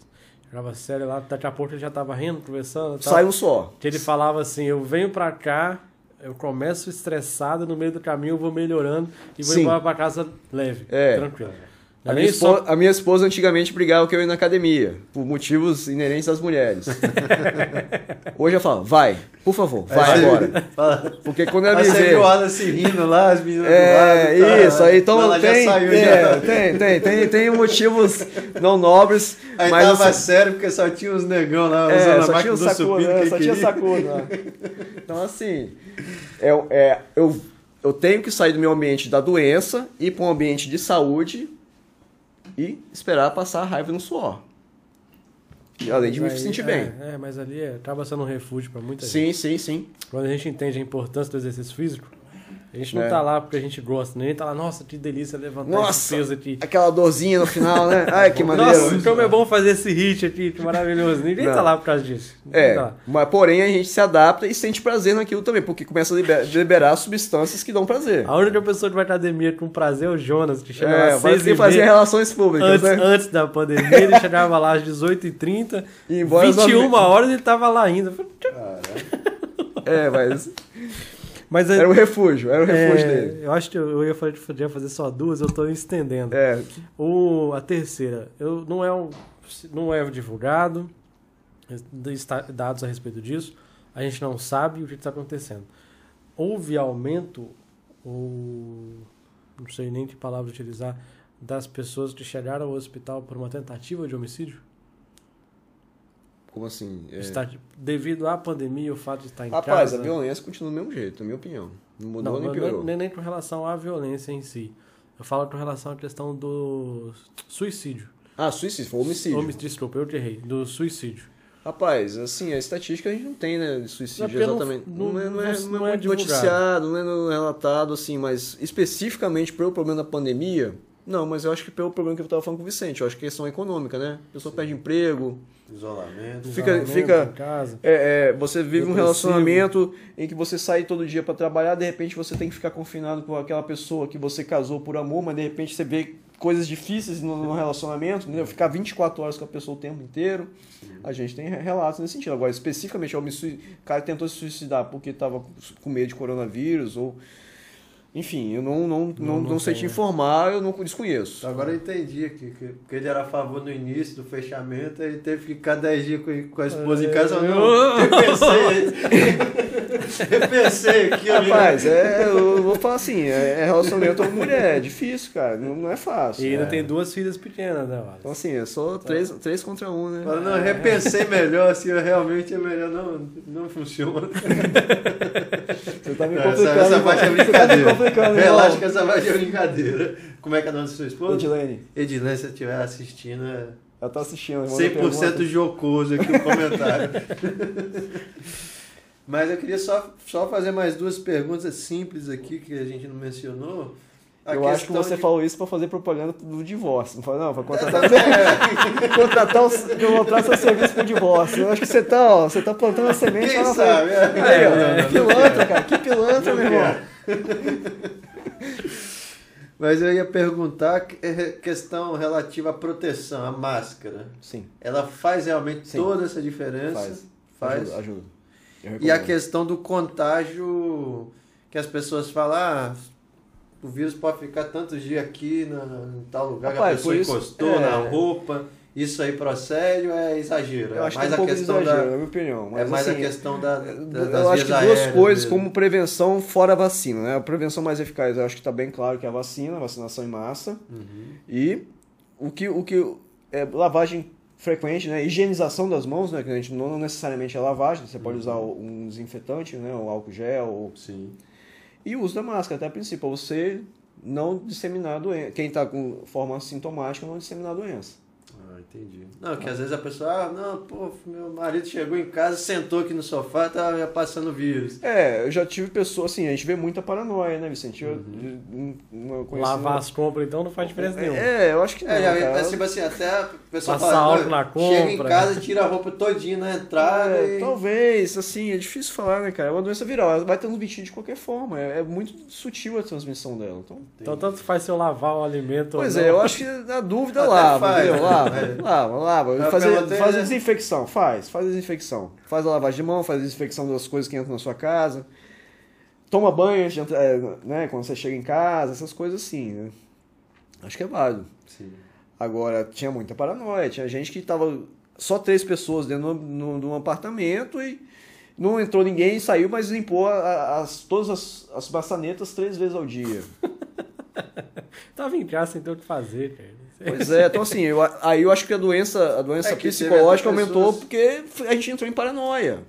Chegava sério lá, daqui a pouco ele já tava rindo, conversando. tal. Sai um suor. Que ele falava assim: eu venho pra cá, eu começo estressado, no meio do caminho eu vou melhorando e vou Sim. embora pra casa leve, É. tranquilo. A Não é minha, esposa, a minha esposa antigamente brigava que eu ia na academia, por motivos inerentes às mulheres. Hoje eu falo, vai, por favor, vai você- agora. Fala- Porque quando ela Aí me você viu o Wallace rindo lá, as meninas É, lado, tá? isso, aí então Ela já tem, saiu, é, tem, tem, tem, tem motivos não nobres, Aí mas tava assim, sério porque só tinha uns negão lá É, usando a só tinha máquina o do sacudo, supino que só tinha queria. sacudo. né? Então, assim, é, é, eu, eu tenho que sair do meu ambiente da doença, ir para um ambiente de saúde e esperar passar a raiva no suor. E além de me Aí- sentir é, bem. É, mas ali é, acaba sendo um refúgio pra muita gente. Sim, sim, sim. Quando a gente entende a importância do exercício físico, a gente não É. tá lá porque a gente gosta, nem tá lá, nossa, que delícia levantar Nossa, esse peso aqui. Aquela dorzinha no final, né? Ai, que maneiro. Nossa, como é bom fazer esse hit aqui, que maravilhoso. Ninguém Não. tá lá por causa disso. É, tá mas porém a gente se adapta e sente prazer naquilo também, porque começa a liber- liberar substâncias que dão prazer. A única pessoa que vai pra academia com prazer é o Jonas, que chega É, às mas 6 quem e fazia meia. relações públicas, Antes, né? antes da pandemia, ele chegava lá às 18h30, E embora as 21 nove- horas ele tava lá ainda. É, mas Mas era o refúgio, era o refúgio é, dele. eu acho que eu ia fazer, podia fazer só duas, eu tô estendendo. É, O, a terceira, eu, não, é um, não é divulgado, dados a respeito disso, a gente não sabe o que está acontecendo. Houve aumento, ou não sei nem que palavra utilizar, das pessoas que chegaram ao hospital por uma tentativa de homicídio? Como assim? É. Está, devido à pandemia, o fato de estar em Rapaz, casa... a violência continua do mesmo jeito, na minha opinião. Não mudou Não, nem não, piorou. nem, nem com relação à violência em si. Eu falo com relação à questão do suicídio. Ah, suicídio, foi homicídio. Homi- Desculpa, eu te errei. Do suicídio. Rapaz, assim, a estatística a gente não tem, né, de suicídio porque não- exatamente. não- Não, é, não, é, não- é é divulgado. noticiado, não é relatado, assim, mas especificamente pelo problema da pandemia, não, mas eu acho que pelo problema que eu estava falando com o Vicente, eu acho que é questão econômica, né? A pessoa perde emprego, Isolamento. Fica- Isolamento fica- em casa. É, é, você vive um Depressivo. relacionamento em que você sai todo dia para trabalhar, de repente você tem que ficar confinado com aquela pessoa que você casou por amor, mas de repente você vê coisas difíceis no, no relacionamento, entendeu? Ficar 24 horas com a pessoa o tempo inteiro. A gente tem relatos nesse sentido. Agora, especificamente, o cara tentou se suicidar porque estava com medo de coronavírus ou. Enfim, eu não, não, não, não não sei tem, te informar, eu não desconheço. Agora eu entendi aqui, que, porque ele era a favor no início do fechamento, aí teve que ficar 10 dias com, com a esposa em casa. É, Não, eu- repensei. repensei aqui, ó. Rapaz, é, eu vou falar assim, é é relacionamento com mulher, é difícil, cara, não, não é fácil. E ainda É. tem duas filhas pequenas, né, Wallace? Então, assim, eu sou três, três contra um, né? Não, repensei melhor, assim, realmente é melhor, não, não funciona. Você tá me Essa, complicando. essa irmão. parte é brincadeira. Complicando, Relaxa que essa parte é brincadeira. Como é que é o nome da sua esposa? Edilene. Edilene, se você estiver assistindo, é, Ela tá assistindo. ela mandou 100% pergunta. jocoso aqui o comentário. Mas eu queria só, só fazer mais duas perguntas simples aqui que a gente não mencionou. A Eu acho que você de- falou isso pra fazer propaganda do divórcio. Não falou, não, pra contratar, contratar o, contratar seu serviço pro divórcio. Eu acho que você tá, ó, você tá plantando a semente Quem sabe? É. Ó, pilantra, cara. Que pilantra, meu irmão. Mas eu ia perguntar é questão relativa à proteção, à máscara. Sim, Ela faz realmente Sim. toda essa diferença? faz. Faz. Ajuda. ajuda. E a questão do contágio, que as pessoas falam, ah, o vírus pode ficar tantos dias aqui na, em tal lugar Rapaz, que a pessoa isso- encostou é. na roupa. Isso aí procede ou é exagero? Eu é acho que mais é um a pouco de questão exagero, da. na minha opinião. é Mas, mais assim, a questão da, da- das Eu acho que duas coisas mesmo. como prevenção fora a vacina, né? A prevenção mais eficaz, eu acho que está bem claro que é a vacina, vacinação em massa. Uhum. E o que, o que é lavagem frequente, né? Higienização das mãos, né? Que a gente não necessariamente é lavagem, você pode usar um desinfetante, né? O álcool gel. ou- Sim. E o uso da máscara, até a princípio, você não disseminar a doença. Quem está com forma sintomática não disseminar a doença. Entendi. Não, que às vezes a pessoa, ah, não, pô, meu marido chegou em casa, sentou aqui no sofá, tava passando vírus. É, eu já tive pessoas, assim, a gente vê muita paranoia, né, Vicente? Eu, Uhum. um- uma conhecida- Lavar as compras, então, não faz diferença nenhuma. É, eu acho que não, É, já, cara. é tipo assim, até a pessoa Passar fala, álcool "Não, na chega em compra." casa, tira a roupa todinha na entrada É, e... Talvez, assim, é difícil falar, né, cara? É uma doença viral, ela vai transmitir de qualquer forma. É, é muito sutil a transmissão dela. Então, Então, tanto faz se eu lavar o alimento pois ou é, eu acho que na dúvida lava, faz, entendeu? Lava, É. lava, lava. Mas Fazer, faz a desinfecção, faz, faz a desinfecção. Faz a lavagem de mão, faz a desinfecção das coisas que entram na sua casa. Toma banho, é, né, quando você chega em casa, essas coisas assim, né? Acho que é válido. Sim. Agora, tinha muita paranoia. Tinha gente que tava só três pessoas dentro de um apartamento e não entrou ninguém, saiu, mas limpou as, todas as, as maçanetas três vezes ao dia. Tava em casa sem ter o que fazer, cara. Pois é, então assim, eu, aí eu acho que a doença, a doença É psicológica aumentou pessoas- porque a gente entrou em paranoia.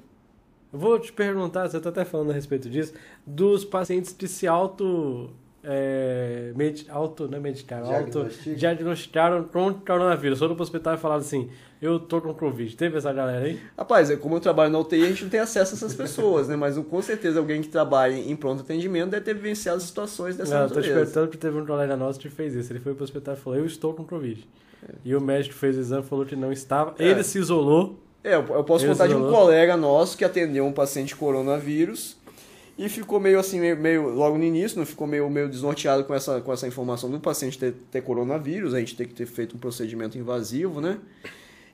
Eu Vou te perguntar, você tá até falando a respeito disso, dos pacientes que se auto. É, med, auto, não é medicaram, auto, Diagnostica? diagnosticaram com coronavírus. Foram pro hospital e falaram assim: Eu tô com Covid. Teve essa galera aí? Rapaz, é como eu trabalho na UTI, a gente não tem acesso a essas pessoas, né? Mas com certeza alguém que trabalha em pronto atendimento deve ter vivenciado situações dessa Não, eu tô natureza. perguntando porque teve um colega nosso que fez isso. Ele foi pro hospital e falou: Eu estou com Covid. E o médico fez o exame e falou que não estava. É. Ele se isolou. É, eu posso contar de um colega nosso que atendeu um paciente coronavírus e ficou meio assim, meio, meio- logo no início, não ficou meio, meio desnorteado com essa, com essa informação do paciente ter, ter coronavírus, a gente ter que ter feito um procedimento invasivo, né?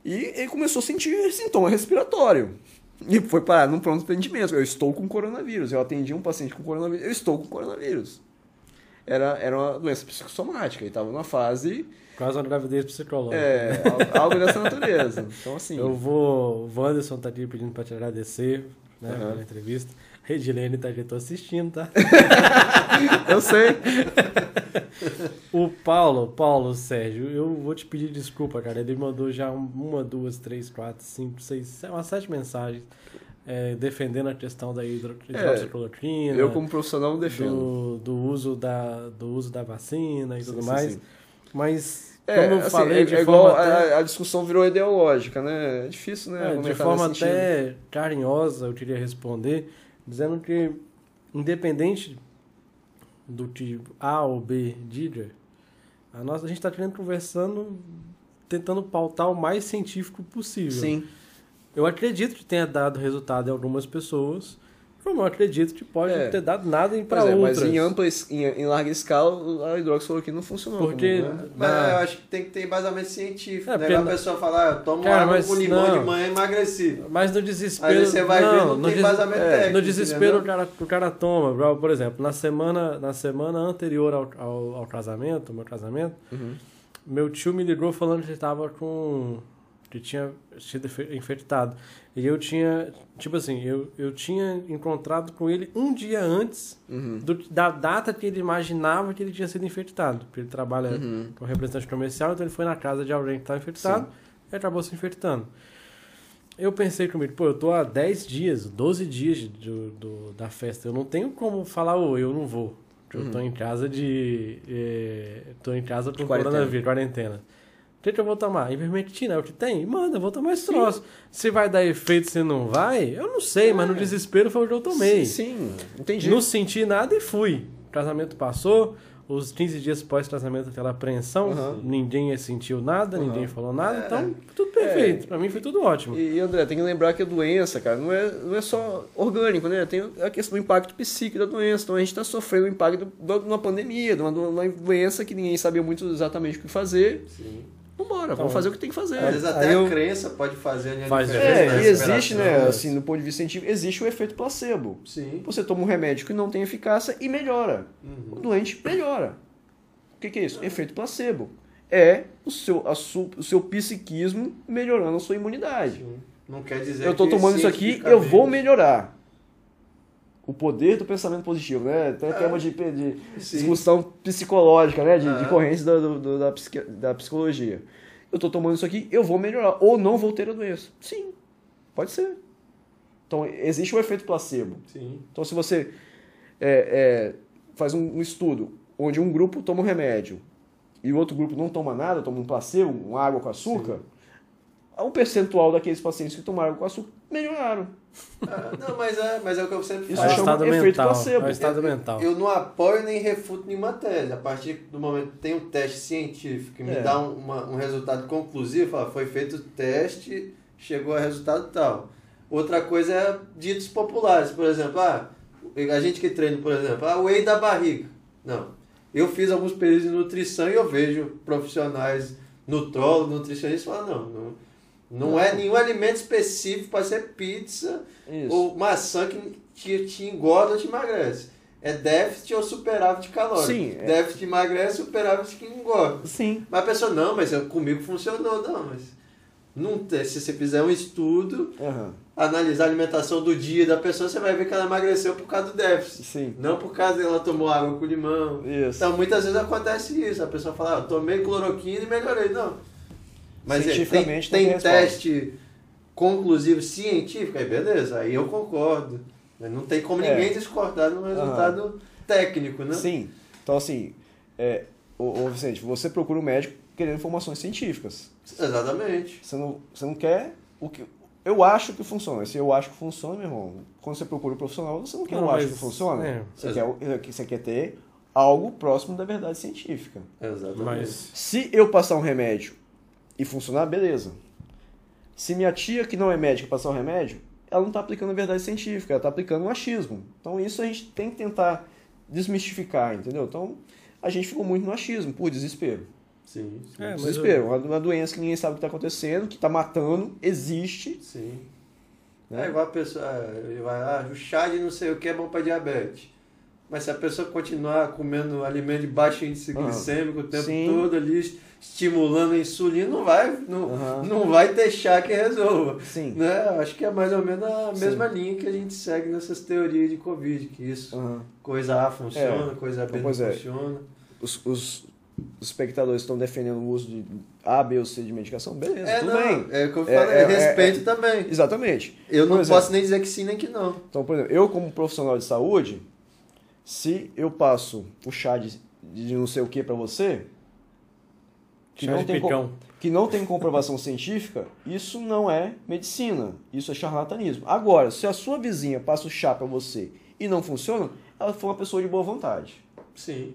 E ele começou a sentir sintoma respiratório. E foi parar num pronto atendimento. Eu estou com coronavírus. Eu atendi um paciente com coronavírus. Eu estou com coronavírus. Era, era uma doença psicossomática. Ele estava numa fase. Quase uma gravidez psicológica. É, al- algo dessa natureza. Então, assim. Eu vou. O Wanderson tá aqui pedindo pra te agradecer, né, Aham. pela entrevista. Redilene tá aqui, tô assistindo, tá? Eu sei. O Paulo, Paulo Sérgio, eu vou te pedir desculpa, cara. Ele mandou já um- uma, duas, três, quatro, cinco, seis, umas sete mensagens é, defendendo a questão da hidro, hidroxicloroquina, Eu, como profissional, não defendo. do, do, uso da, do uso da vacina e Sim, tudo sim, mais. sim. Mas, É, como eu assim, falei, é, de é forma igual até... a, a discussão virou ideológica, né? É difícil, né? É, de argumentar forma sentido. até carinhosa, eu queria responder, dizendo que, independente do que A ou B diga, a, nossa, a gente está querendo conversando, tentando pautar o mais científico possível. Sim. Eu acredito que tenha dado resultado em algumas pessoas, como eu acredito que pode É. não ter dado nada para Pois é, outras. mas em ampla, em, em larga escala, a hidroxicloroquina não funcionou. Porque- como, né? Mas Na- eu acho que tem que ter embasamento científico. É, né? porque Igual na- a pessoa falar, ah, eu tomo Cara, água mas com limão não. de manhã e emagreci. Mas no desespero. Aí você vai ver, não, tem des- embasamento é, técnico. No desespero o cara, o cara toma. Por exemplo, na semana, na semana anterior ao, ao, ao casamento, meu casamento, Uhum. meu tio me ligou falando que ele tava com. Que tinha sido infe- infectado. E eu tinha. Tipo assim, eu, eu tinha encontrado com ele um dia antes Uhum. do- da data que ele imaginava que ele tinha sido infectado. Porque ele trabalha Uhum. como representante comercial, então ele foi na casa de alguém que estava infectado e acabou se infectando. Eu pensei comigo, pô, eu tô há 10 dias, 12 dias do, do- da festa, eu não tenho como falar, ô, eu não vou. Eu tô em casa de. eh, tô em casa com Quarentena. coronavírus, quarentena. O que, que eu vou tomar? Ivermectina é o que tem? Manda, vou tomar esse troço. Se vai dar efeito, se não vai, eu não sei, mas no desespero foi o que eu tomei. Sim, sim, entendi. Não senti nada e fui. O casamento passou, os 15 dias pós-casamento, aquela apreensão, Uhum. ninguém sentiu nada, ninguém falou nada, É. então tudo perfeito. Pra mim foi tudo ótimo. E, André, tem que lembrar que a doença, cara, não é, não é só orgânico, né? Tem a questão do impacto psíquico da doença. Então a gente está sofrendo o impacto de uma pandemia, de uma doença que ninguém sabia muito exatamente o que fazer. Sim. Vambora, vamos fazer o que tem que fazer. Às vezes Aí até eu- a crença pode fazer a Faz diferença É, na e existe, né, assim, do ponto de vista científico, existe o efeito placebo. Sim. Você toma um remédio que não tem eficácia e melhora. Uhum. O doente melhora. O que, que é isso? Efeito placebo. É o seu, a su- o seu psiquismo melhorando a sua imunidade. Sim. Não quer dizer Eu estou que tomando isso aqui, eu vou melhorar. O poder do pensamento positivo, né? Tem tema de, de Sim. discussão psicológica, né? De, de Aham. correntes da, do- da, psiqui- da psicologia. Eu estou tomando isso aqui, eu vou melhorar. Ou não vou ter a doença. Sim, pode ser. Então, existe o efeito placebo. Sim. Então, se você é, é, faz um, um estudo onde um grupo toma um remédio e o outro grupo não toma nada, toma um placebo, uma água com açúcar, o percentual daqueles pacientes que tomaram com açúcar melhoraram. Ah, não, mas é, mas é o que eu sempre Isso É falo. estado efeito mental. placebo. É o estado eu, mental. Eu não apoio nem refuto nenhuma tese. A partir do momento que tem um teste científico que me É. dá um, uma- um resultado conclusivo, fala, foi feito o teste, chegou a resultado tal. Outra coisa é ditos populares, por exemplo, ah, a gente que treina, por exemplo, ah, whey da barriga. Não. Eu fiz alguns períodos de nutrição e eu vejo profissionais nutrólogos, nutricionistas falando, não, não, não, é Não. nenhum alimento específico para ser pizza Isso. ou maçã que te, te engorda ou te emagrece. É déficit ou superávit calórico. Sim, é. Déficit emagrece, superávit que engorda. Sim. Mas a pessoa, não, mas comigo funcionou. Não, mas não tem, se você fizer um estudo, Aham. analisar a alimentação do dia da pessoa, você vai ver que ela emagreceu por causa do déficit. Sim. Não por causa que ela tomou água com limão. Isso. Então, muitas vezes acontece isso. A pessoa fala, ah, eu tomei cloroquina e melhorei. Não. Mas é, tem, Cientificamente tem tem teste conclusivo científico, aí beleza, aí eu concordo. Não tem como É. ninguém discordar no resultado técnico, né? Sim. Então, assim, é, ô, ô, Vicente, você procura um médico querendo informações científicas. Exatamente. Você não, você não quer o que. Eu acho que funciona. Se eu acho que funciona, meu irmão, quando você procura um profissional, você não quer Não, eu acho que funciona. é. Você, quer, o- você quer ter algo próximo da verdade científica. Exatamente. Mas Se eu passar um remédio e funcionar, beleza. Se minha tia, que não é médica, passar o remédio, ela não está aplicando a verdade científica, ela está aplicando um achismo. Então isso a gente tem que tentar desmistificar, entendeu? Então a gente ficou muito no achismo, por desespero. Sim, sim. É, mas Desespero. Uma, uma doença que ninguém sabe o que está acontecendo, que está matando, existe. Sim. Né? É igual a pessoa, ah, vai, ah, o chá de não sei o que é bom para diabetes. Mas se a pessoa continuar comendo alimento de baixo índice Ah, glicêmico o tempo sim. todo ali, estimulando a insulina, não vai, não, Aham. não vai chá que resolva. Sim. Né? Acho que é mais ou menos a Sim. mesma linha que a gente segue nessas teorias de Covid, que isso, Aham. coisa A funciona, É. coisa B não Pois é. funciona. Os, os, os espectadores estão defendendo o uso de A, B ou C de medicação, beleza, É, tudo não, bem. é o que eu É, falei, é, é, respeito também. Exatamente. Eu não exemplo, posso nem dizer que sim nem que não. Então, por exemplo, eu como profissional de saúde, se eu passo o chá de, de não sei o que para você, que chá não, tem co- picão. que não tem comprovação científica, isso não é medicina, isso é charlatanismo. Agora, se a sua vizinha passa o chá para você e não funciona, ela foi uma pessoa de boa vontade. Sim.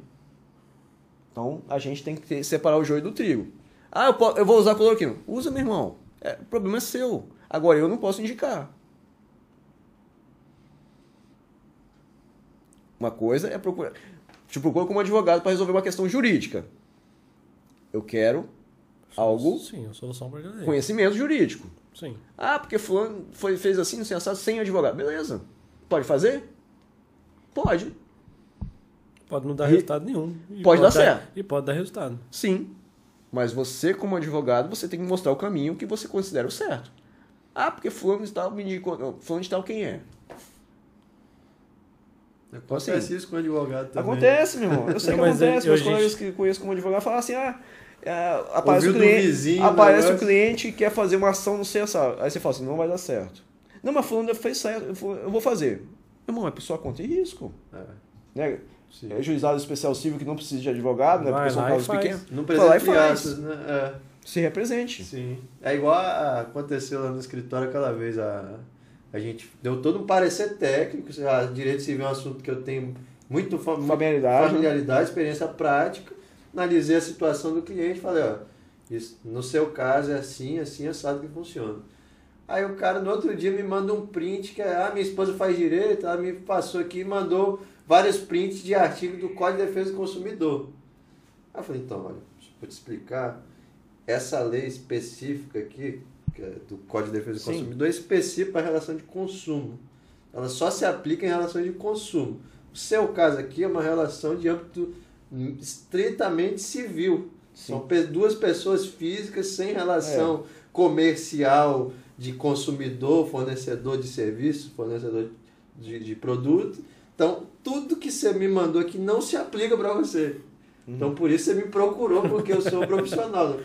Então, a gente tem que ter- separar o joio do trigo. Ah, eu, po- eu vou usar cloroquina. Usa, meu irmão. É, o problema é seu. Agora, eu não posso indicar. Uma coisa é procurar. Te procura como advogado para resolver uma questão jurídica. Eu quero algo, Sim, a solução para conhecimento jurídico. Sim. Ah, porque fulano foi, fez assim, sem assado, sem advogado. Beleza. Pode fazer? Pode. Pode não dar E- resultado nenhum. E Pode dar certo. E pode dar resultado. Sim. Mas você, como advogado, você tem que mostrar o caminho que você considera o certo. Ah, porque fulano de tal me indicou. Não, fulano de tal quem é? Acontece Assim, isso com advogado também. Acontece, meu irmão. Eu sei Não, que acontece. eu- Meus gente- colegas que conheço como advogado falam assim, ah, é, aparece, o cliente, vizinho, aparece o cliente que quer fazer uma ação, não sei essa. Aí você fala assim, não vai dar certo. Não, mas fulano fez certo, eu vou- eu vou fazer. Meu irmão, é por sua conta e risco. É, Né? sim. É juizado especial civil que não precisa de advogado, né? Vai Porque são lá e casos pequenos. Não Vai lá precisa e de faz. crianças, né? É. se represente. Sim. É igual a- aconteceu lá no escritório aquela vez. A, a gente deu todo um parecer técnico. A direito civil é um assunto que eu tenho muito fa- Familiaridade, né? familiaridade, experiência prática. Analisei a situação do cliente falei, ó, isso, no seu caso é assim, assim, assado que funciona. Aí o cara no outro dia me manda um print que é, ah, minha esposa faz direito, ela me passou aqui e mandou vários prints de artigo do Código de Defesa do Consumidor. Aí eu falei, então, olha, vou te explicar. Essa lei específica aqui, do Código de Defesa do Sim. Consumidor, é específica para a relação de consumo. Ela só se aplica em relações de consumo. O seu caso aqui é uma relação de âmbito hum, estritamente civil. São pe- duas pessoas físicas sem relação comercial de consumidor, fornecedor de serviço, fornecedor de, de produto. Então, tudo que você me mandou aqui não se aplica para você. Então, por isso você me procurou, porque eu sou um profissional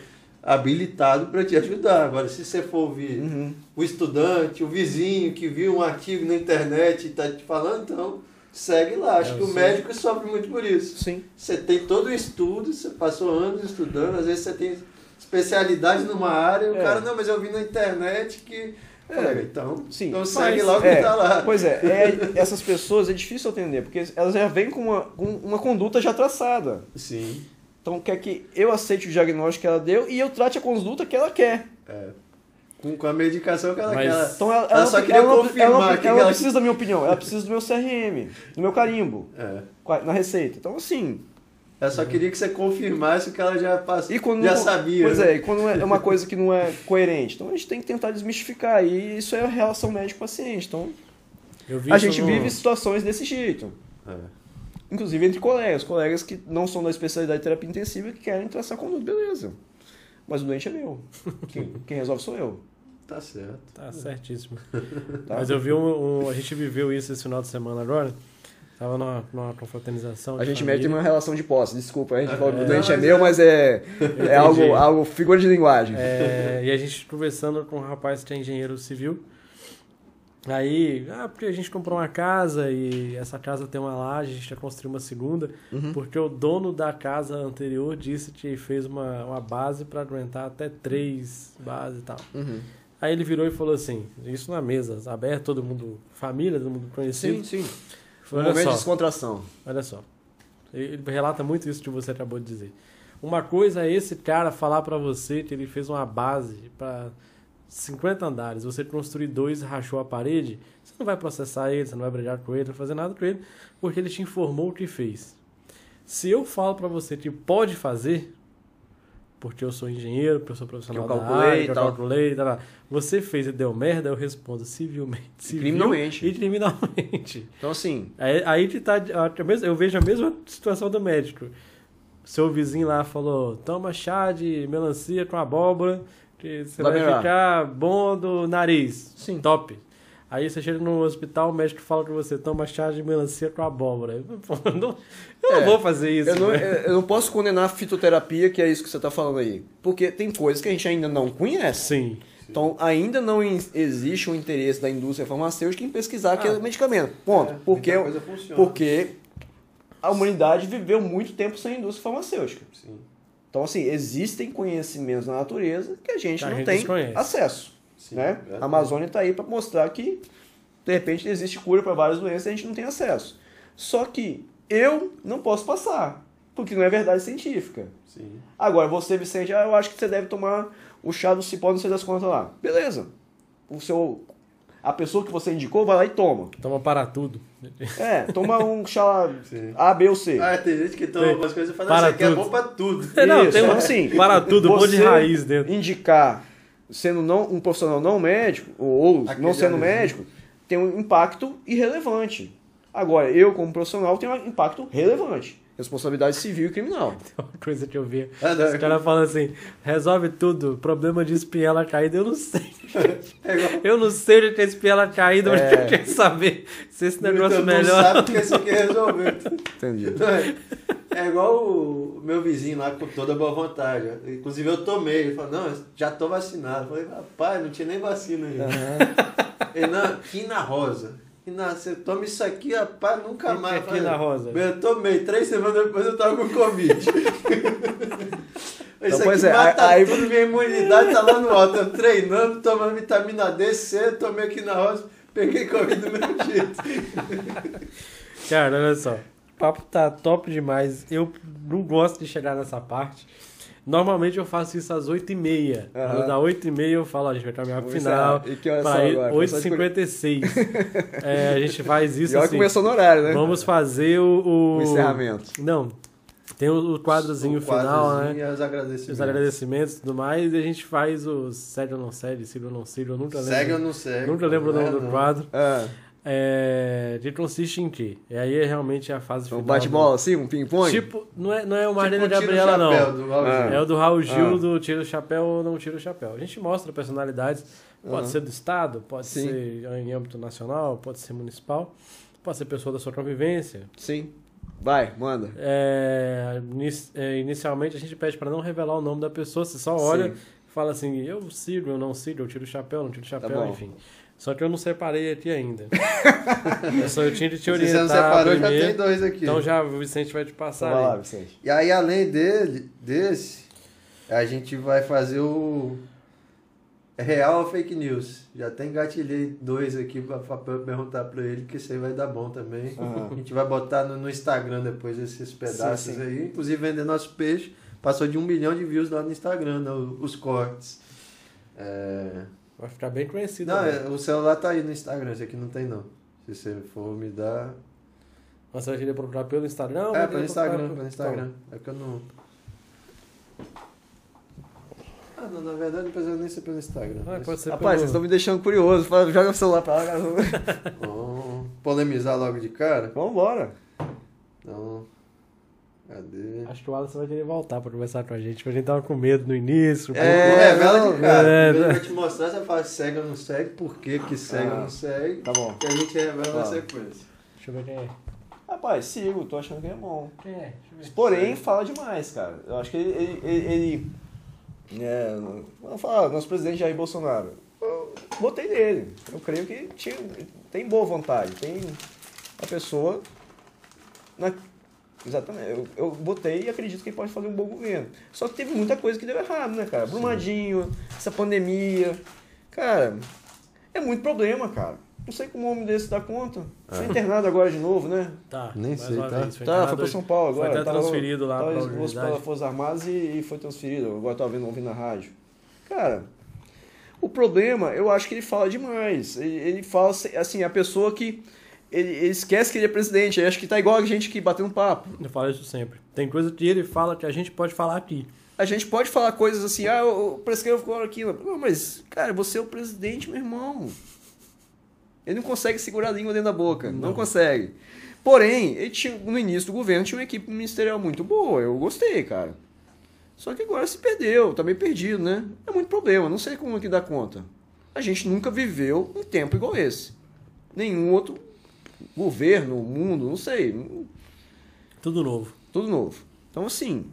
habilitado para te ajudar. Agora, se você for ouvir Uhum. o estudante, o vizinho que viu um artigo na internet e está te falando, então segue lá. Acho É, que o médico sofre muito por isso. Sim. Você tem todo o estudo, você passou anos estudando, às vezes você tem especialidade numa área, e o É. cara, não, mas eu vi na internet que. Falei, então, Sim. então segue Mas- lá o que É, tá lá. Pois é, é, essas pessoas é difícil atender, porque elas já vêm com uma, com uma conduta já traçada. Sim. Então quer que eu aceite o diagnóstico que ela deu e eu trate a conduta que ela quer. É. Com, com a medicação que ela Mas- quer. Ela- Então ela, Ela ela só queria ela confirmar ela não, que ela precisa da minha opinião, ela precisa do meu CRM, do meu carimbo, É. na receita. Então assim, Ela só queria que você confirmasse o que ela já passou. e quando já não- sabia. Pois né? é, e quando é uma coisa que não é coerente. Então a gente tem que tentar desmistificar e isso é a relação médico-paciente. Então Eu vi a gente no- vive situações desse jeito. É. Inclusive entre colegas, colegas que não são da especialidade de terapia intensiva que querem traçar conduta, beleza. Mas o doente é meu. Quem, quem resolve sou eu. Tá certo. Tá certíssimo. Tá? Mas eu vi um, um- A gente viveu isso esse final de semana agora. Tava numa, numa confraternização. A de gente família. mete uma relação de posse, desculpa, a gente fala que É, o doente é mas meu, é- mas é, é algo, algo figura de linguagem. É, e a gente conversando com um rapaz que é engenheiro civil. Aí, ah, porque a gente comprou uma casa e essa casa tem uma laje, a gente ia construir uma segunda, Uhum. porque o dono da casa anterior disse que fez uma, uma base para aguentar até três bases e tal. Uhum. Aí ele virou e falou assim, isso na mesa, aberto, todo mundo, família, todo mundo conhecido. Sim, sim. Falou, Um momento só, de descontração. Olha só. Ele relata muito isso que você acabou de dizer. Uma coisa é esse cara falar pra você que ele fez uma base pra 50 andares, você construir dois e rachou a parede, você não vai processar ele, você não vai brigar com ele, não vai fazer nada com ele, porque ele te informou o que fez. Se eu falo pra você que pode fazer, porque eu sou engenheiro, porque eu sou profissional Que eu da calculei área, e que eu tal. calculei, tal, tal. você fez e deu merda, eu respondo civilmente. Civil Criminalmente. E criminalmente. Então, assim, Aí, aí que tá. Eu vejo a mesma situação do médico. Seu vizinho lá falou: toma chá de melancia com abóbora, que você Vai vai, ficar bom do nariz. Sim. Top. Aí você chega no hospital, o médico fala com você: toma chá de melancia com abóbora. Eu, não, eu não É, vou fazer isso. eu não, né? eu não posso condenar a fitoterapia, que é isso que você está falando aí. Porque tem coisas que a gente ainda não conhece. Sim. Então, ainda não existe um interesse da indústria farmacêutica em pesquisar aquele Ah. medicamento. Ponto. É, porque, porque a humanidade viveu muito tempo sem indústria farmacêutica. Sim. Então, assim, existem conhecimentos na natureza que a gente Que a não gente tem desconhece. acesso. Sim, né? A Amazônia está aí para mostrar que, de repente, existe cura para várias doenças e a gente não tem acesso. Só que eu não posso passar, porque não é verdade científica. Sim. Agora, você, Vicente, ah, eu acho que você deve tomar o chá do cipó, não sei das contas lá. Beleza. O seu, a pessoa que você indicou vai lá e toma. Toma para tudo. É, toma um chá. A, B ou C. Ah, tem gente que toma Tem. umas coisas e fala, Para isso aqui é tudo. bom pra tudo. Não, Isso, tem então, um- assim, para tudo, um monte de raiz dentro. Indicar, sendo não, um profissional não médico, ou, Aquele não sendo ali. médico, tem um impacto irrelevante. Agora, eu, como profissional, tenho um impacto relevante. Responsabilidade civil e criminal. Uma coisa que eu vi. Ah, não. Os caras falam assim: resolve tudo, problema de espinhela caída, eu não sei. É igual, Eu não sei onde tem espinhela caída, mas É. eu quero saber se esse negócio não melhor. sabe porque esse aqui resolveu. Entendi. É igual o meu vizinho lá com toda boa vontade. Inclusive eu tomei. Ele falou, não, já tô vacinado. Eu falei, rapaz, não tinha nem vacina ainda. Ele, não, quina rosa. Quina, você toma isso aqui, rapaz, nunca que mais. Eu falei, quina rosa? Eu tomei, três semanas depois eu tava com Covid. Isso pois aqui é, mata aí- tudo, minha imunidade tá lá no alto. Eu treinando, tomando vitamina D, C, tomei aqui na roça, peguei Covid do mesmo jeito. Cara, olha só. O papo tá top demais. Eu não gosto de chegar nessa parte. Normalmente eu faço isso às 8h30. Aham. Das 8h30 eu falo, a gente vai caminhar pro final. E que horas são agora? Começou de 8h56. é, a gente faz isso E olha assim. começou no horário, né? Vamos fazer o. o... O encerramento. Não. Tem o, quadrozinho O final, né? quadrozinho E os agradecimentos. Os agradecimentos e tudo mais. E a gente faz o segue ou não segue, siga ou não siga. Eu nunca lembro. Segue ou não segue? Nunca lembro o Não nome é, do não. quadro. Ah, É, que consiste em quê? E aí é realmente a fase então final. bate-bola assim, um ping-pong? Tipo, não é, não é o Tipo, Marlene tira o Gabriela, não. do Raul Ah. Gil. É o do Raul Gil, Ah. do tira o chapéu ou não tira o chapéu. A gente mostra personalidades, pode ser do Estado, pode Sim. ser em âmbito nacional, pode ser municipal, pode ser pessoa da sua convivência. Sim. Vai, manda. É, é, inicialmente a gente pede para não revelar o nome da pessoa, você só olha Sim. e fala assim, eu sigo, eu não sigo, eu tiro o chapéu, não tiro o chapéu, bom. enfim. Só que eu não separei aqui ainda. eu só eu tinha de te Se você orientar não separou, já primeiro. tem dois aqui. Então já o Vicente vai te passar. Vai lá. Vicente. E aí, além dele, desse, a gente vai fazer o real ou fake news. Já tem gatilhei dois aqui pra, pra perguntar pra ele, que isso aí vai dar bom também. Aham. A gente vai botar no, no Instagram depois esses pedaços Sim, sim. aí. Inclusive vender nosso peixe. Passou de um milhão de views lá no Instagram, né, os cortes. É... Vai ficar bem conhecido. Não, é, o celular tá aí no Instagram, esse aqui não tem não. Se você for me dar. Mas você vai querer procurar pelo Instagram? é, pelo Instagram, pelo Instagram. É que eu não. Ah, não, na verdade não precisa nem ser pelo Instagram. Ah, pode ser Rapaz, vocês pelo... estão me deixando curioso. Fala, Joga o celular pra lá. cara. Vamos polemizar logo de cara? Vambora. Então. Cadê? Acho que o Alisson vai querer voltar pra conversar com a gente, porque a gente tava com medo no início. É, não revela de cara. é, né? eu te mostrar, você fala segue ou não segue, por que que segue ou Ah, não segue. Tá bom. Que a gente revela na Tá. sequência. Deixa eu ver quem é. Rapaz, sigo, tô achando que é bom. Quem é? Deixa eu ver. Porém, fala demais, cara. Eu acho que ele. ele, ele- ele- é, vamos falar, nosso presidente Jair Bolsonaro. Eu votei nele. Eu creio que tinha, tem boa vontade. Tem a pessoa. na- exatamente. Eu, eu botei e acredito que ele pode fazer um bom governo. Só que teve muita coisa que deu errado, né, cara? Brumadinho, essa pandemia. Cara, é muito problema, cara. Não sei como um homem desse dá conta. Foi internado agora de novo, né? Tá, Nem mais sei, uma tá? vez. Foi Tá, foi pra hoje. São Paulo agora. Foi até Tava- transferido lá tava pra exposto unidade. pelas Forças Armadas e, e foi transferido. Agora tava vendo, ouvindo na rádio. Cara, o problema, eu acho que ele fala demais. Ele, ele fala, assim, a pessoa que... Ele, ele esquece que ele é presidente. Ele acha que tá igual a gente que batendo papo. Eu falo isso sempre. Tem coisa que ele fala que a gente pode falar aqui. A gente pode falar coisas assim, ah, eu, eu prescrevo cloroquina. Não, mas, cara, você é o presidente, meu irmão. Ele não consegue segurar a língua dentro da boca. Não, Não. consegue. Porém, ele tinha, no início do governo tinha uma equipe ministerial muito boa. Eu gostei, cara. Só que agora se perdeu, tá meio perdido, né? É muito problema, não sei como é que dá conta. A gente nunca viveu um tempo igual esse. Nenhum outro governo, mundo, não sei. Tudo novo. Tudo novo. Então, assim.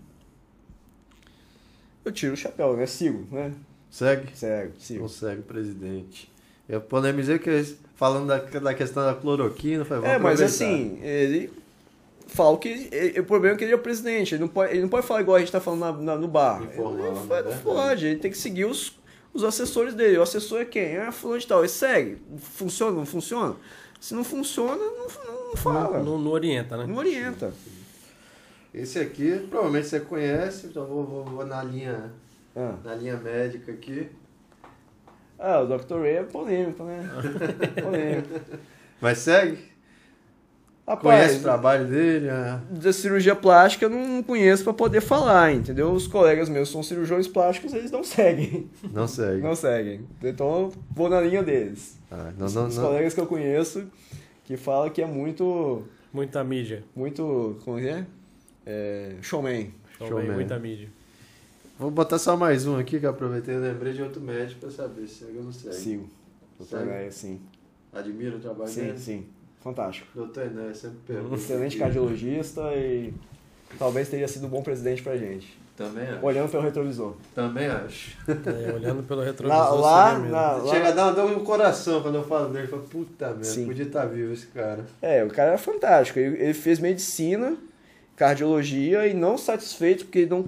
Eu tiro o chapéu, né? Sigo, né? Segue? Segue, sigo. Não segue, presidente. Eu polemizei que eles- falando da, da questão da cloroquina, vamos É, mas assim, ele fala que. ele- o problema é que ele é o presidente. Ele não pode, ele não pode falar igual a gente tá falando na- na- no bar. Informal, ele, né? não pode, ele tem que seguir os, os assessores dele. O assessor é quem? Ah, fulano de tal. Ele segue. Funciona, não funciona? Se não funciona, não, não, não fala. Não, Não, não- não orienta, né? orienta. Esse aqui, provavelmente você conhece, então vou, vou, vou na linha Ah. na linha médica aqui. Ah, o Dr. Ray é polêmico, né? polêmico. Mas segue? Rapaz, Conhece o trabalho dele? ah. da cirurgia plástica eu não conheço pra poder falar, entendeu? Os colegas meus são cirurgiões plásticos, eles não seguem. Não segue. Não seguem. Então eu vou na linha deles. Ah, não, não, Os não. colegas que eu conheço que falam que é muito. Muita mídia. Muito. Como que é? é showman. Showman, Showman. muita mídia. Vou botar só mais um aqui que eu aproveitei e lembrei de outro médico pra saber se segue ou não segue. Sigo. Doutor Segue? Enéas, sim. Admira o trabalho Sim, dele? sim. Fantástico. Doutor Enéas, sempre pergunta. Excelente cardiologista e talvez teria sido um bom presidente pra gente. Também acho. Olhando pelo retrovisor. Também acho. É, olhando pelo Lá, retrovisor. lá, na- lá- Chega a dar uma dor no coração quando eu falo dele. Falo, puta merda, Sim. podia estar vivo esse cara. É, o cara era fantástico. Ele, ele fez medicina, cardiologia e não satisfeito porque ele não.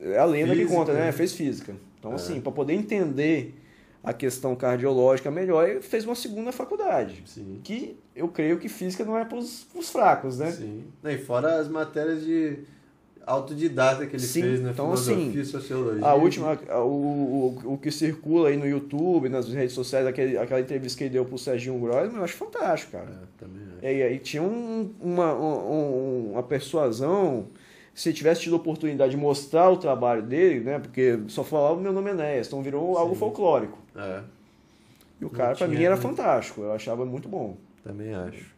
é a lenda Física, que conta, né? né? Fez física. Então, É. assim, para poder entender a questão cardiológica melhor, ele fez uma segunda faculdade. Sim. Que eu creio que física não é para os fracos, né? Sim. E fora as matérias de autodidata que ele Sim, fez, né? então, Filosofia assim, e Sociologia. A última, o, o, o que circula aí no YouTube, nas redes sociais, aquele, aquela entrevista que ele deu pro Serginho Grossman, eu acho fantástico, cara. É, também acho. E aí tinha um- uma, um- uma persuasão, se tivesse tido a oportunidade de mostrar o trabalho dele, né? Porque só falava o meu nome é Enéas, então virou algo Sim. folclórico. É, E o cara, pra tinha, mim, era né? fantástico, eu achava muito bom. também acho.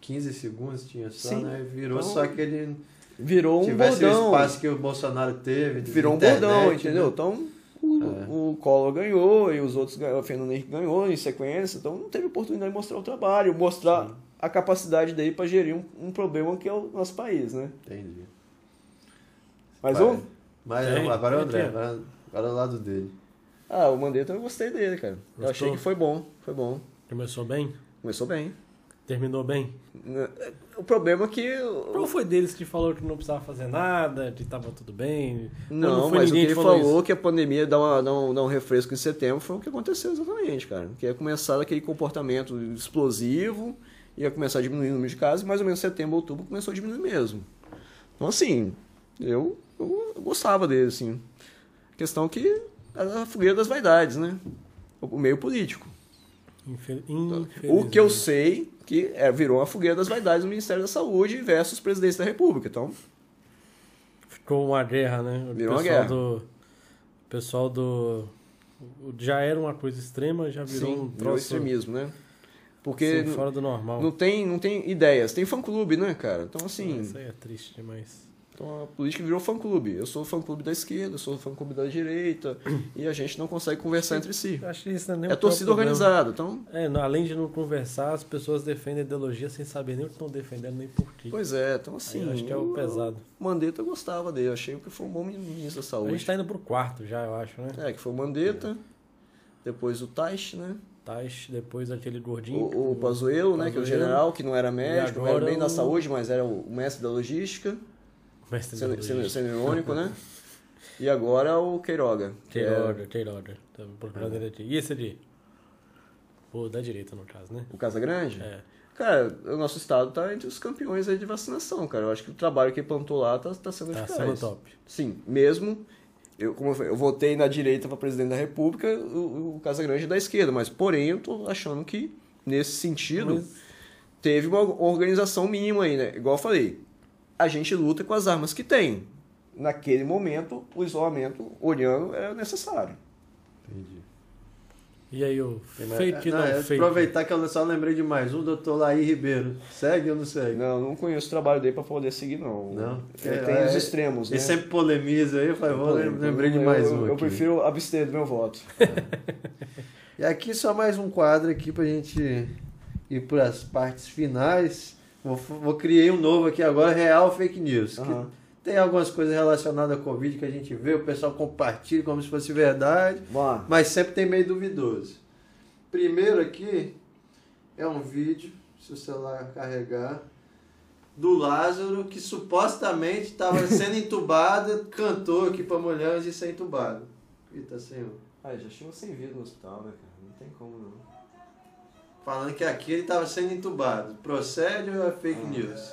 15 segundos tinha só, Sim. né? Virou Então, só aquele. Virou um tivesse o bordão. espaço que o Bolsonaro teve. Virou um internet, bordão, né? entendeu? Então, o, É. o Collor ganhou e os outros ganhou, o Fernando Henrique ganhou em sequência, então não teve oportunidade de mostrar o trabalho, mostrar Sim. a capacidade dele para gerir um, um problema que é o nosso país, né? Entendi. Mas Vai. um, Mas Tem, agora é o André, agora, agora é o lado dele. Ah, o Mandetta eu gostei dele, cara. Eu Gostou? achei que foi bom, foi bom. Começou bem? Começou bem. Terminou bem? O problema é que. Qual foi deles que falou que não precisava fazer nada, que tava tudo bem? Não, foi mas o que ele falou falou que a pandemia dá, uma, dá, um, dá um refresco em setembro foi o que aconteceu exatamente, cara. Que ia começar aquele comportamento explosivo, ia começar a diminuir o número de casos, e mais ou menos setembro, outubro começou a diminuir mesmo. Então, assim, eu, eu gostava dele, assim. Questão que era a fogueira das vaidades, né? O meio político. Infel- O que eu sei que é, virou uma fogueira das vaidades do Ministério da Saúde versus presidência da República. Então, Ficou uma guerra, né? O Virou uma pessoal guerra. do. O pessoal do. Já era uma coisa extrema, já virou sim, um troço extremismo, né? Porque assim, fora do normal. Não tem, não tem ideias. Tem fã-clube, né, cara? Então, assim, Isso aí é triste demais. Então a política virou fã-clube. Eu sou fã-clube da esquerda, eu sou fã-clube da direita, e a gente não consegue conversar entre si. Eu acho que isso não é nem É o torcida problema. organizada, então... É, não, além de não conversar, as pessoas defendem a ideologia sem saber nem o que estão defendendo, nem por quê. Pois é, então assim... Aí eu acho que é o pesado. O Mandetta eu gostava dele, eu achei que foi um bom ministro da A saúde. gente tá indo pro quarto já, eu acho, né? É, que foi o Mandetta, depois o Taish, né? Taish, depois aquele gordinho. O, o Pazuello, né, que é o general, que não era médico, não era agora nem da o- saúde, mas era o mestre da logística, Mestre sendo, sendo, sendo irônico, né? E agora o Queiroga. que é Queiroga, Queiroga. Tá procurando aqui. E esse ali? O da direita, no caso, né? O Casa Grande? É. Cara, o nosso estado tá entre os campeões aí de vacinação, cara. Eu acho que o trabalho que ele plantou lá tá, tá sendo Tá eficaz. sendo top. Sim, mesmo. Eu, como eu, falei, eu votei na direita para presidente da República, o, o Casa Grande é da esquerda, mas porém eu tô achando que, nesse sentido, Mas- teve uma organização mínima aí, né? Igual eu falei, a gente luta com as armas que tem. Naquele momento, o isolamento, olhando, era necessário. Entendi. E aí, o fake não, não, é fake. Aproveitar que eu só lembrei de mais um, doutor Laí Ribeiro. Segue ou não segue? Não, não conheço o trabalho dele para poder seguir, não. Não? É, É, tem é, os extremos, né? Ele sempre polemiza aí, eu falei, vou, lembrei de eu- mais eu, um Eu aqui. prefiro abster do meu voto. E aqui só mais um quadro aqui pra gente ir para as partes finais. Vou, vou criar um novo aqui agora, Real Fake News. Aham. tem algumas coisas relacionadas à Covid que a gente vê, o pessoal compartilha como se fosse verdade, mas sempre tem meio duvidoso. Primeiro aqui é um vídeo, se o celular carregar, do Lázaro que supostamente estava sendo entubado, cantou aqui pra mulher antes de ser entubado. Eita, senhor. Ah, já chegou sem vida no hospital, né, cara? Não tem como não. Falando que aqui ele estava sendo entubado. Procede ou é fake Ah. news?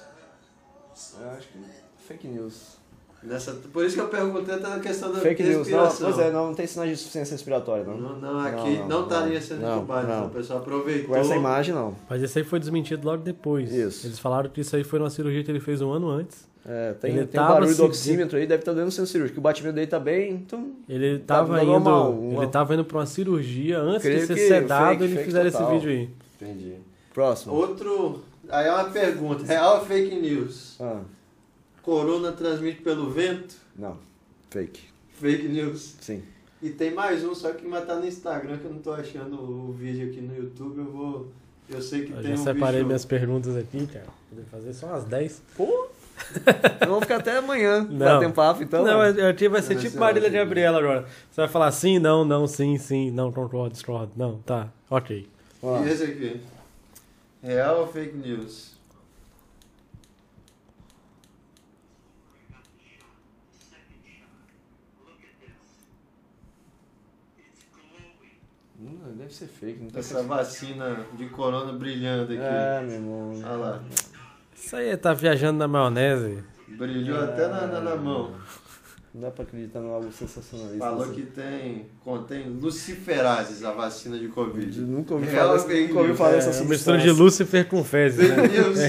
Eu acho que fake news. Nessa, por isso que eu perguntei até na questão da Fake news, não, respiração. pois é, não, não tem sinais de insuficiência respiratória, não. Não, não, aqui não, Não, não, estaria sendo Não, entubado. não. então O pessoal aproveitou. Com essa imagem, não. Mas esse aí foi desmentido logo depois. Isso. Eles falaram que isso aí foi uma cirurgia que ele fez um ano antes. É, tem, Ele tem um barulho do seguindo- oxímetro aí, deve estar dando centro cirúrgico. O batimento dele tá bem, então. Ele Tá- tava tá indo. normal, uma- Ele tava indo pra uma cirurgia antes Creio de ser sedado, fake, eles fake fizeram esse vídeo aí. Entendi. Próximo. Outro. Aí é uma pergunta: real ou fake news? Ah, Corona transmite pelo vento? não. Fake. Fake news. Sim. E tem mais um, só que mas tá no Instagram, que eu não tô achando o vídeo aqui no YouTube. Eu vou. Eu sei que Eu tem já um separei bicho... minhas perguntas aqui, cara. Vou fazer só umas 10. Pô! Vamos ficar até amanhã. Não. Batendo papo, então. não, eu- aqui vai ser Não, tipo esse Marília é de Gabriela agora. Você vai falar sim, não, não, sim, sim, não, concordo, discordo. Não, tá, ok. Ó. E esse aqui? É Real ou fake news? Hum, deve ser fake, não tá Essa vacina de corona brilhando aqui. Ah, meu irmão. Olha lá. Isso aí tá viajando na maionese. Brilhou ah. até na, na, na mão. Não dá pra acreditar em algo sensacionalista. Falou assim. que tem, contém luciferases a vacina de Eu Covid. nunca ouvi falar, nunca ouvi de- falar É, dessa uma mistura de substância. Lúcifer com fezes, né? Fake news.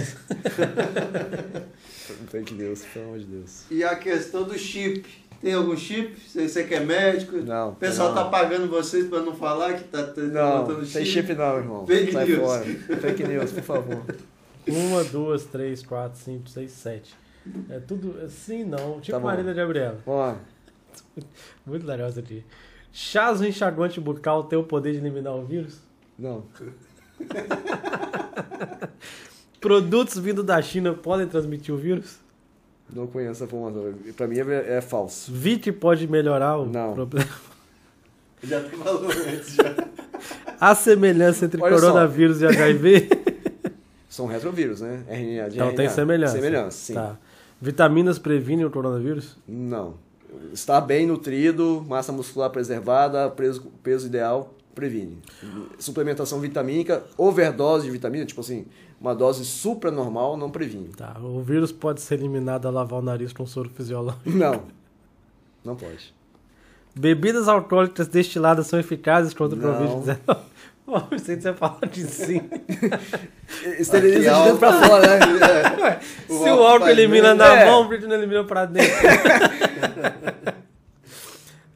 Fake news, pelo amor de Deus. E a questão do chip. Tem algum chip? Você, você que é médico? Não. O pessoal não. tá pagando vocês pra não falar que tá, Não, botando tem chip não, irmão. Fake Sai news. fora. Fake news, por favor. Uma, duas, três, quatro, cinco, seis, sete. É tudo assim, não. Tipo Tá bom. Marília de Gabriela. Lá. Muito legal aqui. Chás ou enxaguante bucal tem o poder de eliminar o vírus? Não. Produtos vindos da China podem transmitir o vírus? Não conheço essa informação. Pra mim é, é falso. VIT pode melhorar o Não. problema? Já tem valor antes. Já. A semelhança entre Olha só. coronavírus e HIV? São retrovírus, né? RNA de Então RNA. tem semelhança. Semelhança, sim. Tá. Vitaminas previnem o coronavírus? Não. Estar bem nutrido, massa muscular preservada, peso, peso ideal, previne. Suplementação vitamínica, overdose de vitamina, tipo assim, uma dose supranormal não previne. Tá. O vírus pode ser eliminado ao lavar o nariz com soro fisiológico. Não. Não pode. Bebidas alcoólicas destiladas são eficazes contra o Não. Covid-19? Que você falar de sim. Esteriliza de dentro pra fora, né? Ué, O se o álcool elimina na né? mão, que não elimina pra dentro?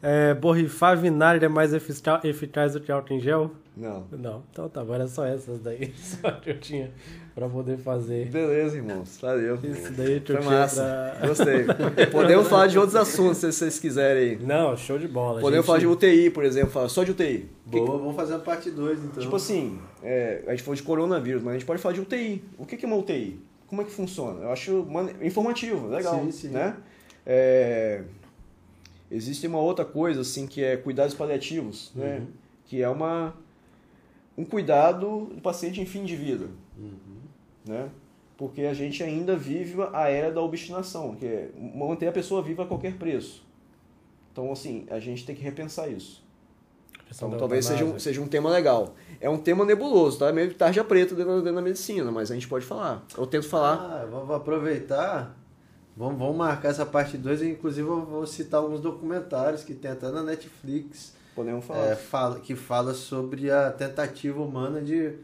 é, borrifar vinagre é mais efica- eficaz do que álcool em gel? Não. Não, então tá, agora é só essas daí só que eu tinha pra poder fazer. Beleza, irmãos. Valeu. Isso daí que eu Foi massa. pra... Gostei. Podemos falar de outros assuntos se vocês quiserem. Não, show de bola. Podemos gente. falar de UTI, por exemplo, falar só de UTI. Que- Boa, vamos fazer a parte 2 então. Tipo assim, é, a gente falou de coronavírus, mas a gente pode falar de UTI. O que que é uma UTI? Como é que funciona? Eu acho mane- informativo, legal, Sim, sim. né? É, existe uma outra coisa, assim, que é cuidados paliativos, né? Uhum. Que é uma, um cuidado do paciente em fim de vida, Uhum. Né? Porque a gente ainda vive a era da obstinação, que é manter a pessoa viva a qualquer preço. Então, assim, a gente tem que repensar isso. Então, talvez seja um, seja um tema legal. É um tema nebuloso, tá? Meio tarja preta dentro, dentro da medicina, mas a gente pode falar. Eu tento falar. Ah, vamos aproveitar. Vamos, vamos marcar essa parte 2. Inclusive, eu vou citar alguns documentários que tem até na Netflix Podemos falar. é, fala, que fala sobre a tentativa humana de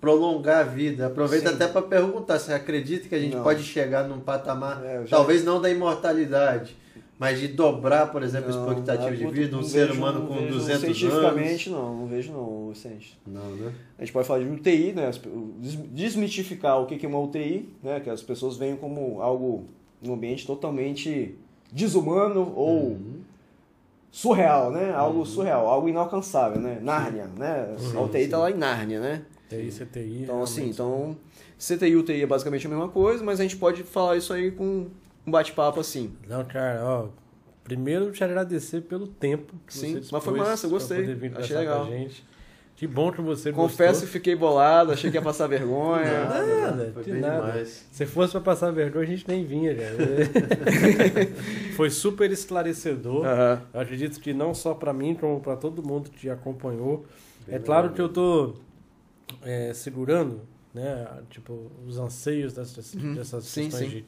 prolongar a vida. Aproveita Sim. até para perguntar: você acredita que a gente Não. pode chegar num patamar, É, talvez não da imortalidade, mas de dobrar, por exemplo, a Não, expectativa não, de vida, um vejo- ser não humano com vejo 200 anos? Cientificamente, não, não vejo não, Vicente. Não, né? A gente pode falar de UTI, né? Desmitificar o que que é uma UTI, né? Que as pessoas veem como algo, um ambiente totalmente desumano ou Uhum. surreal, né? Algo surreal, algo inalcançável, né? Nárnia, né? a UTI tá lá em Nárnia, né? TI, CTI. Então, assim, então, CTI e UTI é basicamente a mesma coisa, mas a gente pode falar isso aí com um bate-papo assim. Não, cara, ó. Primeiro te agradecer pelo tempo que Sim, você mas foi massa, eu gostei. Achei legal. Gente. Que bom que você Confesso gostou. que fiquei bolado, achei que ia passar vergonha. Nada, nada, foi de bem nada. demais. Se fosse pra passar vergonha, a gente nem vinha, cara. Foi super esclarecedor. Eu acredito que não só pra mim, como pra todo mundo que te acompanhou. Bem é claro legal que eu tô é, segurando, né, tipo, os anseios dessas, Uhum. dessas Sim, questões sim. de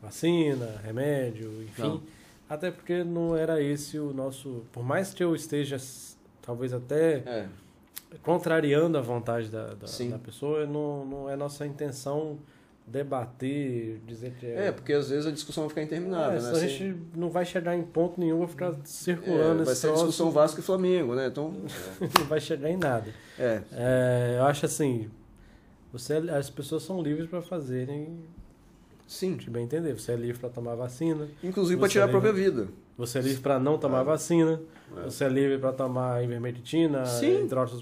vacina, remédio, enfim. Não. Até porque não era esse o nosso... Por mais que eu esteja, talvez até É. contrariando a vontade da, da, da pessoa, não, não é nossa intenção debater, dizer que É, porque às vezes a discussão vai ficar interminável, é, né? a Assim, gente não vai chegar em ponto nenhum, vai ficar circulando é, vai ser troço, discussão Vasco e Flamengo, né? Então, não vai chegar em nada. é. É, eu acho assim, você, as pessoas são livres para fazerem Sim. que bem entender. Você é livre para tomar vacina, Inclusive para tirar a própria vida. Você é livre para não tomar Ah. vacina, É. você é livre para tomar ivermectina,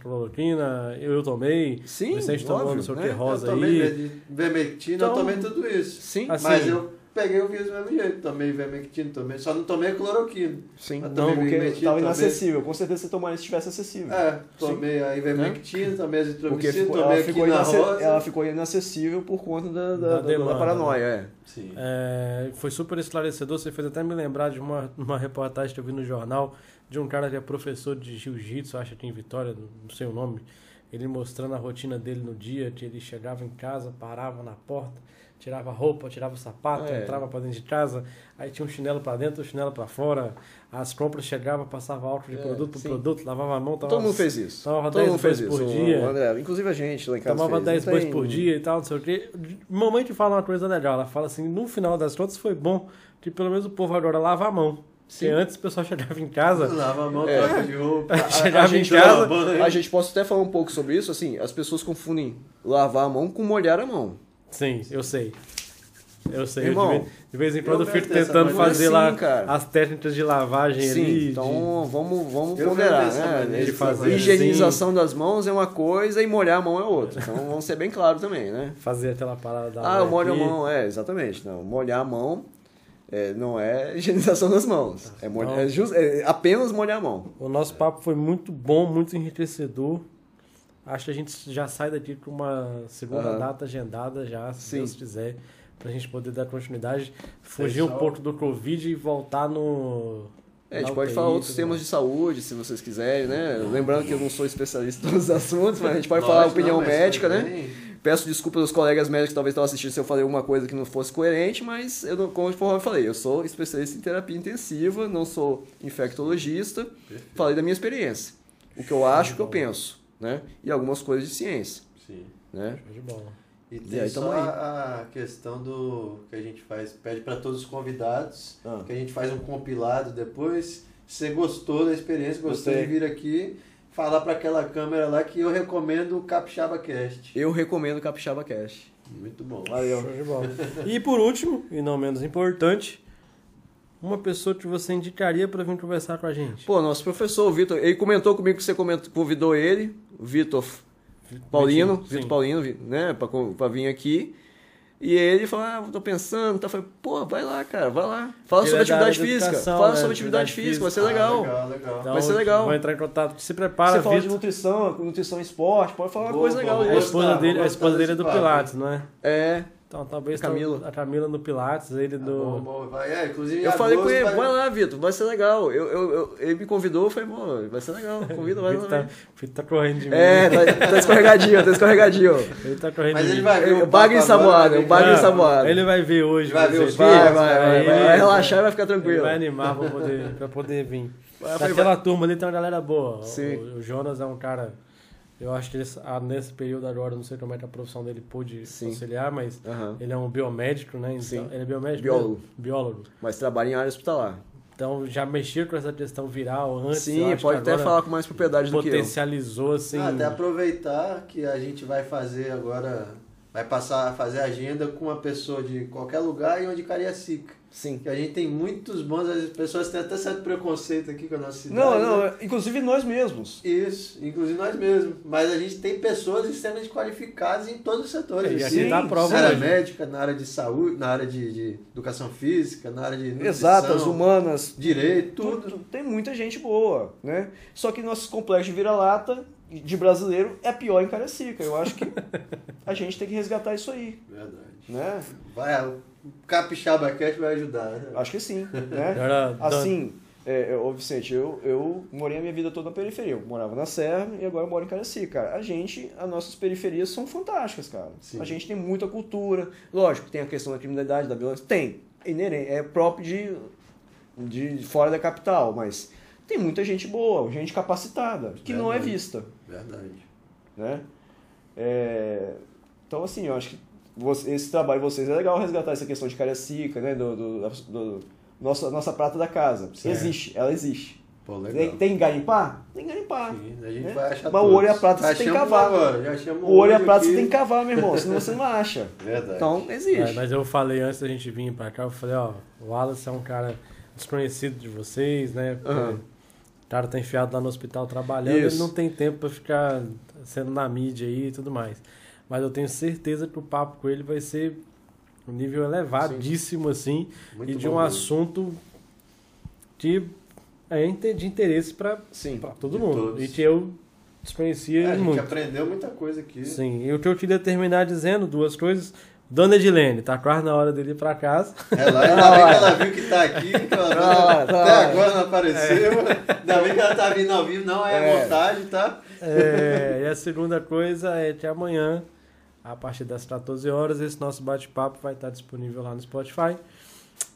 hidroxicloroquina, eu, eu tomei, Sim, Vicente tomou óbvio, não sei o né? que rosa eu tomei aí. ver- vermectina, Então, eu tomei tudo isso. Sim. assim, Mas eu, peguei o vírus do mesmo jeito. Tomei ivermectina, tomei, só não tomei cloroquina. Sim. Mas Não, tomei porque estava tomei- inacessível. Com certeza você tomaria se estivesse acessível. É, tomei a ivermectina, tomei a Porque azitromicina, ficou- tomei ela, aqui ficou na inace- rosa. ela ficou inacessível por conta da, da, Da da- da demanda, paranoia. É. Sim. É, foi super esclarecedor. Você fez até me lembrar de uma, uma reportagem que eu vi no jornal de um cara que é professor de jiu-jitsu, acho que em Vitória, não sei o nome. Ele mostrando a rotina dele no dia, que ele chegava em casa, parava na porta, tirava a roupa, tirava o sapato, É. entrava pra dentro de casa, aí tinha um chinelo pra dentro, um chinelo pra fora. As compras chegavam, passava álcool de É, produto pro sim. produto, lavava a mão, tomava, Todo mundo fez isso. tomava Todo 10 mundo fez isso. por dia. André, inclusive a gente lá em casa Tomava fez. 10 Não banhos tem- por dia e tal, não sei o quê. Mamãe te fala uma coisa legal. Ela fala assim: no final das contas foi bom que pelo menos o povo agora lava a mão. Porque Sim. antes o pessoal chegava em casa, Lava a mão, É. troca de roupa. A- a chegava em casa. A gente pode até falar um pouco sobre isso, assim, as pessoas confundem lavar a mão com molhar a mão. Sim, eu sei. Eu sei. Irmão, eu de, vez, de vez em quando eu eu fico tentando fazer Sim, lá cara. as técnicas de lavagem Sim, ali. de- então vamos, vamos Eu ponderar, né? de fazer assim. Higienização das mãos é uma coisa e molhar a mão é outra. Então vamos ser bem claro também, né? fazer aquela parada da Ah, eu molho a mão, é, exatamente. Não, molhar a mão é, não é higienização das mãos. É, molhar, é, jus- é apenas molhar a mão. O nosso papo foi muito bom, muito enriquecedor. Acho que a gente já sai daqui com uma segunda Aham. data agendada já, se Sim. Deus quiser, pra gente poder dar continuidade, fugir um Pessoal. pouco do Covid e voltar no. É, a gente pode UTI falar outros temas mais. de saúde, se vocês quiserem, né? Lembrando que eu não sou especialista nos assuntos, mas a gente pode Lógico, falar a opinião não, médica, né? bem- Peço desculpas aos colegas médicos que talvez estavam assistindo se eu falei alguma coisa que não fosse coerente, mas eu, não- como eu falei, eu sou especialista em terapia intensiva, não sou infectologista, falei da minha experiência, o que eu acho, o que eu penso, né? E algumas coisas de ciência, Sim. né? Show de bola. E E tem aí, só aí. a questão do que a gente faz, pede para todos os convidados, Ah. que a gente faz um compilado depois. Se você gostou da experiência, gostou Gostei. de vir aqui, falar para aquela câmera lá que eu recomendo o Capixaba Cast. Eu recomendo o Capixaba Cash. Muito bom. Valeu. Show de bola. e por último, e não menos importante, uma pessoa que você indicaria pra vir conversar com a gente. Pô, nosso professor, o Vitor, ele comentou comigo que você comentou, convidou ele, o Vitor Paulino, Sim. Vitor Paulino, né, pra vir aqui. E ele falou, ah, tô pensando, tá? Eu falei, pô, vai lá, cara, vai lá. Fala Ele sobre é atividade da física. educação, Fala né, sobre atividade atividade física, vai ser Ah, legal. legal, legal. Então, vai ser legal. Vou entrar em contato. Se prepara, Você fala de Vitor. nutrição, nutrição e esporte, pode falar uma Boa, coisa boa, legal boa. A aí. esposa dele, a esposa dele é do. Pilates, não é? É, Então talvez A Camila. a Camila no Pilates, ele Tá do. bom, bom, vai. É, inclusive, eu falei com ele, vai- vai lá, Vitor, vai ser legal. Eu, eu, eu- ele me convidou, eu falei, pô, vai ser legal, convida, vai lá. Vitor tá, o Vitor tá correndo de mim. É, tá, tá escorregadinho, tá escorregadinho. Ele tá correndo Mas de ele mim. vai ver o o bagre papo agora, ensaboado, o bagre que- ensaboado. Ele vai ver hoje. Vai ver os Vai, vídeos, vai, vai, vai, vai relaxar e vai ficar Ele tranquilo. vai animar pra poder, pra poder vir. Vai, Naquela turma ali tem uma galera boa. Sim. O, o Jonas é um cara. Eu acho que ele, ah, nesse período agora, não sei como é que a profissão dele pôde Sim. auxiliar, mas Aham. ele é um biomédico, né? Então, Sim. Ele é biomédico? Biólogo. mesmo? Biólogo. Mas trabalha em área hospitalar. Então já mexia com essa questão viral antes. Sim, pode até falar com mais propriedade do que eu. Potencializou, assim. Ah, até aproveitar que a gente vai fazer agora, vai passar a fazer agenda com uma pessoa de qualquer lugar e onde Cariacica. Sim. Que a gente tem muitos bons, as pessoas têm até certo preconceito aqui com a nossa cidade. Não, né? não, inclusive nós mesmos. Isso, inclusive nós mesmos. Mas a gente tem pessoas extremamente qualificadas em todos os setores. E aqui Sim, dá prova na área hoje. médica, na área de saúde, na área de, de educação física, na área de nutrição, Exatas, humanas, direito, tudo. tudo. Tem muita gente boa, né? Só que nosso complexo de vira-lata de brasileiro é pior em Cariacica. Eu acho que a gente tem que resgatar isso aí, Verdade. né? Vai, Capixaba Cast vai ajudar. Né? Acho que sim, né? Assim, é, é, ô Vicente, eu, eu morei a minha vida toda na periferia. Eu morava na Serra e agora eu moro em Cariacica. Cara, a gente, as nossas periferias são fantásticas, cara. Sim. A gente tem muita cultura. Lógico, tem a questão da criminalidade, da violência. Tem. É inerente, é próprio de, de fora da capital, mas tem muita gente boa, gente capacitada, que não é Verdade. vista, Verdade. né? É, então, assim, eu acho que esse trabalho de vocês é legal resgatar essa questão de Cariacica, né? Do, do, do- nossa, nossa prata da casa. Certo. Existe, ela existe. Pô, legal. Tem, tem garimpar? Tem garimpar. Sim, a gente né? vai achar Mas o todos. ouro e a prata Já você tem que cavar. Agora, já achamos O ouro e a prata você aqui. tem que cavar, meu irmão, senão você não acha. Verdade. Então, existe. É, mas eu falei antes da gente vir pra cá, eu falei, ó, o Wallace é um cara desconhecido de vocês, né? Aham. O cara tá enfiado lá no hospital trabalhando, Isso. ele não tem tempo pra ficar sendo na mídia aí e tudo mais. Mas eu tenho certeza que o papo com ele vai ser um nível elevadíssimo, assim, Muito e de um mesmo. assunto de, é, de interesse para Sim. todo mundo. todos. E que eu desconhecia É, a gente muito. aprendeu muita coisa aqui. Sim, e o que eu queria terminar dizendo, duas coisas. Dona Edilene, tá quase na hora dele ir pra casa. Ela, bem que ela viu que tá aqui, que ela Tá, até tá. agora não apareceu. Ainda bem que ela tá vindo ao vivo, não é, É. vontade, tá? É, e a segunda coisa é que amanhã, a partir das 14 horas, esse nosso bate-papo vai estar disponível lá no Spotify.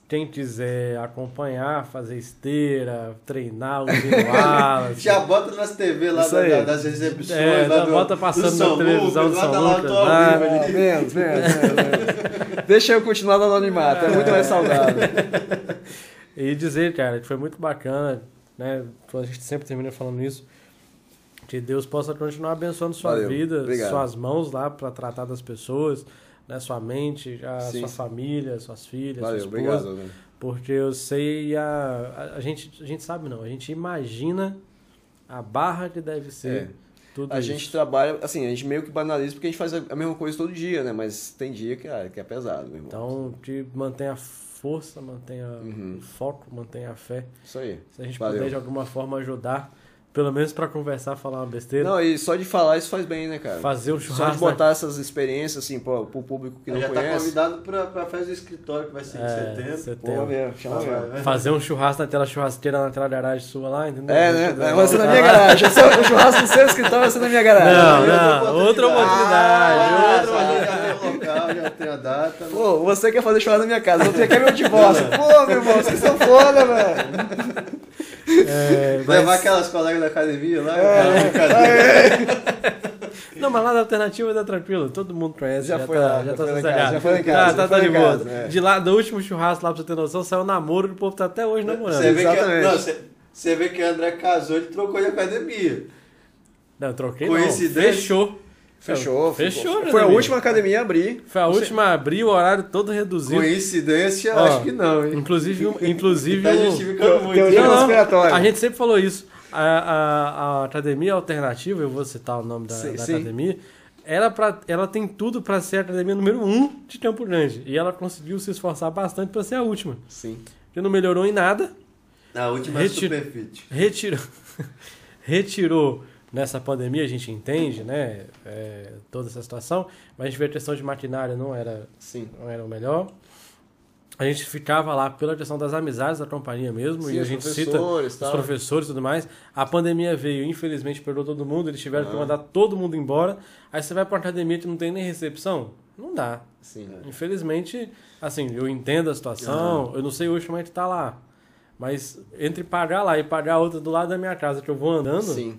Quem quiser acompanhar, fazer esteira, treinar, ouvir alas. Já bota nas TV lá da- da- das exibições. É, lá já do- bota do passando na São televisão Lucas, do São lá Lucas, lá. Ah, ali. menos, menos, menos. Deixa eu continuar no anonimato, é muito mais saudável. E dizer, cara, que foi muito bacana, né? A gente sempre termina falando isso. Que Deus possa continuar abençoando sua Valeu, vida, obrigado. suas mãos lá para tratar das pessoas, né? Sua mente, a Sim, sua família, suas filhas, Valeu, sua esposa. obrigado. Porque eu sei a, a, gente a gente sabe não, a gente imagina a barra que deve ser É. tudo A isso. gente trabalha, assim, a gente meio que banaliza porque a gente faz a mesma coisa todo dia, né? Mas tem dia que, ah, que é pesado, meu irmão. Então, que mantenha força, mantenha Uhum. o foco, mantenha a fé. Isso aí. Se a gente Valeu. puder de alguma forma ajudar, pelo menos para conversar, falar uma besteira, Não, e só de falar isso faz bem, né, cara? fazer um Só de churrasco. botar essas experiências, assim, pro, pro público que não já tá conhece. convidado pra, pra festa do escritório, que vai ser em É, setembro. setembro. Pô, ver, chama Vai, mesmo. vai. Fazer um churrasco naquela churrasqueira naquela garagem sua lá, entendeu? É, né? Eu É, vai ser na minha garagem. Só- O churrasco do seu escritório vai ser na minha garagem. Não, Já não, tem outra oportunidade, Ah, outra já, já tem o local, já tem a data. Pô, você quer fazer churrasco na minha casa, você quer meu divórcio. Pô, meu irmão, vocês são foda, velho. É, mas- Levar aquelas colegas da academia lá. É. brincadeira. Não, mas lá da alternativa tá tranquilo, todo mundo conhece. Já foi tá, lá, já já tá foi casa, já foi em Tá, casa, tá, já tá foi de boa. é. De lá, do último churrasco lá, pra você ter noção, saiu namoro que o povo tá até hoje namorando. Você vê, que, Exatamente. não, você, você vê que o André casou, ele trocou de academia. Não, eu troquei não. Coincidência? Fechou. Fechou. Fechou, Foi a né, última academia a abrir. Foi a Você- última a abrir, o horário todo reduzido. Coincidência, Ó, acho que não, hein? Inclusive, inclusive Tá um- justificando muito. Teoria Não, conspiratória. a gente sempre falou isso. A, a, a academia alternativa, eu vou citar o nome da, Sim, da sim. academia, ela, pra, ela tem tudo para ser a academia número um de Campo Grande. E ela conseguiu se esforçar bastante para ser a última. Sim. Que não melhorou em nada, A última Retiro- Superfit. retirou, retirou nessa pandemia, a gente entende, né, é, toda essa situação, mas a gente vê a questão de maquinário não era, Sim. não era o melhor. A gente ficava lá pela questão das amizades da companhia mesmo, Sim, e a gente cita os tal. professores e tudo mais. A pandemia veio, infelizmente, perdeu todo mundo, eles tiveram que Ah. mandar todo mundo embora. Aí você vai pra uma academia que não tem nem recepção? Não dá. Sim. Infelizmente, assim, eu entendo a situação, eu não sei hoje como é que tá lá. Mas entre pagar lá e pagar outra do lado da minha casa que eu vou andando, Sim.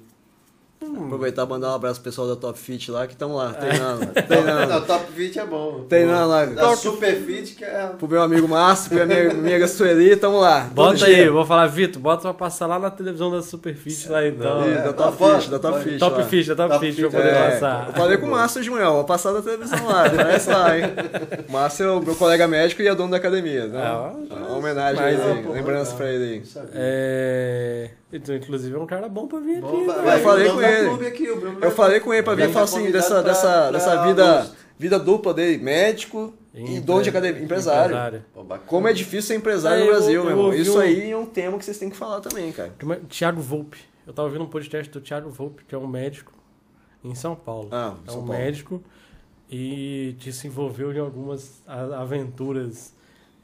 Aproveitar e mandar um abraço pro pessoal da Top Fit lá que estão lá, É. treinando. treinando. Não, Top Fit é bom. Treinando lá. A Superfit que é... Pro meu amigo Márcio, pra minha amiga Sueli, tamo lá. bota aí, dia. vou falar, Vitor, bota pra passar lá na televisão da Superfit lá então. Não, Ih, é, da Top pode, Fit, da Top. Fit. Top lá. Fish, da Top, Top Fish, pra Fit, poder É, passar. eu falei com o Márcio de manhã, vou passar da televisão lá, aparece lá, hein? O Márcio é o meu colega médico e é dono da academia, né? Ah, Uma homenagem mas, aí, pô, lembrança legal. pra ele aí. Não. É... Então, inclusive, é um cara bom pra vir aqui. Bom, né? vai- Eu falei com ele. aqui, Eu falei com ele pra vir e falar assim, dessa, dessa, pra- dessa pra vida, vida dupla dele, médico e dono de academia, empresário. Pô, bacana. Como é difícil ser empresário É, no Brasil, eu meu irmão. Isso um- aí é um tema que vocês têm que falar também, cara. É? Thiago Volpe. Eu tava ouvindo um podcast do Thiago Volpe, que é um médico em São Paulo. Ah, é São um Paulo. médico e que se envolveu em algumas aventuras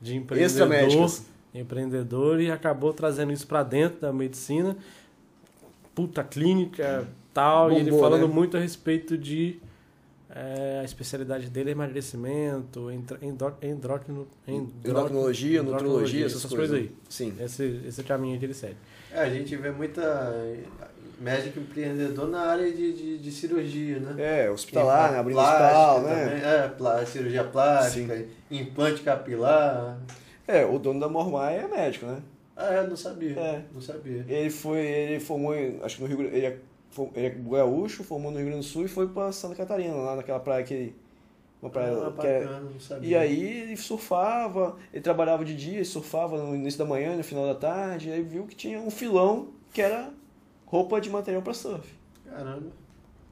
de empreendedor, Extramédicas. Empreendedor e acabou trazendo isso pra dentro da medicina. Puta clínica, tal, e ele Bombou, falando né? muito a respeito de é, a especialidade dele é emagrecimento, endro- endó- Endocrinologia, nutrologia, essas, coisas. aí. Sim. Esse, esse caminho que ele segue. É, a gente vê muita médico empreendedor na área de, de, de cirurgia, né? É, hospitalar, né? Abrindo Plástica hospital, né? também, É, plá- cirurgia plástica, implante capilar. É, o dono da Mormai é médico, né? Ah, é, não sabia. É. Não sabia. Ele foi, ele formou, acho que no Rio Grande, ele é, ele é gaúcho, formou no Rio Grande do Sul e foi pra Santa Catarina, lá naquela praia que uma praia Ah, que é, não sabia. E aí ele surfava, ele trabalhava de dia, surfava no início da manhã, no final da tarde, e aí viu que tinha um filão que era roupa de material para surf. Caramba,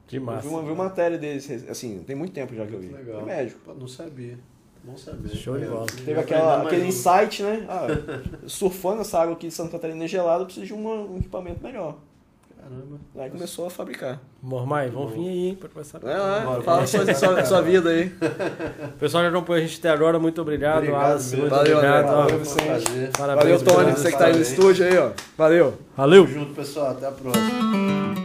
Que Eu massa. vi uma, vi uma matéria deles, assim, tem muito tempo já que eu vi. legal. É médico. Pô, não sabia. Bom saber. Show de bola. Já Teve aquela, aquele um. insight, né? Ah, surfando essa água aqui de Santa Catarina é gelada, eu preciso de uma- um equipamento melhor. Caramba. Aí começou a fabricar. Mormai, vamos vir aí, hein, pra começar. Vai lá, Bora, fala sua, sua, sua vida aí. O pessoal já acompanhou a gente até agora, muito obrigado. Obrigado mesmo. muito Valeu, obrigado. Ó. Valeu, um prazer. Parabéns Valeu, Tony, você que tá aí no estúdio aí, ó. Valeu. Valeu! Tamo junto, pessoal. Até a próxima.